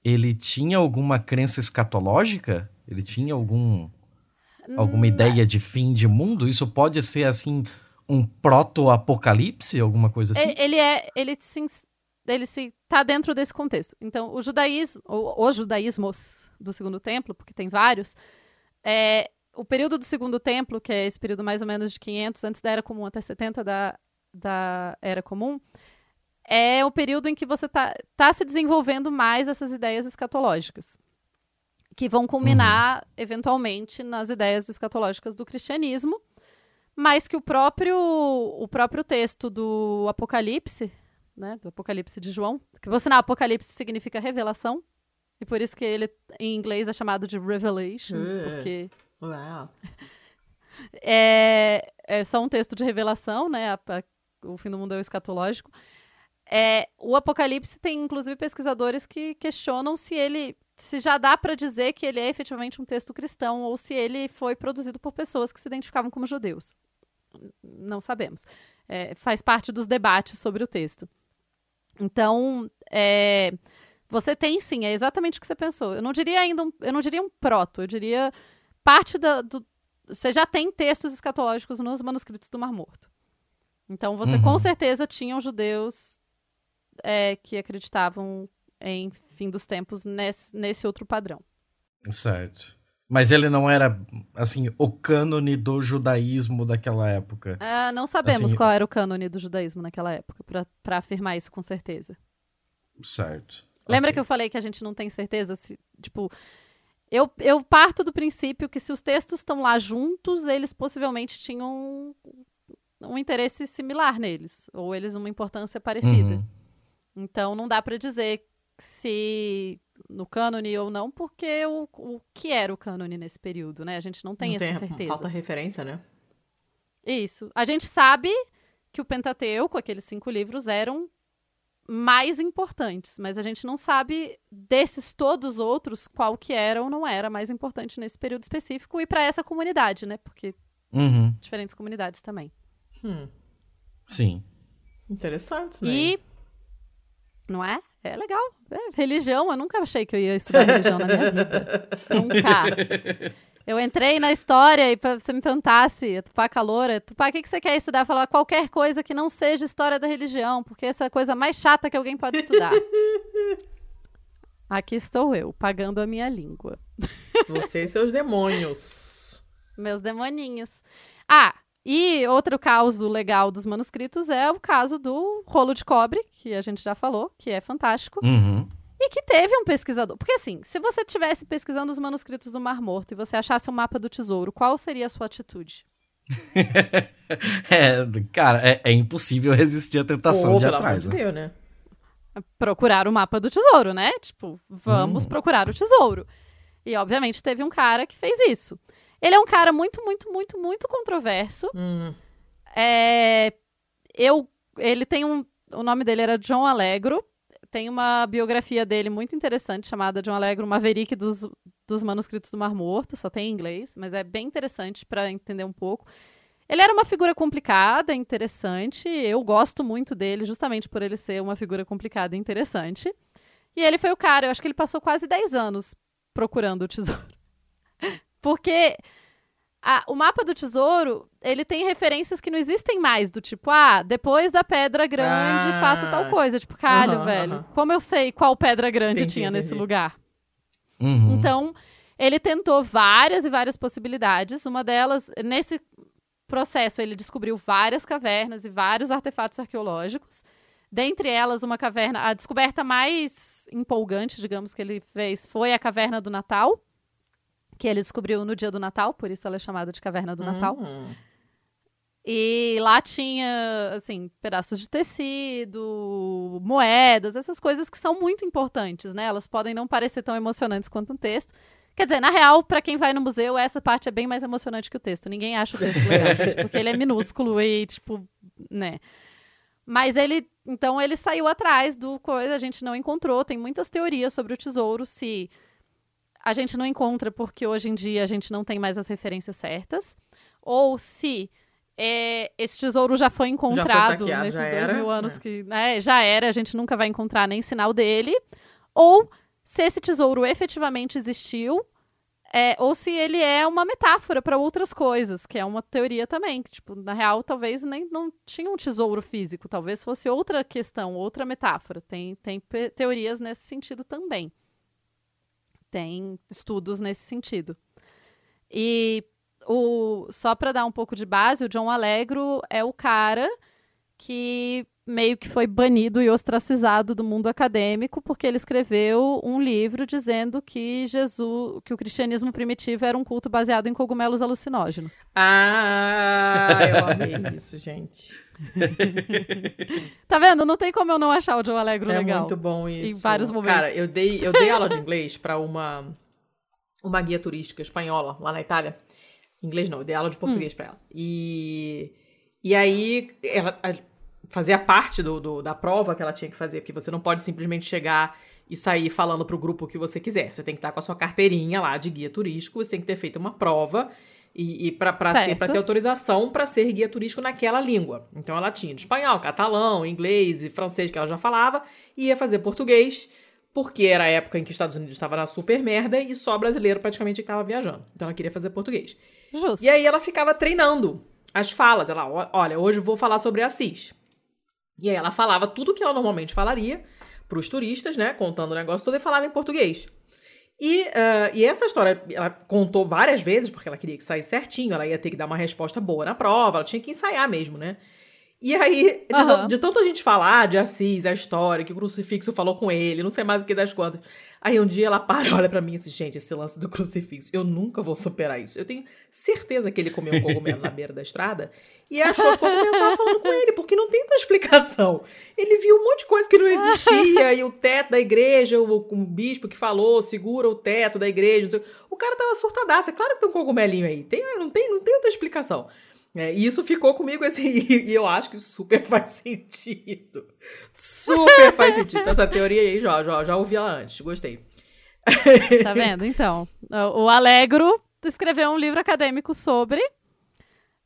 ele tinha alguma crença escatológica? Ele tinha algum, alguma ideia de fim de mundo? Isso pode ser, assim, um proto-apocalipse? Alguma coisa assim? Ele é, ele se, ele se tá dentro desse contexto. Então, o judaísmo, os judaísmos do Segundo Templo, porque tem vários, é, o período do Segundo Templo, que é esse período mais ou menos de 500 antes da Era Comum até 70 da, da Era Comum, é o período em que você tá, tá se desenvolvendo mais essas ideias escatológicas, que vão culminar, eventualmente, nas ideias escatológicas do cristianismo, mas que o próprio, o próprio texto do Apocalipse, né, do Apocalipse de João, que você não, Apocalipse significa revelação, e por isso que ele em inglês é chamado de Revelation, Uh. porque Uau. é, é só um texto de revelação, né? a- a- o fim do mundo é o escatológico. É, o Apocalipse tem, inclusive, pesquisadores que questionam se ele. Se já dá para dizer que ele é efetivamente um texto cristão ou se ele foi produzido por pessoas que se identificavam como judeus. Não sabemos. É, faz parte dos debates sobre o texto. Então, é, você tem sim, é exatamente o que você pensou. Eu não diria ainda um, eu não diria um proto, eu diria parte da, do, você já tem textos escatológicos nos manuscritos do Mar Morto. Então você Uhum. com certeza tinham judeus é, que acreditavam em fim dos tempos nesse, nesse outro padrão. Certo. Mas ele não era, assim, o cânone do judaísmo daquela época. Ah, não sabemos Assim, qual era o cânone do judaísmo naquela época, para afirmar isso com certeza. Certo. Lembra Ok. que eu falei que a gente não tem certeza se, tipo, eu, eu parto do princípio que se os textos estão lá juntos, eles possivelmente tinham um, um interesse similar neles, ou eles uma importância parecida. Uhum. Então não dá pra dizer se no cânone ou não, porque o, o que era o cânone nesse período, né? A gente não tem Não essa certeza. Falta referência, né? Isso. A gente sabe que o Pentateuco, aqueles cinco livros, eram mais importantes, mas a gente não sabe desses todos outros qual que era ou não era mais importante nesse período específico e para essa comunidade, né? Porque Uhum. diferentes comunidades também. Hum, Sim. interessante, né? E não é? É legal. É, religião, eu nunca achei que eu ia estudar religião na minha vida. Nunca. Eu entrei na história e você me perguntasse, Tupá Caloura, Tupá, o que, que você quer estudar? Eu falava qualquer coisa que não seja história da religião, porque essa é a coisa mais chata que alguém pode estudar. Aqui estou eu, pagando a minha língua. Você e seus demônios. Meus demoninhos. Ah, e outro caso legal dos manuscritos é o caso do rolo de cobre, que a gente já falou, que é fantástico. Uhum. E que teve um pesquisador. Porque assim, se você estivesse pesquisando os manuscritos do Mar Morto e você achasse o mapa do tesouro, qual seria a sua atitude? É, cara, é, é impossível resistir à tentação Pô, de atrás. né? Deus, né? Procurar o mapa do tesouro, né? Tipo, vamos Hum. procurar o tesouro. E obviamente teve um cara que fez isso. Ele é um cara muito, muito, muito, muito controverso. Hum. É, eu, ele tem um, o nome dele era John Allegro. Tem uma biografia dele muito interessante chamada John Allegro Maverick dos, dos manuscritos do Mar Morto. Só tem em inglês, mas é bem interessante para entender um pouco. Ele era uma figura complicada, interessante. Eu gosto muito dele, justamente por ele ser uma figura complicada e interessante. E ele foi o cara, eu acho que ele passou quase 10 anos procurando o tesouro. Porque a- o mapa do tesouro, ele tem referências que não existem mais, do tipo, ah, depois da pedra grande, Ah. faça tal coisa. Tipo, caralho, Aham, velho, aham. como eu sei qual pedra grande Entendi, tinha nesse entendi. lugar? Uhum. Então, ele tentou várias e várias possibilidades. Uma delas, nesse processo, ele descobriu várias cavernas e vários artefatos arqueológicos. Dentre elas, uma caverna. A descoberta mais empolgante, digamos, que ele fez foi a Caverna do Natal, que ele descobriu no dia do Natal, por isso ela é chamada de Caverna do Natal. Hum. E lá tinha, assim, pedaços de tecido, moedas, essas coisas que são muito importantes, né? Elas podem não parecer tão emocionantes quanto um texto. Quer dizer, na real, pra quem vai no museu, essa parte é bem mais emocionante que o texto. Ninguém acha o texto legal, gente, porque ele é minúsculo e, tipo, né? Mas ele, então, ele saiu atrás do coisa, a gente não encontrou. Tem muitas teorias sobre o tesouro, se a gente não encontra porque hoje em dia a gente não tem mais as referências certas, ou se é, esse tesouro já foi encontrado saqueado, nesses já dois era, mil anos é. que né, já era, a gente nunca vai encontrar nem sinal dele, ou se esse tesouro efetivamente existiu, é, ou se ele é uma metáfora para outras coisas, que é uma teoria também, que tipo, na real talvez nem não tinha um tesouro físico, talvez fosse outra questão, outra metáfora. Tem, tem teorias nesse sentido também. Tem estudos nesse sentido. E o, só para dar um pouco de base, o John Allegro é o cara que meio que foi banido e ostracizado do mundo acadêmico porque ele escreveu um livro dizendo que Jesus, que o cristianismo primitivo era um culto baseado em cogumelos alucinógenos. Ah, eu amei isso, gente. Tá vendo? Não tem como eu não achar o John Allegro É legal. muito bom isso. Em vários momentos. Cara, eu dei, eu dei aula de inglês pra uma, uma guia turística espanhola lá na Itália. Inglês não, eu dei aula de português pra ela. E, e aí ela fazia parte do, do- da prova que ela tinha que fazer, porque você não pode simplesmente chegar e sair falando pro grupo o que você quiser. Você tem que estar com a sua carteirinha lá de guia turístico, você tem que ter feito uma prova e, e para para ter autorização para ser guia turístico naquela língua. Então ela tinha espanhol, catalão, inglês e francês que ela já falava e ia fazer português, porque era a época em que os Estados Unidos estava na super merda e só brasileiro praticamente estava viajando. Então ela queria fazer português. Justo. E aí ela ficava treinando as falas. Ela, "Ó- olha, hoje eu vou falar sobre Assis. E aí ela falava tudo que ela normalmente falaria pros turistas, né? Contando o negócio todo e falava em português. E, ah, e essa história ela contou várias vezes, porque ela queria que saísse certinho, ela ia ter que dar uma resposta boa na prova, ela tinha que ensaiar mesmo, né? E aí, de, tan- de tanto a gente falar de Assis, a história, que o crucifixo falou com ele, não sei mais o que das quantas. Aí um dia ela para olha pra mim e diz, gente, esse lance do crucifixo, eu nunca vou superar isso. Eu tenho certeza que ele comeu um cogumelo na beira da estrada e achou que o cogumelo tava falando com ele, porque não tem outra explicação. Ele viu um monte de coisa que não existia, e o teto da igreja, o, um bispo que falou, segura o teto da igreja. O cara tava surtadaço. É claro que tem um cogumelinho aí. Tem, não, tem, não tem outra explicação. É, e isso ficou comigo assim, e, e eu acho que super faz sentido. Super faz sentido. Essa teoria aí, já, já, já ouvi ela antes, gostei. Tá vendo? Então, o Alegro escreveu um livro acadêmico sobre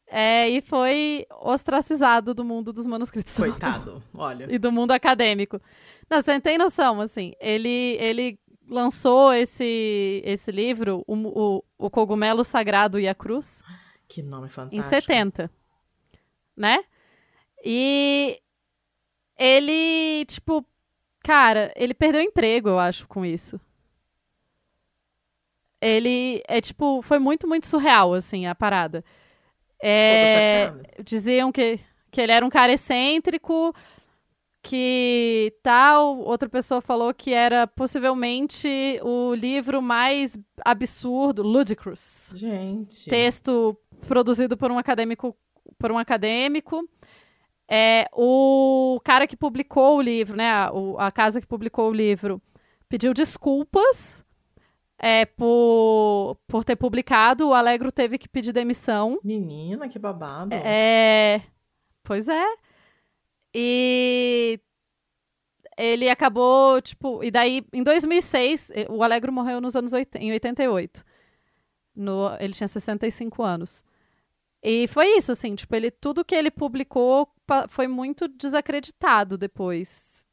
é, e foi ostracizado do mundo dos manuscritos. Coitado, olha. e do mundo acadêmico. Não, você não tem noção, assim, ele, ele lançou esse, esse livro, o, o, o Cogumelo Sagrado e a Cruz, Que nome fantástico. em 70, né? E ele, tipo, cara, ele perdeu o emprego, eu acho, com isso. Ele, é tipo, foi muito, muito surreal, assim, a parada. É, diziam que, que ele era um cara excêntrico, que tal outra pessoa falou que era possivelmente o livro mais absurdo, ludicrous. Gente. Texto produzido por um acadêmico, por um acadêmico. É, o cara que publicou o livro, né, a, a casa que publicou o livro, pediu desculpas é, por, por ter publicado. O Alegro teve que pedir demissão. Menina, que babado. É. Pois é. E ele acabou, tipo, e daí em 2006, eh, o Alegro morreu nos anos 80, em 88. No, ele tinha 65 anos. E foi isso, assim, tipo, ele tudo que ele publicou foi muito desacreditado depois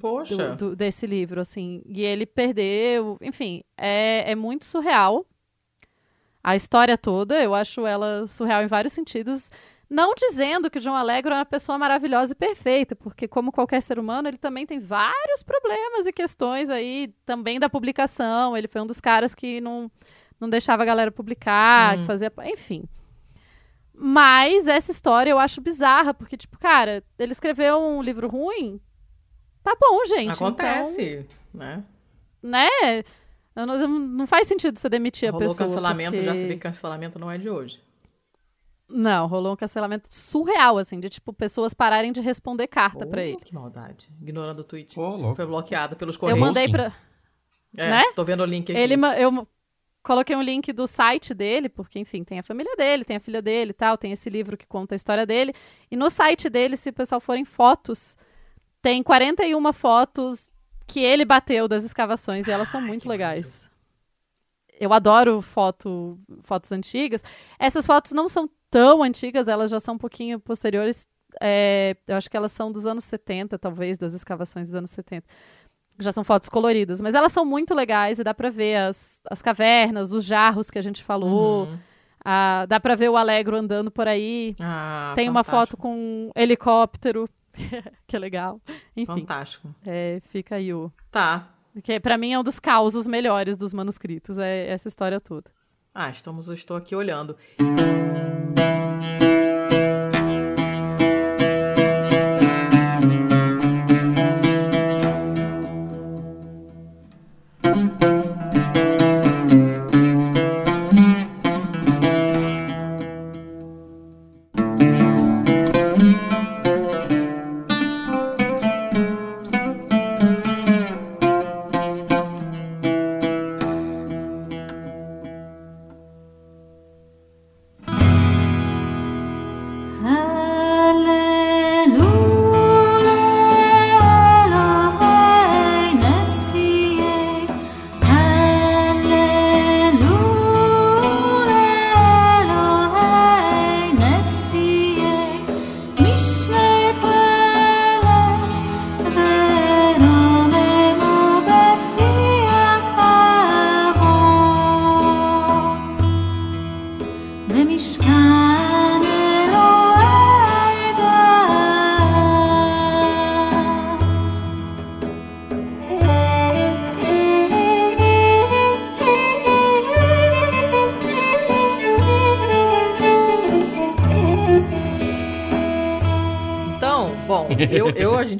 Poxa. do- do- desse livro, assim. E ele perdeu, enfim, é, é muito surreal a história toda. Eu acho ela surreal em vários sentidos. Não dizendo que o João Alegro é uma pessoa maravilhosa e perfeita, porque como qualquer ser humano, ele também tem vários problemas e questões aí também da publicação. Ele foi um dos caras que não, não deixava a galera publicar, Hum. que fazia, enfim. Mas essa história eu acho bizarra, porque tipo, cara, ele escreveu um livro ruim, Tá bom, gente. Acontece, né? Então, né? Eu Não, não faz sentido você demitir a Rolou pessoa. cancelamento, porque- já se vê que cancelamento não é de hoje. Não, rolou um cancelamento surreal, assim, de tipo, pessoas pararem de responder carta pra Oh, ele. Que maldade. Ignorando o tweet. Louco. Foi bloqueado pelos Eu correios. mandei sim. pra. É, né? Tô vendo o link aqui. Ele, eu coloquei um link do site dele, porque, enfim, tem a família dele, tem a filha dele e tal, tem esse livro que conta a história dele. E no site dele, se o pessoal for em fotos, tem 41 fotos que ele bateu das escavações e elas são muito legais. Eu adoro foto, fotos antigas. Essas fotos não são tão antigas, elas já são um pouquinho posteriores. é, eu acho que elas são dos anos 70, talvez, das escavações dos anos 70 já são fotos coloridas, mas elas são muito legais e dá pra ver as, as cavernas, os jarros que a gente falou, Uhum. a- dá pra ver o Alegro andando por aí. Ah, Tem uma foto fantástico. com um helicóptero, que é legal. Enfim, Fantástico. é, fica aí o... Tá. Que pra mim é um dos causos melhores dos manuscritos, é essa história toda. Ah, estamos, estou aqui olhando.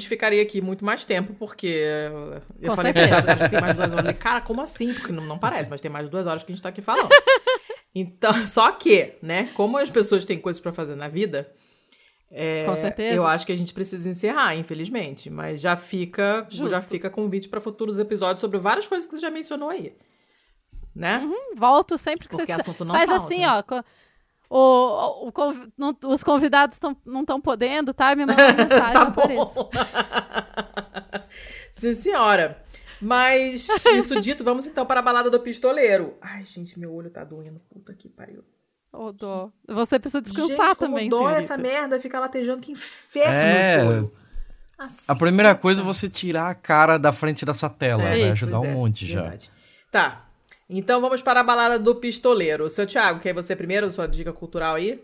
Gente ficaria aqui muito mais tempo, porque eu Com falei certeza. que já tem mais duas horas. Eu falei, cara, como assim? Porque não, não parece, mas tem mais de duas horas que a gente tá aqui falando. Então, só que, né, como as pessoas têm coisas pra fazer na vida, é, Com certeza. eu acho que a gente precisa encerrar, infelizmente. Mas já fica, já Justo. fica convite pra futuros episódios sobre várias coisas que você já mencionou aí. Né? Volto sempre que Porque vocês... assunto não Faz falta. assim, ó... O, o conv- não- os convidados tão, não estão podendo, tá? Me manda uma mensagem, tá apareço. bom. Sim, senhora. Mas, isso dito, vamos então para a balada do pistoleiro. Ai, gente, meu olho tá doendo. Puta que pariu. Ô, dó. Você precisa descansar gente, também, dói senhorita. essa merda, fica latejando. Que inferno É. esse olho. A primeira coisa é você tirar a cara da frente dessa tela. É vai isso, ajudar um é, monte já. verdade. Tá. Então vamos para a balada do pistoleiro. Seu Thiago, quer você primeiro? Sua dica cultural aí?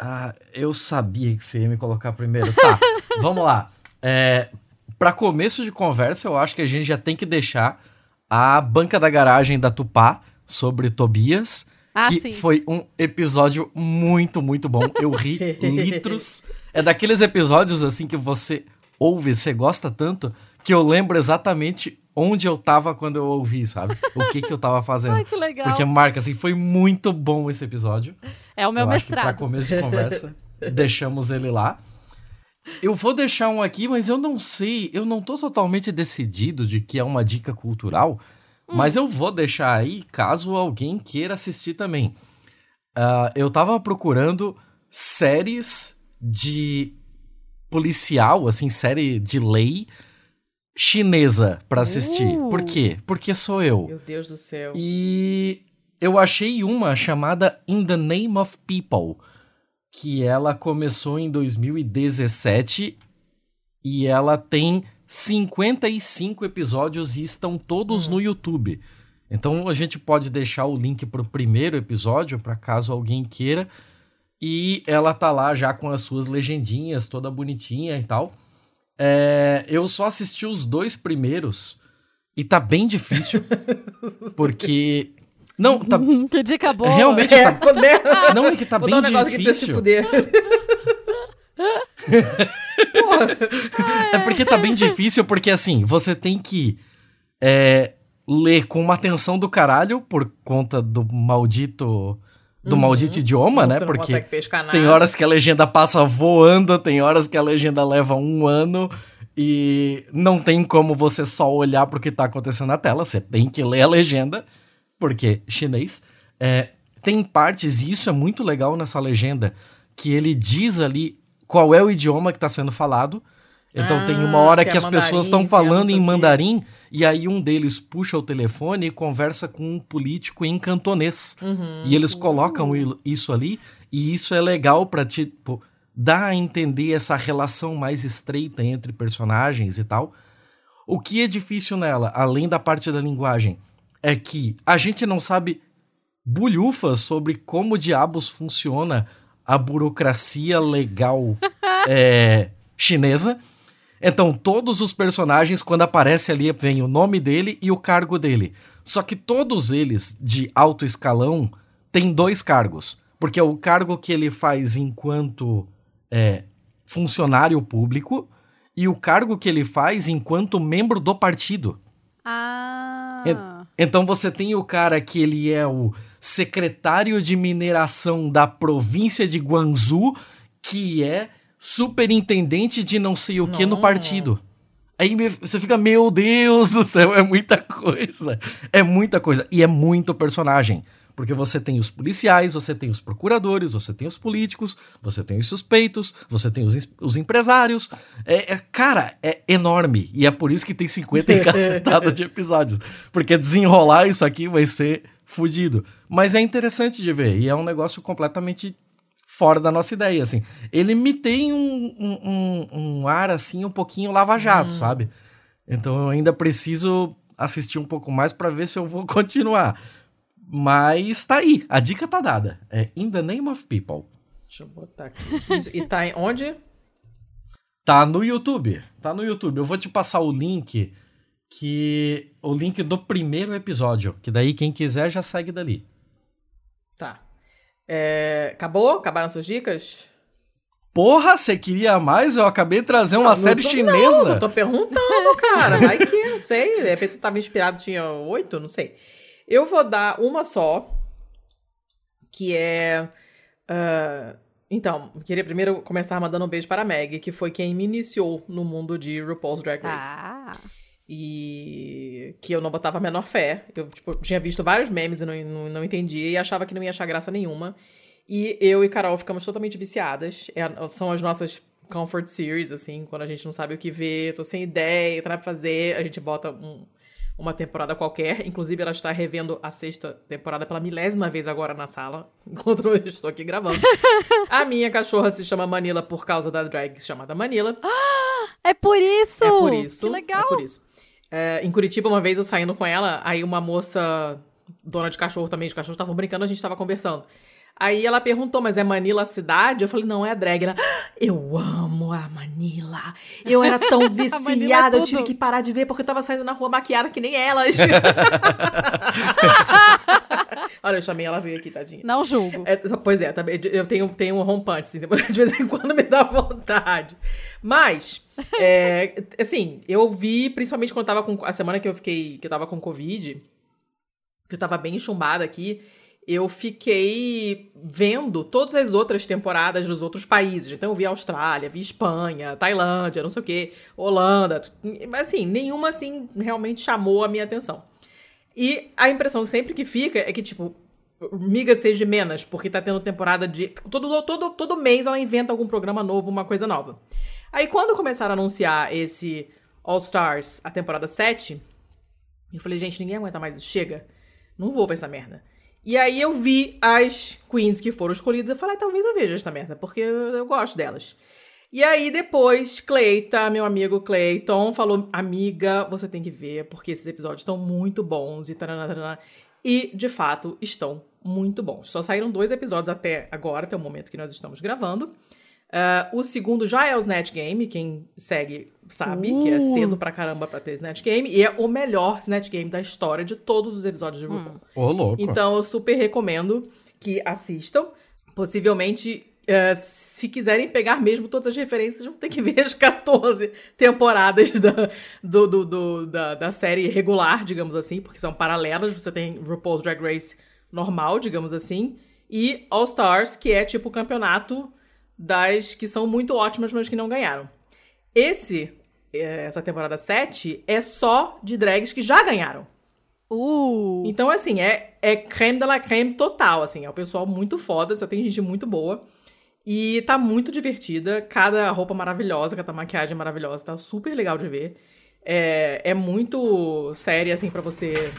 Ah, eu sabia que você ia me colocar primeiro. Tá, vamos lá. É, para começo de conversa, eu acho que a gente já tem que deixar a banca da garagem da Tupá sobre Tobias, Ah, que sim. foi um episódio muito, muito bom. Eu ri litros. É daqueles episódios assim que você ouve, você gosta tanto, que eu lembro exatamente onde eu tava quando eu ouvi, sabe? O que que eu tava fazendo. Ai, que legal. Porque marca, assim, foi muito bom esse episódio. É o meu eu mestrado. começo de conversa, deixamos ele lá. Eu vou deixar um aqui, mas eu não sei, eu não tô totalmente decidido de que é uma dica cultural, mas eu vou deixar aí caso alguém queira assistir também. Ah, eu tava procurando séries de policial, assim, série de lei chinesa pra assistir. Uh. Por quê? Porque sou eu. Meu Deus do céu. E eu achei uma chamada In the Name of People, que ela começou em 2017 e ela tem 55 episódios e estão todos no YouTube. Então a gente pode deixar o link pro primeiro episódio para caso alguém queira. E ela tá lá já com as suas legendinhas, toda bonitinha e tal. É, eu só assisti os dois primeiros e tá bem difícil. porque. Não, tá. que dica boa. Realmente É, tá. né? Não, é que tá Vou bem dar um negócio que difícil. fuder. É porque tá bem difícil, porque assim, você tem que é, ler com uma atenção do caralho por conta do maldito. Do maldito idioma, né? Uhum. Porque tem horas que a legenda passa voando, tem horas que a legenda leva um ano e não tem como você só olhar pro que tá acontecendo na tela. Você tem que ler a legenda, porque chinês. É, tem partes, e isso é muito legal nessa legenda, que ele diz ali qual é o idioma que tá sendo falado. Então Ah, tem uma hora que que, é as pessoas estão é falando em mandarim e aí um deles puxa o telefone e conversa com um político em cantonês. Uhum. E eles colocam isso ali e isso é legal pra tipo dar a entender essa relação mais estreita entre personagens e tal. O que é difícil nela, além da parte da linguagem, é que a gente não sabe bulhufas sobre como diabos funciona a burocracia legal é, chinesa. Então, todos os personagens, quando aparece ali, vem o nome dele e o cargo dele. Só que todos eles, de alto escalão, têm dois cargos. Porque é o cargo que ele faz enquanto é, funcionário público e o cargo que ele faz enquanto membro do partido. Ah. Então você tem o cara que ele é o secretário de mineração da província de Guangzhou, que é superintendente de não sei o que no partido. Aí você fica, meu Deus do céu, é muita coisa. É muita coisa. E é muito personagem. Porque você tem os policiais, você tem os procuradores, você tem os políticos, você tem os suspeitos, você tem os, os empresários. É, é- cara, é enorme. E é por isso que tem 50 e cacetada de episódios. Porque desenrolar isso aqui vai ser fudido. Mas é interessante de ver. E é um negócio completamente fora da nossa ideia, assim. Ele me tem um, um, um- um ar, assim, um pouquinho lava-jato, sabe? Então eu ainda preciso assistir um pouco mais pra ver se eu vou continuar. Mas tá aí, a dica tá dada. É In the Name of People. Deixa eu botar aqui. E tá em onde? Tá no YouTube. Tá no YouTube. Eu vou te passar o link que o link do primeiro episódio, que daí quem quiser já segue dali. Tá. É, acabou? Acabaram suas dicas? Porra, você queria mais? Eu acabei de trazer uma Não, série tô- chinesa. Não, eu tô perguntando, cara. Vai que, não sei. De repente eu tava inspirado, tinha oito, não sei. Eu vou dar uma só, que é... ah, então, queria primeiro começar mandando um beijo para a Meg, que foi quem me iniciou no mundo de RuPaul's Drag Race. Ah. E que eu não botava a menor fé. Eu tipo, tinha visto vários memes e não, não, não entendia e achava que não ia achar graça nenhuma. E eu e Carol ficamos totalmente viciadas. É são as nossas comfort series, assim, quando a gente não sabe o que ver, tô sem ideia, tá pra fazer, a gente bota um- uma temporada qualquer. Inclusive, ela está revendo a sexta temporada pela milésima vez agora na sala, enquanto eu estou aqui gravando. a minha cachorra se chama Manila por causa da drag chamada Manila. É por isso! É por isso. Que legal! É por isso. É, em Curitiba, uma vez eu saindo com ela, aí uma moça, dona de cachorro também, de cachorro, estavam brincando, a gente tava conversando. Aí ela perguntou, mas é Manila a cidade? Eu falei, não, é a drag. Ela, "Ah, eu amo a Manila. Eu era tão é viciada, eu tive que parar de ver porque eu tava saindo na rua maquiada que nem elas. Olha, eu chamei, ela veio aqui, tadinha. Não julgo. É, pois é, eu tenho, tenho um rompante, assim, de vez em quando me dá vontade. Mas, é, assim, eu vi, principalmente quando eu tava com. A semana que eu fiquei. que eu tava com Covid, que eu tava bem chumbada aqui, eu fiquei vendo todas as outras temporadas dos outros países. Então eu vi Austrália, vi Espanha, Tailândia, não sei o quê, Holanda. Mas assim, nenhuma assim realmente chamou a minha atenção. E a impressão sempre que fica é que, tipo, miga seja menos, porque tá tendo temporada de. Todo, todo, todo mês ela inventa algum programa novo, uma coisa nova. Aí quando começaram a anunciar esse All Stars, a temporada 7, eu falei, gente, ninguém aguenta mais isso, chega. Não vou ver essa merda. E aí eu vi as queens que foram escolhidas e falei, ah, talvez eu veja esta merda, porque eu, eu gosto delas. E aí depois, Cleita, meu amigo Cleiton, falou, amiga, você tem que ver, porque esses episódios estão muito bons e taranana. E, de fato, estão muito bons. Só saíram dois episódios até agora, até o momento que nós estamos gravando. Ah, o segundo já é o Snatch Game, quem segue sabe que é Uh. cedo pra caramba pra ter Snatch Game, e é o melhor Snatch Game da história de todos os episódios de RuPaul. Ô, louco. Então eu super recomendo que assistam. Possivelmente, eh, se quiserem pegar mesmo todas as referências, vão ter que ver as 14 temporadas da, do, do- do- da, da série regular, digamos assim, porque são paralelas. Você tem RuPaul's Drag Race normal, digamos assim, e All Stars, que é tipo o campeonato das que são muito ótimas, mas que não ganharam. Esse, eh, essa temporada 7, é só de drags que já ganharam. Uh, Então, assim, é, é creme de la creme total, assim. É o pessoal muito foda, só tem gente muito boa. E tá muito divertida. Cada roupa maravilhosa, cada maquiagem maravilhosa. Tá super legal de ver. É, é muito séria, assim, pra você...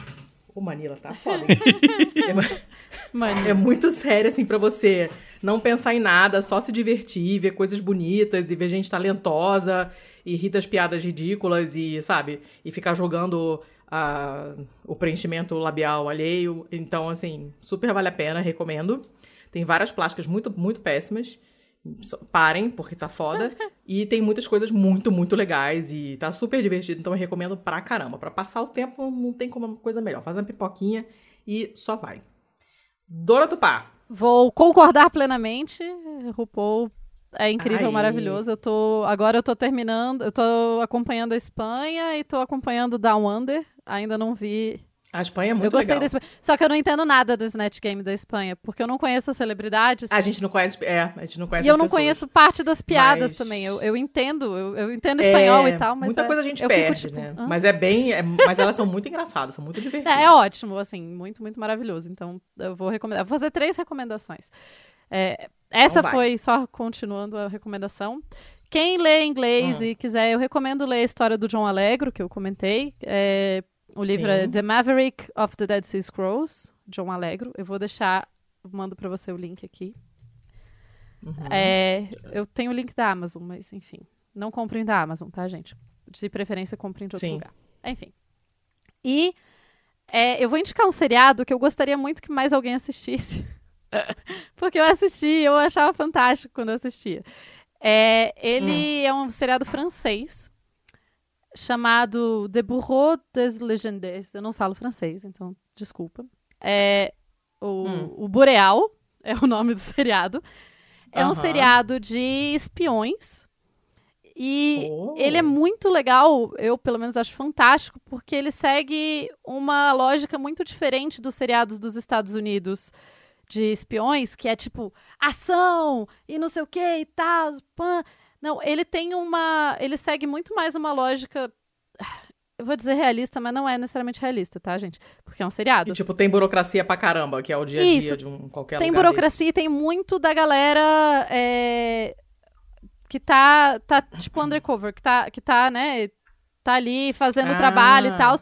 Ô, Manila, tá foda, é, é muito sério, assim, pra você não pensar em nada, só se divertir, ver coisas bonitas e ver gente talentosa e rir das piadas ridículas e, sabe, e ficar jogando a- o preenchimento labial alheio. Então, assim, super vale a pena, recomendo. Tem várias plásticas muito, muito péssimas. Parem, porque tá foda. e tem muitas coisas muito, muito legais e tá super divertido. Então eu recomendo pra caramba. Pra passar o tempo, não tem como uma coisa melhor. Faz uma pipoquinha e só vai. Dona Tupá. Vou concordar plenamente. RuPaul é incrível, Ai. maravilhoso. Eu tô, agora eu tô terminando, eu tô acompanhando a Espanha e tô acompanhando Down Under. Ainda não vi. A Espanha é muito eu gostei legal. Espanha. Só que eu não entendo nada do Snatch Game da Espanha, porque eu não conheço as celebridades. A gente não conhece. É, a gente não conhece E eu não pessoas. conheço parte das piadas Mas- também. Eu, eu entendo, eu, eu entendo espanhol É, e tal, mas. Muita é- coisa a gente eu fico, perde, tipo, né? hã? Mas é bem. é- mas elas são muito engraçadas, são muito divertidas. É, é ótimo, assim, muito, muito maravilhoso. Então, eu vou recomendar. Vou fazer três recomendações. É, essa Então foi só continuando a recomendação. Quem lê inglês Hum. e quiser, eu recomendo ler a história do John Allegro, que eu comentei. É, o livro é Sim. The Maverick of the Dead Sea Scrolls, John Allegro. Eu vou deixar, mando pra você o link aqui. Uhum. É, eu tenho o link da Amazon, mas enfim. Não comprem da Amazon, tá, gente? De preferência, comprem de outro Sim. lugar. Enfim. E é, eu vou indicar um seriado que eu gostaria muito que mais alguém assistisse. Porque eu assisti, eu achava fantástico quando eu assistia. É, ele é um seriado francês chamado De Bourreau des Legendes. Eu não falo francês, então desculpa. É, o, Hum. o Boreal é o nome do seriado. É um Aham. seriado de espiões. E Oh. ele é muito legal, eu pelo menos acho fantástico, porque ele segue uma lógica muito diferente dos seriados dos Estados Unidos de espiões, que é tipo ação e não sei o que e tal. pã. Não, ele tem uma. Ele segue muito mais uma lógica. Eu vou dizer realista, mas não é necessariamente realista, tá, gente? Porque é um seriado. E, tipo, tem burocracia pra caramba, que é o dia a dia Isso. de um qualquer tem burocracia e tem muito da galera é, que tá, tá, tipo, undercover, que tá, que tá, né, tá ali fazendo o trabalho e Ah. tal.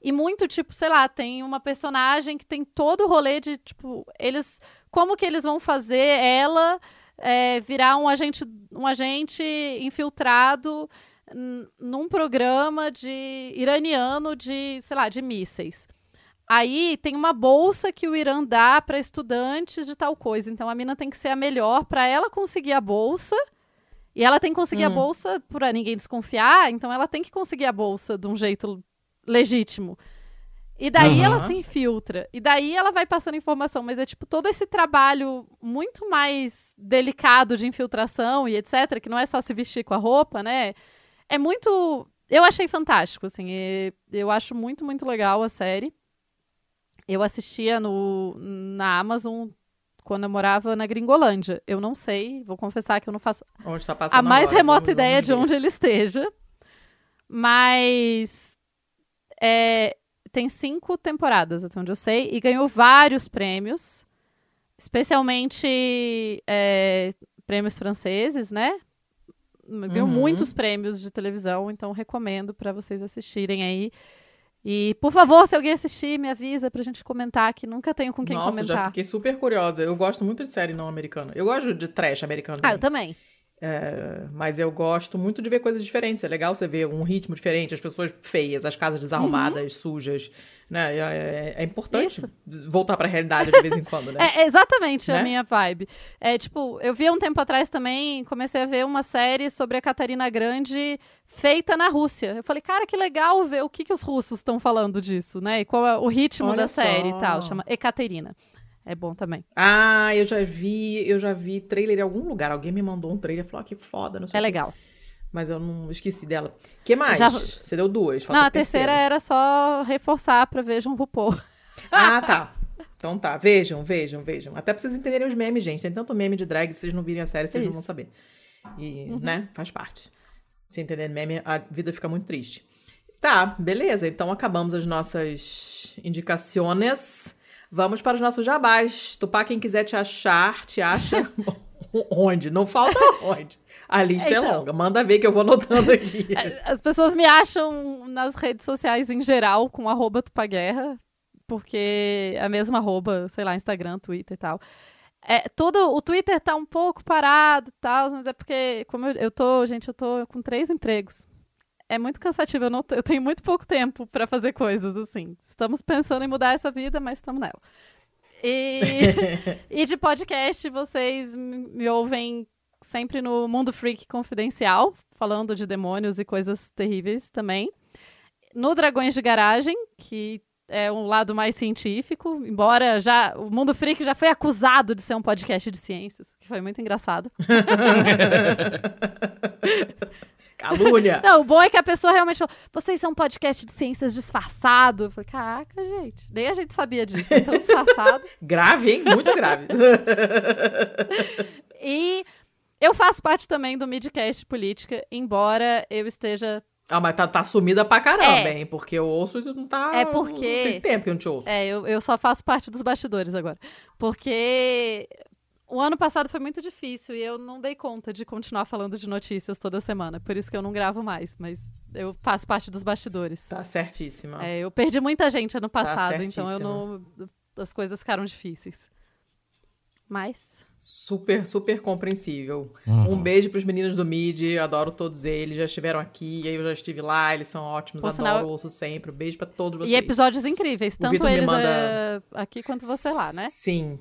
E muito, tipo, sei lá, tem uma personagem que tem todo o rolê de, tipo, eles. Como que eles vão fazer ela é, virar um agente, um agente infiltrado num programa de iraniano de, sei lá, de mísseis. Aí tem uma bolsa que o Irã dá para estudantes de tal coisa. Então a mina tem que ser a melhor para ela conseguir a bolsa. E ela tem que conseguir a Hum. bolsa para ninguém desconfiar, então ela tem que conseguir a bolsa de um jeito legítimo. E daí Uhum. ela se infiltra. E daí ela vai passando informação. Mas é tipo todo esse trabalho muito mais delicado de infiltração e etc. Que não é só se vestir com a roupa, né? É muito. Eu achei fantástico, assim. e Eu acho muito, muito legal a série. Eu assistia no, na Amazon quando eu morava na Gringolândia. Eu não sei, vou confessar que eu não faço Onde tá passando a mais agora, remota ideia de onde ele esteja. Mas é, tem cinco temporadas, até onde eu sei, e ganhou vários prêmios, especialmente é, prêmios franceses, né? Ganhou Uhum. muitos prêmios de televisão, então recomendo para vocês assistirem aí. E, por favor, se alguém assistir, me avisa pra gente comentar, que nunca tenho com quem Nossa, comentar. já fiquei super curiosa. Eu gosto muito de série não americana. Eu gosto de trash americano. Ah, eu também. É, mas eu gosto muito de ver coisas diferentes. É legal você ver um ritmo diferente, as pessoas feias, as casas desarrumadas, sujas. Né? É, é- é importante Isso. voltar pra realidade de vez em quando, né? É exatamente a Né? minha vibe. É tipo, eu vi um tempo atrás também, comecei a ver uma série sobre a Catarina Grande feita na Rússia. Eu falei, cara, que legal ver o que, que os russos estão falando disso, né? E qual é o ritmo Olha da série só. e tal. Chama Ekaterina. É bom também. Ah, eu já vi, eu já vi trailer em algum lugar. Alguém me mandou um trailer e falou, ah, que foda, não sei É legal. Mas eu não esqueci dela. que mais? Já- Você deu duas. Não, a terceira era só reforçar pra vejam o RuPaul. Ah, tá. Então tá, vejam, vejam, vejam. Até pra vocês entenderem os memes, gente. Tem tanto meme de drag, se vocês não virem a série, vocês não vão Isso. saber. E, né, faz parte. Se entender meme, a vida fica muito triste. Tá, beleza. Então acabamos as nossas indicações. Vamos para os nossos jabás. Tupá, quem quiser te achar, te acha onde? Não falta onde. A lista é Então. longa. Manda ver que eu vou anotando aqui. As pessoas me acham nas redes sociais em geral com arroba Tupaguerra, porque é a mesma arroba, sei lá, Instagram, Twitter e tal. É, todo, o Twitter tá um pouco parado e tal, mas é porque, como eu, eu tô, gente, eu tô com três empregos. É muito cansativo, eu, não, eu tenho muito pouco tempo pra fazer coisas assim. Estamos pensando em mudar essa vida, mas estamos nela. E, e de podcast, vocês me ouvem sempre no Mundo Freak Confidencial, falando de demônios e coisas terríveis também. No Dragões de Garagem, que é um lado mais científico, embora já o Mundo Freak já foi acusado de ser um podcast de ciências, que foi muito engraçado. Calúnia. Não, o bom é que a pessoa realmente falou: vocês são um podcast de ciências disfarçado. Eu falei, caraca, gente, nem a gente sabia disso, é tão disfarçado. Grave, hein? Muito grave. E eu faço parte também do Midcast Política, embora eu esteja Ah, mas tá, tá sumida pra caramba, É. hein? Porque eu ouço e tu não tá. É porque- Tem tempo que eu não te ouço. É, eu, eu só faço parte dos bastidores agora. Porque o ano passado foi muito difícil e eu não dei conta de continuar falando de notícias toda semana. Por isso que eu não gravo mais, mas eu faço parte dos bastidores. Tá certíssima. É, eu perdi muita gente ano passado, então eu não. As coisas ficaram difíceis. Mas. Super, super compreensível. Uhum. Um beijo pros meninos do MIDI, adoro todos eles, já estiveram aqui, eu já estive lá, eles são ótimos, Por adoro, sinal- ouço sempre. Um beijo pra todos vocês. E episódios incríveis, tanto eles manda- é, aqui quanto você lá, né? Sim.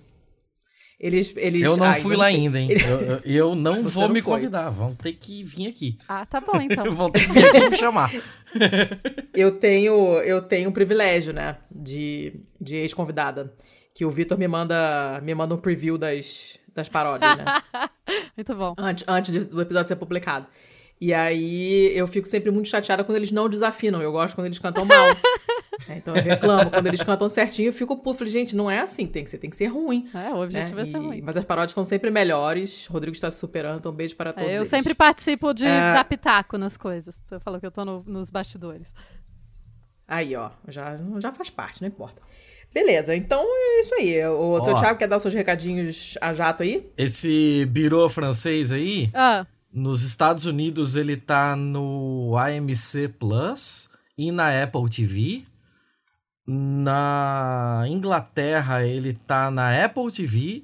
Eles. eles Eu não ai, fui lá ainda, hein? Eu, eu- eu não Você vou não me foi. convidar. Vão ter que vir aqui. Ah, tá bom então. Vão ter que vir aqui me chamar. Eu tenho, eu tenho um privilégio, né? De, de ex-convidada. Que o Vitor me manda, me manda um preview das, das paródias, né? Muito bom. antes, antes do episódio ser publicado. E aí eu fico sempre muito chateada quando eles não desafinam. Eu gosto quando eles cantam mal. É, então eu reclamo. Quando eles cantam certinho, eu fico puto. Falei, gente, não é assim, tem que ser, tem que ser ruim. É, o objetivo né? é ser E- ruim. Mas as paródias são sempre melhores. Rodrigo está se superando, então um beijo para todos É, eu eles. sempre participo de É. dar pitaco nas coisas. Eu falo que eu tô no- nos bastidores. Aí, ó, já, já faz parte, não importa. Beleza, então é isso aí. O seu Ó. Thiago quer dar seus recadinhos a jato aí? Esse birô francês aí, Ah, nos Estados Unidos ele tá no AMC Plus e na Apple TV. Na Inglaterra ele tá na Apple TV.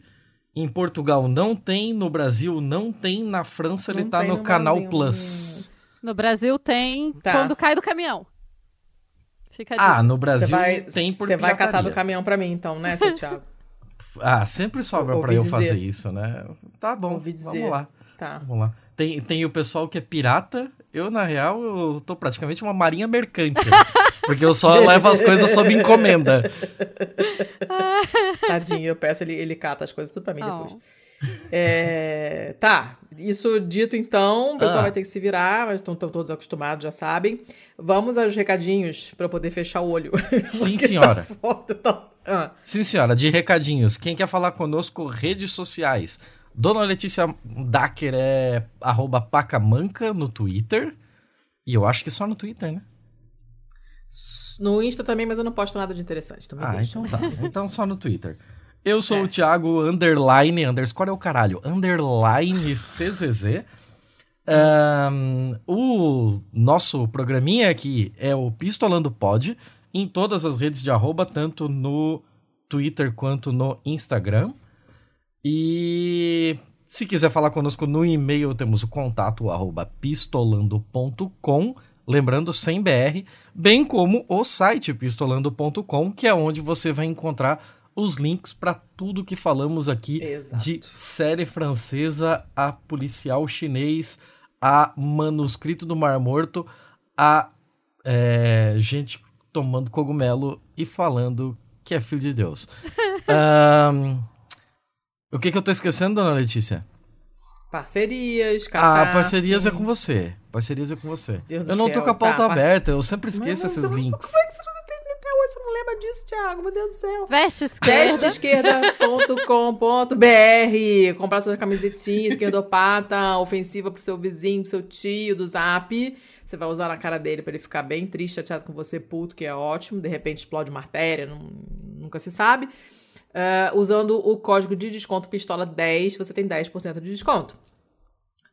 Em Portugal não tem, no Brasil não tem, na França ele Não tá tem no, Canal Brasil. Plus. no Brasil tem Tá. quando cai do caminhão. Fica. Ah, no Brasil vai, tem por você vai catar do caminhão pra mim, então, né, seu Thiago? Ah, sempre sobra pra eu dizer. fazer isso, né? Tá bom, vamos lá. Tá. Vamos lá. Tem, tem o pessoal que é pirata. Eu, na real, eu tô praticamente uma marinha mercante. Porque eu só levo as coisas sob encomenda. Tadinho, eu peço, ele, ele cata as coisas tudo pra mim Oh. depois. É, tá, isso dito então, o pessoal Ah. vai ter que se virar, mas estão todos acostumados, já sabem. Vamos aos recadinhos pra eu poder fechar o olho. Sim, Porque senhora. Tá foda, tá... Ah, Sim, senhora, de recadinhos. Quem quer falar conosco, redes sociais. Dona Letícia Dacker é arroba pacamanca no Twitter. E eu acho que só no Twitter, né? no Insta também, mas eu não posto nada de interessante. Então Ah, deixa. então tá. Então só no Twitter. Eu sou É. o Thiago Underline, underscore é o caralho, Underline CZZ. Ahn, o nosso programinha aqui é o Pistolando Pod, em todas as redes de arroba, tanto no Twitter quanto no Instagram. E se quiser falar conosco no e-mail, temos o contato arroba pistolando.com, lembrando sem BR, bem como o site pistolando.com, que é onde você vai encontrar os links para tudo que falamos aqui Exato. de série francesa a policial chinês, a manuscrito do Mar Morto, a é, gente tomando cogumelo e falando que é filho de Deus. Ahn, o que, que eu tô esquecendo, dona Letícia? Parcerias, Ah, catarse. parcerias é com você. Parcerias é com você. Deus eu não tô céu, com a pauta tá, aberta, eu sempre esqueço esses links. Como é que você não teve até hoje? Você não lembra disso, Thiago? Meu Deus do céu. Veste esquerda. Vesteesquerda.com.br Comprar sua camisetinha esquerdopata, ofensiva pro seu vizinho, pro seu tio do zap. Você vai usar na cara dele pra ele ficar bem triste, chateado com você, puto, que é ótimo. De repente explode uma artéria, não- nunca se sabe. Ah, usando o código de desconto Pistola10, você tem 10% de desconto.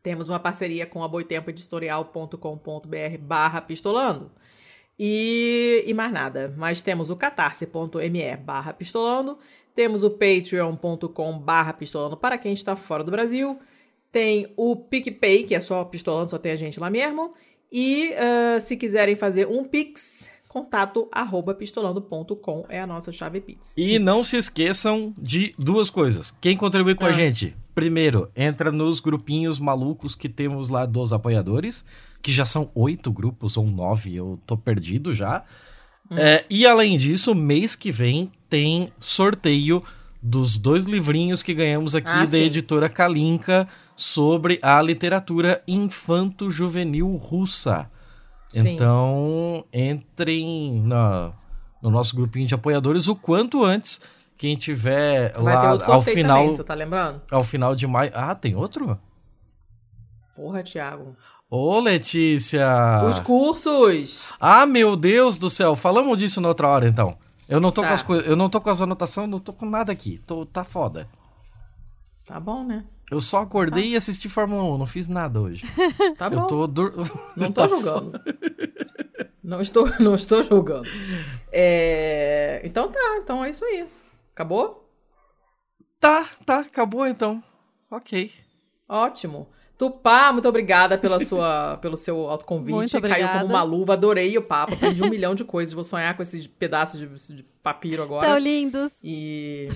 Temos uma parceria com a boitempoeditorial.com.br barra pistolando. E, e mais nada. Mas temos o catarse.me barra pistolando. Temos o patreon.com barra pistolando para quem está fora do Brasil. Tem o PicPay, que é só pistolando, só tem a gente lá mesmo. E ah, se quiserem fazer um Pix, contato arroba pistolando.com é a nossa chave Pix. E não se esqueçam de duas coisas. Quem contribui com a Ah. gente? Primeiro, entra nos grupinhos malucos que temos lá dos apoiadores, que já são oito grupos ou nove, eu tô perdido já. Hum. É, e além disso, mês que vem tem sorteio dos dois livrinhos que ganhamos aqui Ah, da sim. editora Kalinka sobre a literatura infanto-juvenil russa. Sim. Então, entrem na- no nosso grupinho de apoiadores o quanto antes. Quem tiver Vai ter lá ao final, também, você tá lembrando? ao final de maio. Ah, tem outro? Porra, Thiago. Ô, Letícia! Os cursos! Ah, meu Deus do céu! Falamos disso na outra hora, então. Eu não tô Tá. com as coisas, eu não tô com as anotações, não tô com nada aqui. Tô, tá foda. Tá bom, né? Eu só acordei e assisti Fórmula 1, não fiz nada hoje. Tá bom. Eu tô dur... Não tô Tá julgando. Não estou, não estou julgando. É, Então tá, então é isso aí. Acabou? Tá, tá, acabou então. Ok. Ótimo. Tupá, muito obrigada pela sua, pelo seu autoconvite. Muito Caiu como uma luva, adorei o papo, aprendi um milhão de coisas. Vou sonhar com esses pedaços de, de papiro agora. Tão lindos. E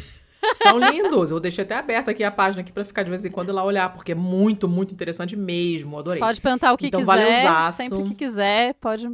são lindos. Eu deixei até aberta aqui a página aqui pra ficar de vez em quando lá olhar, porque é muito, muito interessante mesmo. Adorei. Pode perguntar o que Então, quiser. valeuzaço. Sempre que quiser, pode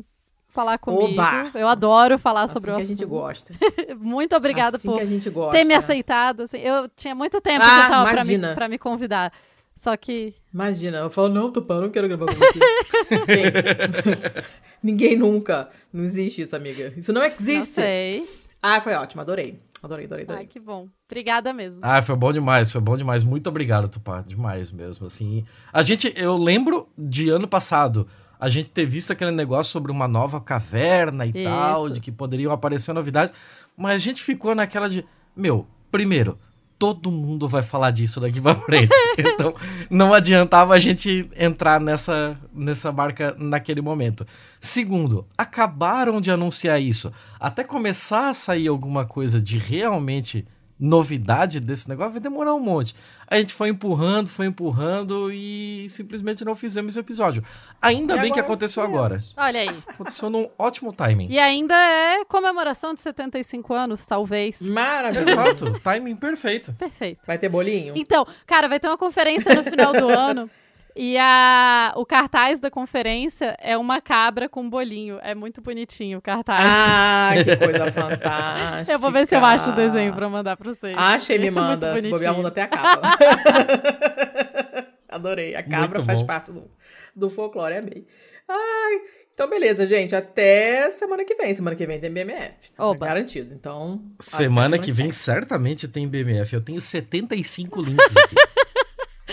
falar comigo. Oba! Eu adoro falar assim sobre que o a assunto. gente gosta. Muito obrigada assim por que a ter me aceitado. assim. eu tinha muito tempo Ah, que eu tava pra me, pra me convidar. Só que Imagina, eu falo, não, Tupã, eu não quero gravar com você. Ninguém nunca. Não existe isso, amiga. Isso não não existe. sei. Ah, foi ótimo, adorei. Adorei, adorei, adorei. Ai, que bom. Obrigada mesmo. Ah, foi bom demais, foi bom demais. Muito obrigado, Tupá. Demais mesmo, assim. A gente, eu lembro de ano passado, a gente ter visto aquele negócio sobre uma nova caverna e Isso. tal, de que poderiam aparecer novidades, mas a gente ficou naquela de, meu, primeiro, todo mundo vai falar disso daqui pra frente. então, não adiantava a gente entrar nessa, nessa marca naquele momento. Segundo, acabaram de anunciar isso. Até começar a sair alguma coisa de realmente novidade desse negócio, vai demorar um monte. A gente foi empurrando, foi empurrando e simplesmente não fizemos esse episódio. Ainda E bem que aconteceu agora. Olha aí. Aconteceu num ótimo timing. E ainda é comemoração de 75 anos, talvez. Maravilhoso. Exato, timing perfeito. Perfeito. Vai ter bolinho? Então, cara, vai ter uma conferência no final do ano E a, o cartaz da conferência é uma cabra com um bolinho. É muito bonitinho o cartaz. Ah, que coisa fantástica. eu vou ver se eu acho o desenho pra mandar pra vocês. Acha e me É manda. Se bobear, manda até a capa. Adorei. A cabra Muito faz bom. parte do, do folclore, amei. Ai, então beleza, gente. Até semana que vem. Semana que vem tem BMF. Oba. É garantido. Então. até Semana que vem certamente tem BMF. Eu tenho 75 links aqui.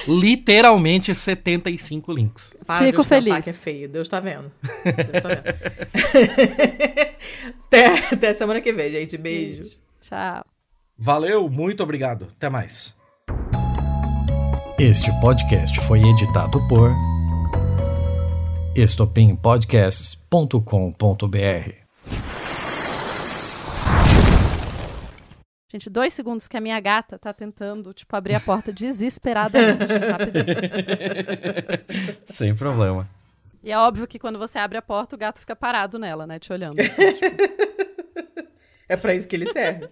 Literalmente 75 links. Para Fico feliz. que é feio. Deus tá vendo. Deus tá vendo. até, até semana que vem, gente. Beijo. Tchau. Valeu, muito obrigado. Até mais. Este podcast foi editado por estopimpodcasts.com.br. Gente, dois segundos que a minha gata tá tentando, tipo, abrir a porta desesperadamente. rapidinho. Sem problema. E é óbvio que quando você abre a porta, o gato fica parado nela, né? Te olhando. assim, tipo, É pra isso que ele serve.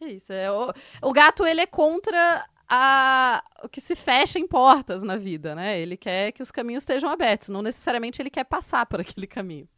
é isso. É, o, o gato, ele é contra a, o que se fecha em portas na vida, né? Ele quer que os caminhos estejam abertos. Não necessariamente ele quer passar por aquele caminho.